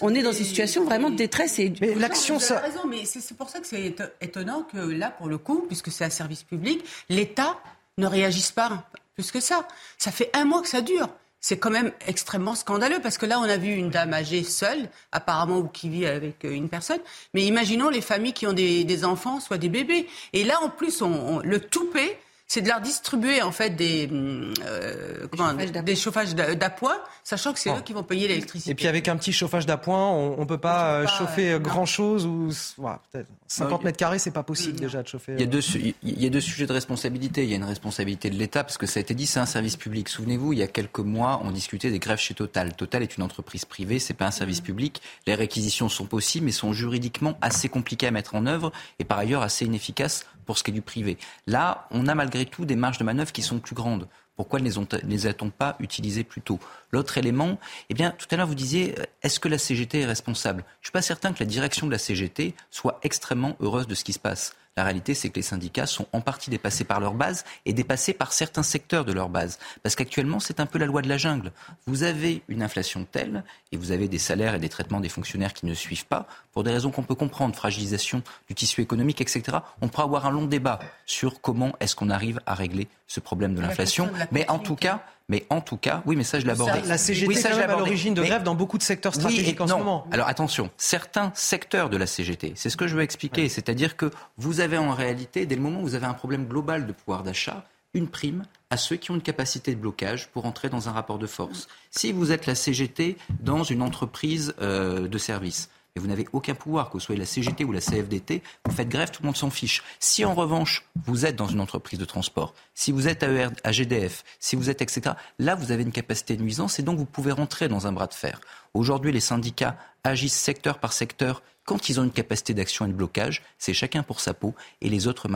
Speaker 9: on est dans une situation vraiment de détresse. Et
Speaker 1: mais l'action, ça.
Speaker 23: raison, mais c'est pour ça que c'est étonnant que là, pour le coup, puisque c'est un service public, l'État ne réagisse pas plus que ça. Ça fait un mois que ça dure c'est quand même extrêmement scandaleux parce que là, on a vu une dame âgée seule, apparemment, ou qui vit avec une personne. Mais imaginons les familles qui ont des, des enfants, soit des bébés. Et là, en plus, on, on, le toupet, c'est de leur distribuer en fait des, euh, comment, des chauffages d'appoint, sachant que c'est eux qui vont payer l'électricité.
Speaker 1: Et puis avec un petit chauffage d'appoint, on ne peut pas, peut pas chauffer euh, grand chose ou voilà, peut-être 50 mètres carrés, c'est pas possible déjà de chauffer.
Speaker 11: Il y, a deux, il y a deux sujets de responsabilité. Il y a une responsabilité de l'État parce que ça a été dit, c'est un service public. Souvenez-vous, il y a quelques mois, on discutait des grèves chez Total. Total est une entreprise privée, c'est pas un service public. Les réquisitions sont possibles, mais sont juridiquement assez compliquées à mettre en œuvre et par ailleurs assez inefficaces pour ce qui est du privé. Là, on a malgré tout des marges de manœuvre qui sont plus grandes. Pourquoi ne les a-t-on pas utilisées plus tôt? L'autre élément, eh bien, tout à l'heure, vous disiez, est-ce que la CGT est responsable? Je ne suis pas certain que la direction de la CGT soit extrêmement heureuse de ce qui se passe. La réalité, c'est que les syndicats sont en partie dépassés par leur base et dépassés par certains secteurs de leur base. Parce qu'actuellement, c'est un peu la loi de la jungle. Vous avez une inflation telle et vous avez des salaires et des traitements des fonctionnaires qui ne suivent pas, pour des raisons qu'on peut comprendre, fragilisation du tissu économique, etc. On pourra avoir un long débat sur comment est-ce qu'on arrive à régler ce problème de l'inflation. Mais en tout cas, mais en tout cas, oui, mais ça je l'abordais.
Speaker 1: La CGT
Speaker 11: oui, ça,
Speaker 1: à l'origine de
Speaker 11: mais...
Speaker 1: grève dans beaucoup de secteurs stratégiques
Speaker 11: oui
Speaker 1: en
Speaker 11: non.
Speaker 1: ce moment.
Speaker 11: Alors attention, certains secteurs de la CGT, c'est ce que je veux expliquer, ouais. c'est-à-dire que vous avez en réalité, dès le moment où vous avez un problème global de pouvoir d'achat, une prime à ceux qui ont une capacité de blocage pour entrer dans un rapport de force. Si vous êtes la CGT dans une entreprise euh, de service, et vous n'avez aucun pouvoir, que ce soit la CGT ou la CFDT, vous faites grève, tout le monde s'en fiche. Si en revanche, vous êtes dans une entreprise de transport, si vous êtes à, à GDF, si vous êtes, etc., là, vous avez une capacité de nuisance et donc vous pouvez rentrer dans un bras de fer. Aujourd'hui, les syndicats agissent secteur par secteur. Quand ils ont une capacité d'action et de blocage, c'est chacun pour sa peau et les autres,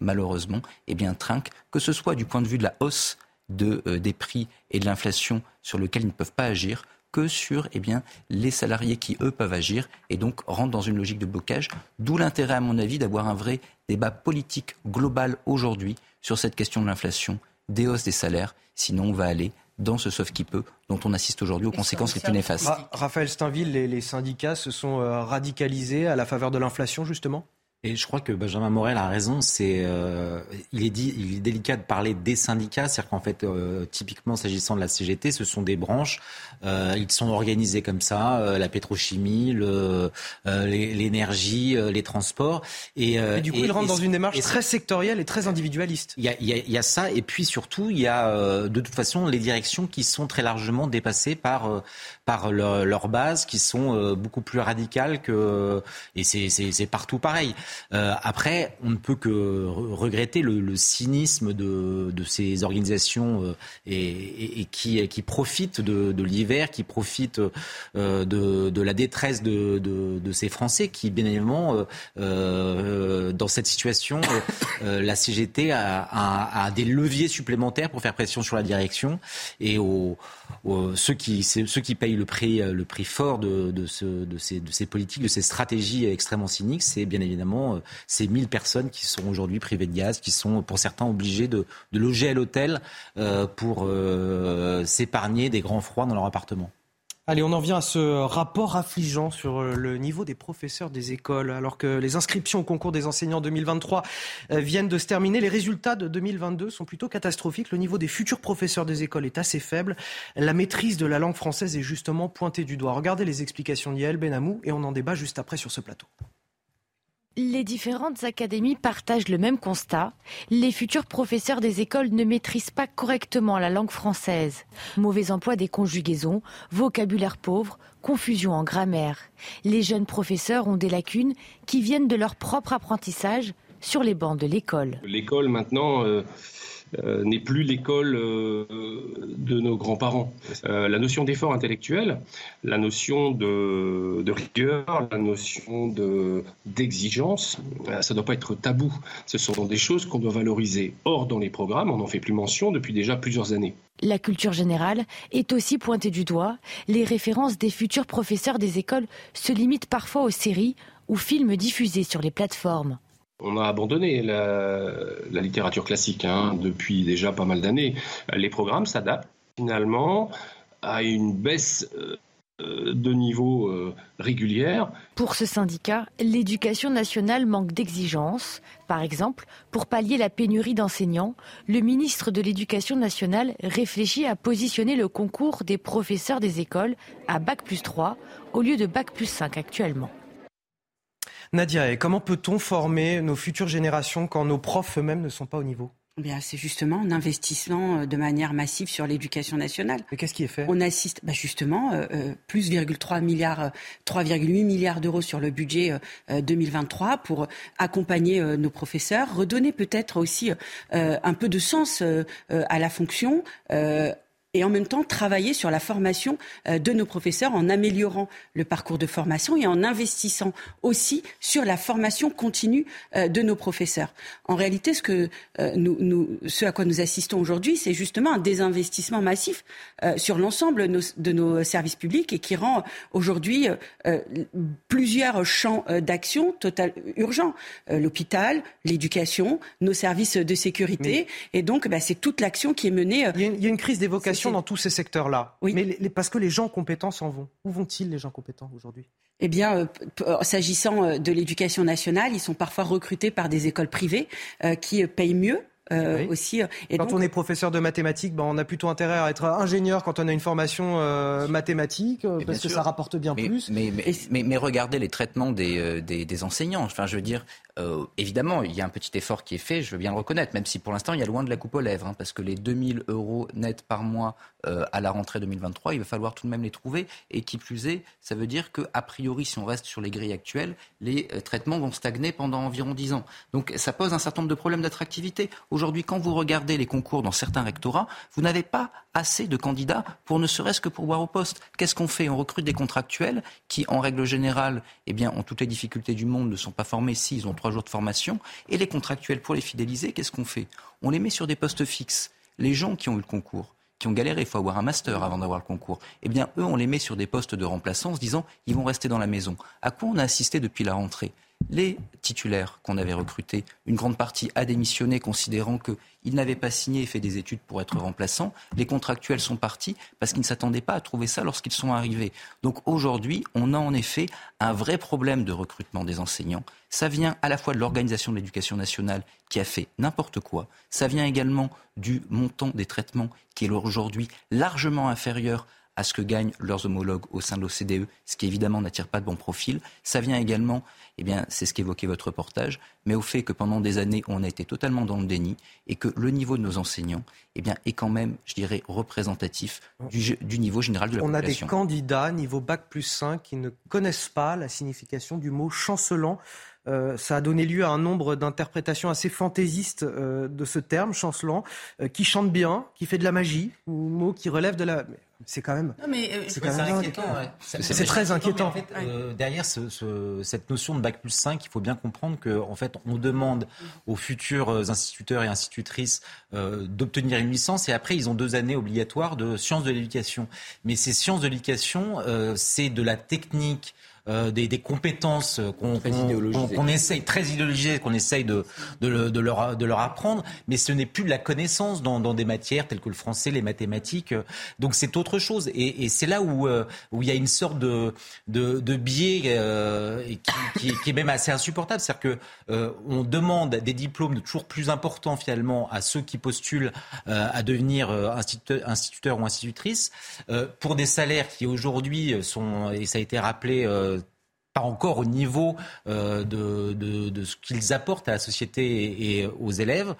Speaker 11: malheureusement, eh bien, trinquent, que ce soit du point de vue de la hausse euh, des prix et de l'inflation sur lequel ils ne peuvent pas agir, que sur eh bien, les salariés qui, eux, peuvent agir et donc rentrent dans une logique de blocage. D'où l'intérêt, à mon avis, d'avoir un vrai débat politique global aujourd'hui sur cette question de l'inflation, des hausses des salaires. Sinon, on va aller dans ce sauf qui peut dont on assiste aujourd'hui aux conséquences les plus néfastes.
Speaker 1: Raphaël Steinville, les, les, syndicats se sont euh, radicalisés à la faveur de l'inflation, justement?
Speaker 12: Et je crois que Benjamin Morel a raison. C'est, euh, il est dit, il est délicat de parler des syndicats, c'est-à-dire qu'en fait, euh, typiquement s'agissant de la CGT, ce sont des branches. Euh, ils sont organisés comme ça, euh, la pétrochimie, le, euh, l'énergie, les transports.
Speaker 1: Et, et du coup, ils rentrent dans une démarche très sectorielle et très individualiste.
Speaker 12: Il y y y a ça, et puis surtout, il y a de toute façon les directions qui sont très largement dépassées par par leur, leur base, qui sont beaucoup plus radicales que, et c'est, partout pareil. Euh, après, on ne peut que regretter le, le cynisme de, ces organisations euh, et, qui, profitent de, l'hiver, qui profitent euh, de, la détresse de, ces Français qui, bien évidemment, euh, dans cette situation, la CGT a, des leviers supplémentaires pour faire pression sur la direction et aux, ceux, qui, ceux qui payent le prix, le prix fort de, de, ce, de, ces, politiques, de ces stratégies extrêmement cyniques, c'est bien évidemment euh, ces 1000 personnes qui sont aujourd'hui privées de gaz, qui sont pour certains obligés de, loger à l'hôtel euh, pour euh, s'épargner des grands froids dans leur appartement.
Speaker 1: Allez, on en vient à ce rapport affligeant sur le niveau des professeurs des écoles. Alors que les inscriptions au concours des enseignants 2023 viennent de se terminer, les résultats de 2022 sont plutôt catastrophiques. Le niveau des futurs professeurs des écoles est assez faible. La maîtrise de la langue française est justement pointée du doigt. Regardez les explications d'Yael Benamou et on en débat juste après sur ce plateau.
Speaker 38: Les différentes académies partagent le même constat. Les futurs professeurs des écoles ne maîtrisent pas correctement la langue française. Mauvais emploi des conjugaisons, vocabulaire pauvre, confusion en grammaire. Les jeunes professeurs ont des lacunes qui viennent de leur propre apprentissage sur les bancs de l'école.
Speaker 39: L'école maintenant... Euh, euh, n'est plus l'école euh, de nos grands-parents. Euh, la notion d'effort intellectuel, la notion de, rigueur, la notion d'exigence, ça ne doit pas être tabou. Ce sont des choses qu'on doit valoriser. Or, dans les programmes, on n'en fait plus mention depuis déjà plusieurs années.
Speaker 38: La culture générale est aussi pointée du doigt. Les références des futurs professeurs des écoles se limitent parfois aux séries ou films diffusés sur les plateformes.
Speaker 39: On a abandonné la, littérature classique hein, depuis déjà pas mal d'années. Les programmes s'adaptent finalement à une baisse euh, de niveau euh, régulière.
Speaker 38: Pour ce syndicat, l'éducation nationale manque d'exigences. Par exemple, pour pallier la pénurie d'enseignants, le ministre de l'Éducation nationale réfléchit à positionner le concours des professeurs des écoles à Bac plus 3 au lieu de Bac plus 5 actuellement.
Speaker 1: Nadia, comment peut-on former nos futures générations quand nos profs eux-mêmes ne sont pas au niveau?
Speaker 9: Eh Bien, c'est justement un investissement euh, de manière massive sur l'éducation nationale.
Speaker 1: Mais qu'est-ce qui est fait?
Speaker 9: On assiste, bah justement, euh, euh plus 3 milliards, 3,8 milliards d'euros sur le budget 2023 euh, pour accompagner nos professeurs, redonner peut-être aussi un peu de sens à la fonction et en même temps travailler sur la formation euh, de nos professeurs en améliorant le parcours de formation et en investissant aussi sur la formation continue euh, de nos professeurs. En réalité, ce, que, euh, nous, nous, ce à quoi nous assistons aujourd'hui, c'est justement un désinvestissement massif sur l'ensemble de nos services publics et qui rend aujourd'hui plusieurs champs d'action total urgents. L'hôpital, l'éducation, nos services de sécurité. Et donc, bah, c'est toute l'action qui est menée.
Speaker 1: Il y a une, il y a une crise dans tous ces secteurs-là. Oui. Mais parce que les gens compétents s'en vont. Où vont-ils les gens compétents aujourd'hui?
Speaker 9: Eh bien, euh, euh, s'agissant euh, de l'éducation nationale, ils sont parfois recrutés par des écoles privées qui payent mieux aussi.
Speaker 1: Et quand on est professeur de mathématiques, ben, on a plutôt intérêt à être ingénieur quand on a une formation mathématique, parce que ça rapporte bien plus.
Speaker 11: Mais, mais, mais, regardez les traitements des, des, des, enseignants. Enfin, je veux dire, euh, évidemment, il y a un petit effort qui est fait, je veux bien le reconnaître, même si pour l'instant, il y a loin de la coupe aux lèvres, hein, parce que les 2000 euros nets par mois euh, à la rentrée 2023, il va falloir tout de même les trouver. Et qui plus est, ça veut dire qu'a priori, si on reste sur les grilles actuelles, les euh, traitements vont stagner pendant environ 10 ans. Donc ça pose un certain nombre de problèmes d'attractivité. Aujourd'hui, quand vous regardez les concours dans certains rectorats, vous n'avez pas assez de candidats pour ne serait-ce que pour voir au poste. Qu'est-ce qu'on fait? On recrute des contractuels qui, en règle générale, eh bien, ont toutes les difficultés du monde, ne sont pas formés s'ils ont trois jours de formation. Et les contractuels, pour les fidéliser, qu'est-ce qu'on fait? On les met sur des postes fixes. Les gens qui ont eu le concours, qui ont galéré, il faut avoir un master avant d'avoir le concours, eh bien, eux, on les met sur des postes de remplaçants se disant, ils vont rester dans la maison. À quoi on a assisté depuis la rentrée? Les titulaires qu'on avait recrutés, une grande partie a démissionné considérant qu'ils n'avaient pas signé et fait des études pour être remplaçants. Les contractuels sont partis parce qu'ils ne s'attendaient pas à trouver ça lorsqu'ils sont arrivés. Donc aujourd'hui, on a en effet un vrai problème de recrutement des enseignants. Ça vient à la fois de l'organisation de l'éducation nationale qui a fait n'importe quoi. Ça vient également du montant des traitements qui est aujourd'hui largement inférieur à ce que gagnent leurs homologues au sein de l'OCDE, ce qui évidemment n'attire pas de bon profil. Ça vient également, eh bien, c'est ce qu'évoquait votre reportage, mais au fait que pendant des années, on a été totalement dans le déni et que le niveau de nos enseignants, eh bien, est quand même, je dirais, représentatif du, niveau général de la
Speaker 1: on
Speaker 11: population.
Speaker 1: On a des candidats niveau bac plus 5 qui ne connaissent pas la signification du mot chancelant. Euh, ça a donné lieu à un nombre d'interprétations assez fantaisistes euh, de ce terme, chancelant, euh, qui chante bien, qui fait de la magie, ou mot qui relève de la c'est quand même.
Speaker 12: c'est inquiétant. C'est
Speaker 1: très inquiétant.
Speaker 12: Euh, derrière cette notion de bac plus 5, il faut bien comprendre qu'en en fait, on demande aux futurs instituteurs et institutrices euh, d'obtenir une licence et après, ils ont deux années obligatoires de sciences de l'éducation. Mais ces sciences de l'éducation, euh, c'est de la technique euh, des, des, compétences qu'on qu essaye, très idéologisées, qu'on essaye de, de, de, leur, de leur apprendre, mais ce n'est plus de la connaissance dans, dans, des matières telles que le français, les mathématiques. Donc c'est autre chose. Et, et c'est là où, euh, où il y a une sorte de, de, biais euh, qui, qui, qui, est même assez insupportable. C'est-à-dire que euh, on demande des diplômes de toujours plus importants finalement à ceux qui postulent euh, à devenir instituteur, instituteur ou institutrice pour des salaires qui aujourd'hui sont, et ça a été rappelé, pas encore au niveau euh, de, de, de, ce qu'ils apportent à la société et, aux élèves.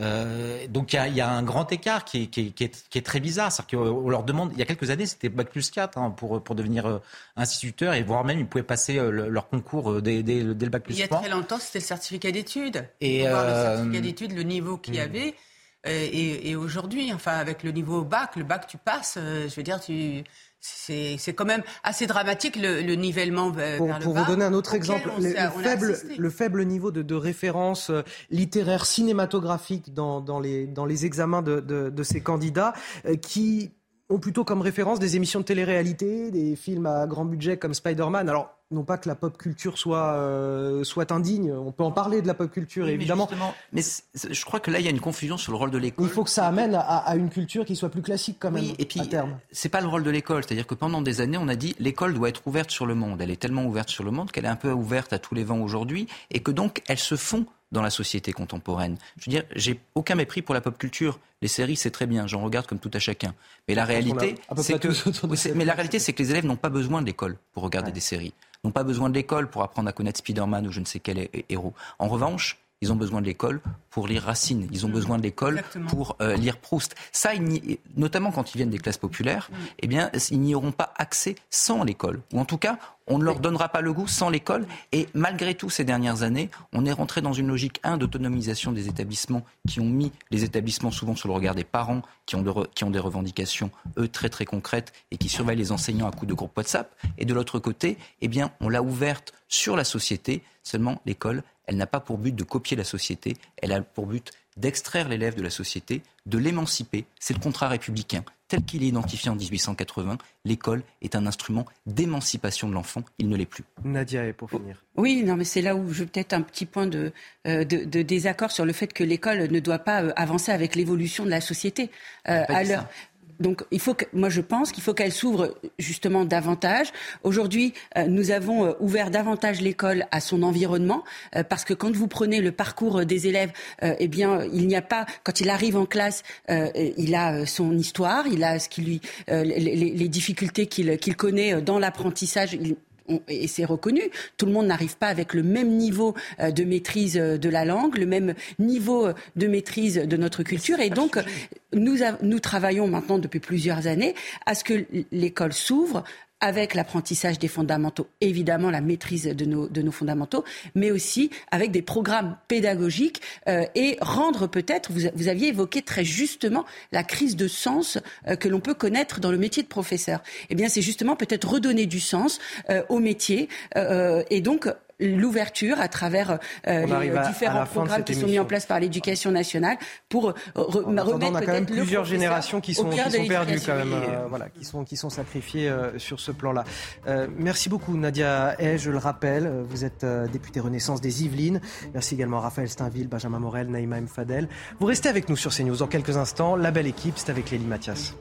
Speaker 12: Euh, donc il y, y, a un grand écart qui est, qui est, qui est, qui est très bizarre. C'est-à-dire qu'on leur demande, il y a quelques années, c'était Bac plus 4 hein, pour, pour devenir euh, instituteur et voire même ils pouvaient passer euh, le, leur concours euh, dès, dès, dès, le Bac plus 3.
Speaker 23: Il y a très longtemps, c'était le certificat d'études.
Speaker 12: Et
Speaker 23: voir le certificat d'études, le niveau qu'il y hmm. avait. Et, et aujourd'hui, enfin, avec le niveau bac, le bac, tu passes, je veux dire, tu, c'est quand même assez dramatique le, le nivellement vers
Speaker 1: pour,
Speaker 23: le
Speaker 1: pour vous donner un autre exemple, le, le, faible, le, faible, niveau de, de référence euh, littéraire cinématographique dans, dans, les, dans les examens de, de, de ces candidats euh, qui ont plutôt comme référence des émissions de télé-réalité, des films à grand budget comme Spider-Man. Alors, non pas que la pop culture soit, euh, soit indigne, on peut en parler de la pop culture,
Speaker 11: oui,
Speaker 1: évidemment.
Speaker 11: Mais, mais je crois que là, il y a une confusion sur le rôle de l'école.
Speaker 1: Il faut que ça amène à, à, une culture qui soit plus classique quand même,
Speaker 11: oui, et puis,
Speaker 1: à terme.
Speaker 11: C'est pas le rôle de l'école, c'est-à-dire que pendant des années, on a dit l'école doit être ouverte sur le monde. Elle est tellement ouverte sur le monde qu'elle est un peu ouverte à tous les vents aujourd'hui, et que donc elle se fond dans la société contemporaine. Je veux dire, j'ai aucun mépris pour la pop culture. Les séries, c'est très bien, j'en regarde comme tout à chacun. Mais la réalité, c'est que, mais la réalité, c'est que les élèves n'ont pas besoin de l'école pour regarder ouais. des séries, n'ont pas besoin de l'école pour apprendre à connaître Spider-Man ou je ne sais quel héros. En revanche, ils ont besoin de l'école pour lire Racine, ils ont besoin de l'école pour euh, lire Proust. Ça, notamment quand ils viennent des classes populaires, mm. eh bien, ils n'y auront pas accès sans l'école. Ou en tout cas, on ne leur donnera pas le goût sans l'école. Et malgré tout, ces dernières années, on est rentré dans une logique, un, d'autonomisation des établissements qui ont mis les établissements souvent sur le regard des parents, qui ont, de re, qui ont des revendications, eux, très très concrètes et qui surveillent les enseignants à coups de groupe WhatsApp. Et de l'autre côté, eh bien, on l'a ouverte sur la société. Seulement, l'école, elle n'a pas pour but de copier la société, elle a pour but d'extraire l'élève de la société, de l'émanciper. C'est le contrat républicain. Tel qu'il est identifié en 1880, l'école est un instrument d'émancipation de l'enfant. Il ne l'est plus.
Speaker 1: Nadia, pour finir.
Speaker 9: Oui, non, mais c'est là où je peut-être un petit point de, euh, de, de, désaccord sur le fait que l'école ne doit pas euh, avancer avec l'évolution de la société. Euh, à l'heure donc, il faut que, moi, je pense qu'il faut qu'elle s'ouvre justement davantage. Aujourd'hui, euh, nous avons euh, ouvert davantage l'école à son environnement, euh, parce que quand vous prenez le parcours des élèves, eh bien, il n'y a pas, quand il arrive en classe, il a son histoire, il a ce qui lui, les, difficultés qu'il connaît dans l'apprentissage. Et c'est reconnu, tout le monde n'arrive pas avec le même niveau de maîtrise de la langue, le même niveau de maîtrise de notre culture. Et donc, nous, nous travaillons maintenant depuis plusieurs années à ce que l'école s'ouvre avec l'apprentissage des fondamentaux, évidemment la maîtrise de nos, de nos fondamentaux, mais aussi avec des programmes pédagogiques euh, et rendre peut-être, vous, vous, aviez évoqué très justement la crise de sens euh, que l'on peut connaître dans le métier de professeur. Eh bien, c'est justement peut-être redonner du sens euh, au métier euh, et donc l'ouverture à travers les différents programmes qui sont mis en place par l'éducation nationale pour remettre
Speaker 1: on a quand même plusieurs générations qui sont, qui sont perdues quand même, voilà, qui sont qui sont sacrifiées sur ce plan-là. merci beaucoup Nadia Hay, je le rappelle, vous êtes députée Renaissance des Yvelines. Merci également à Raphaël Steinville, Benjamin Morel, Naïma M. Fadel. Vous restez avec nous sur CNews dans quelques instants. La belle équipe, c'est avec Lélie Mathias.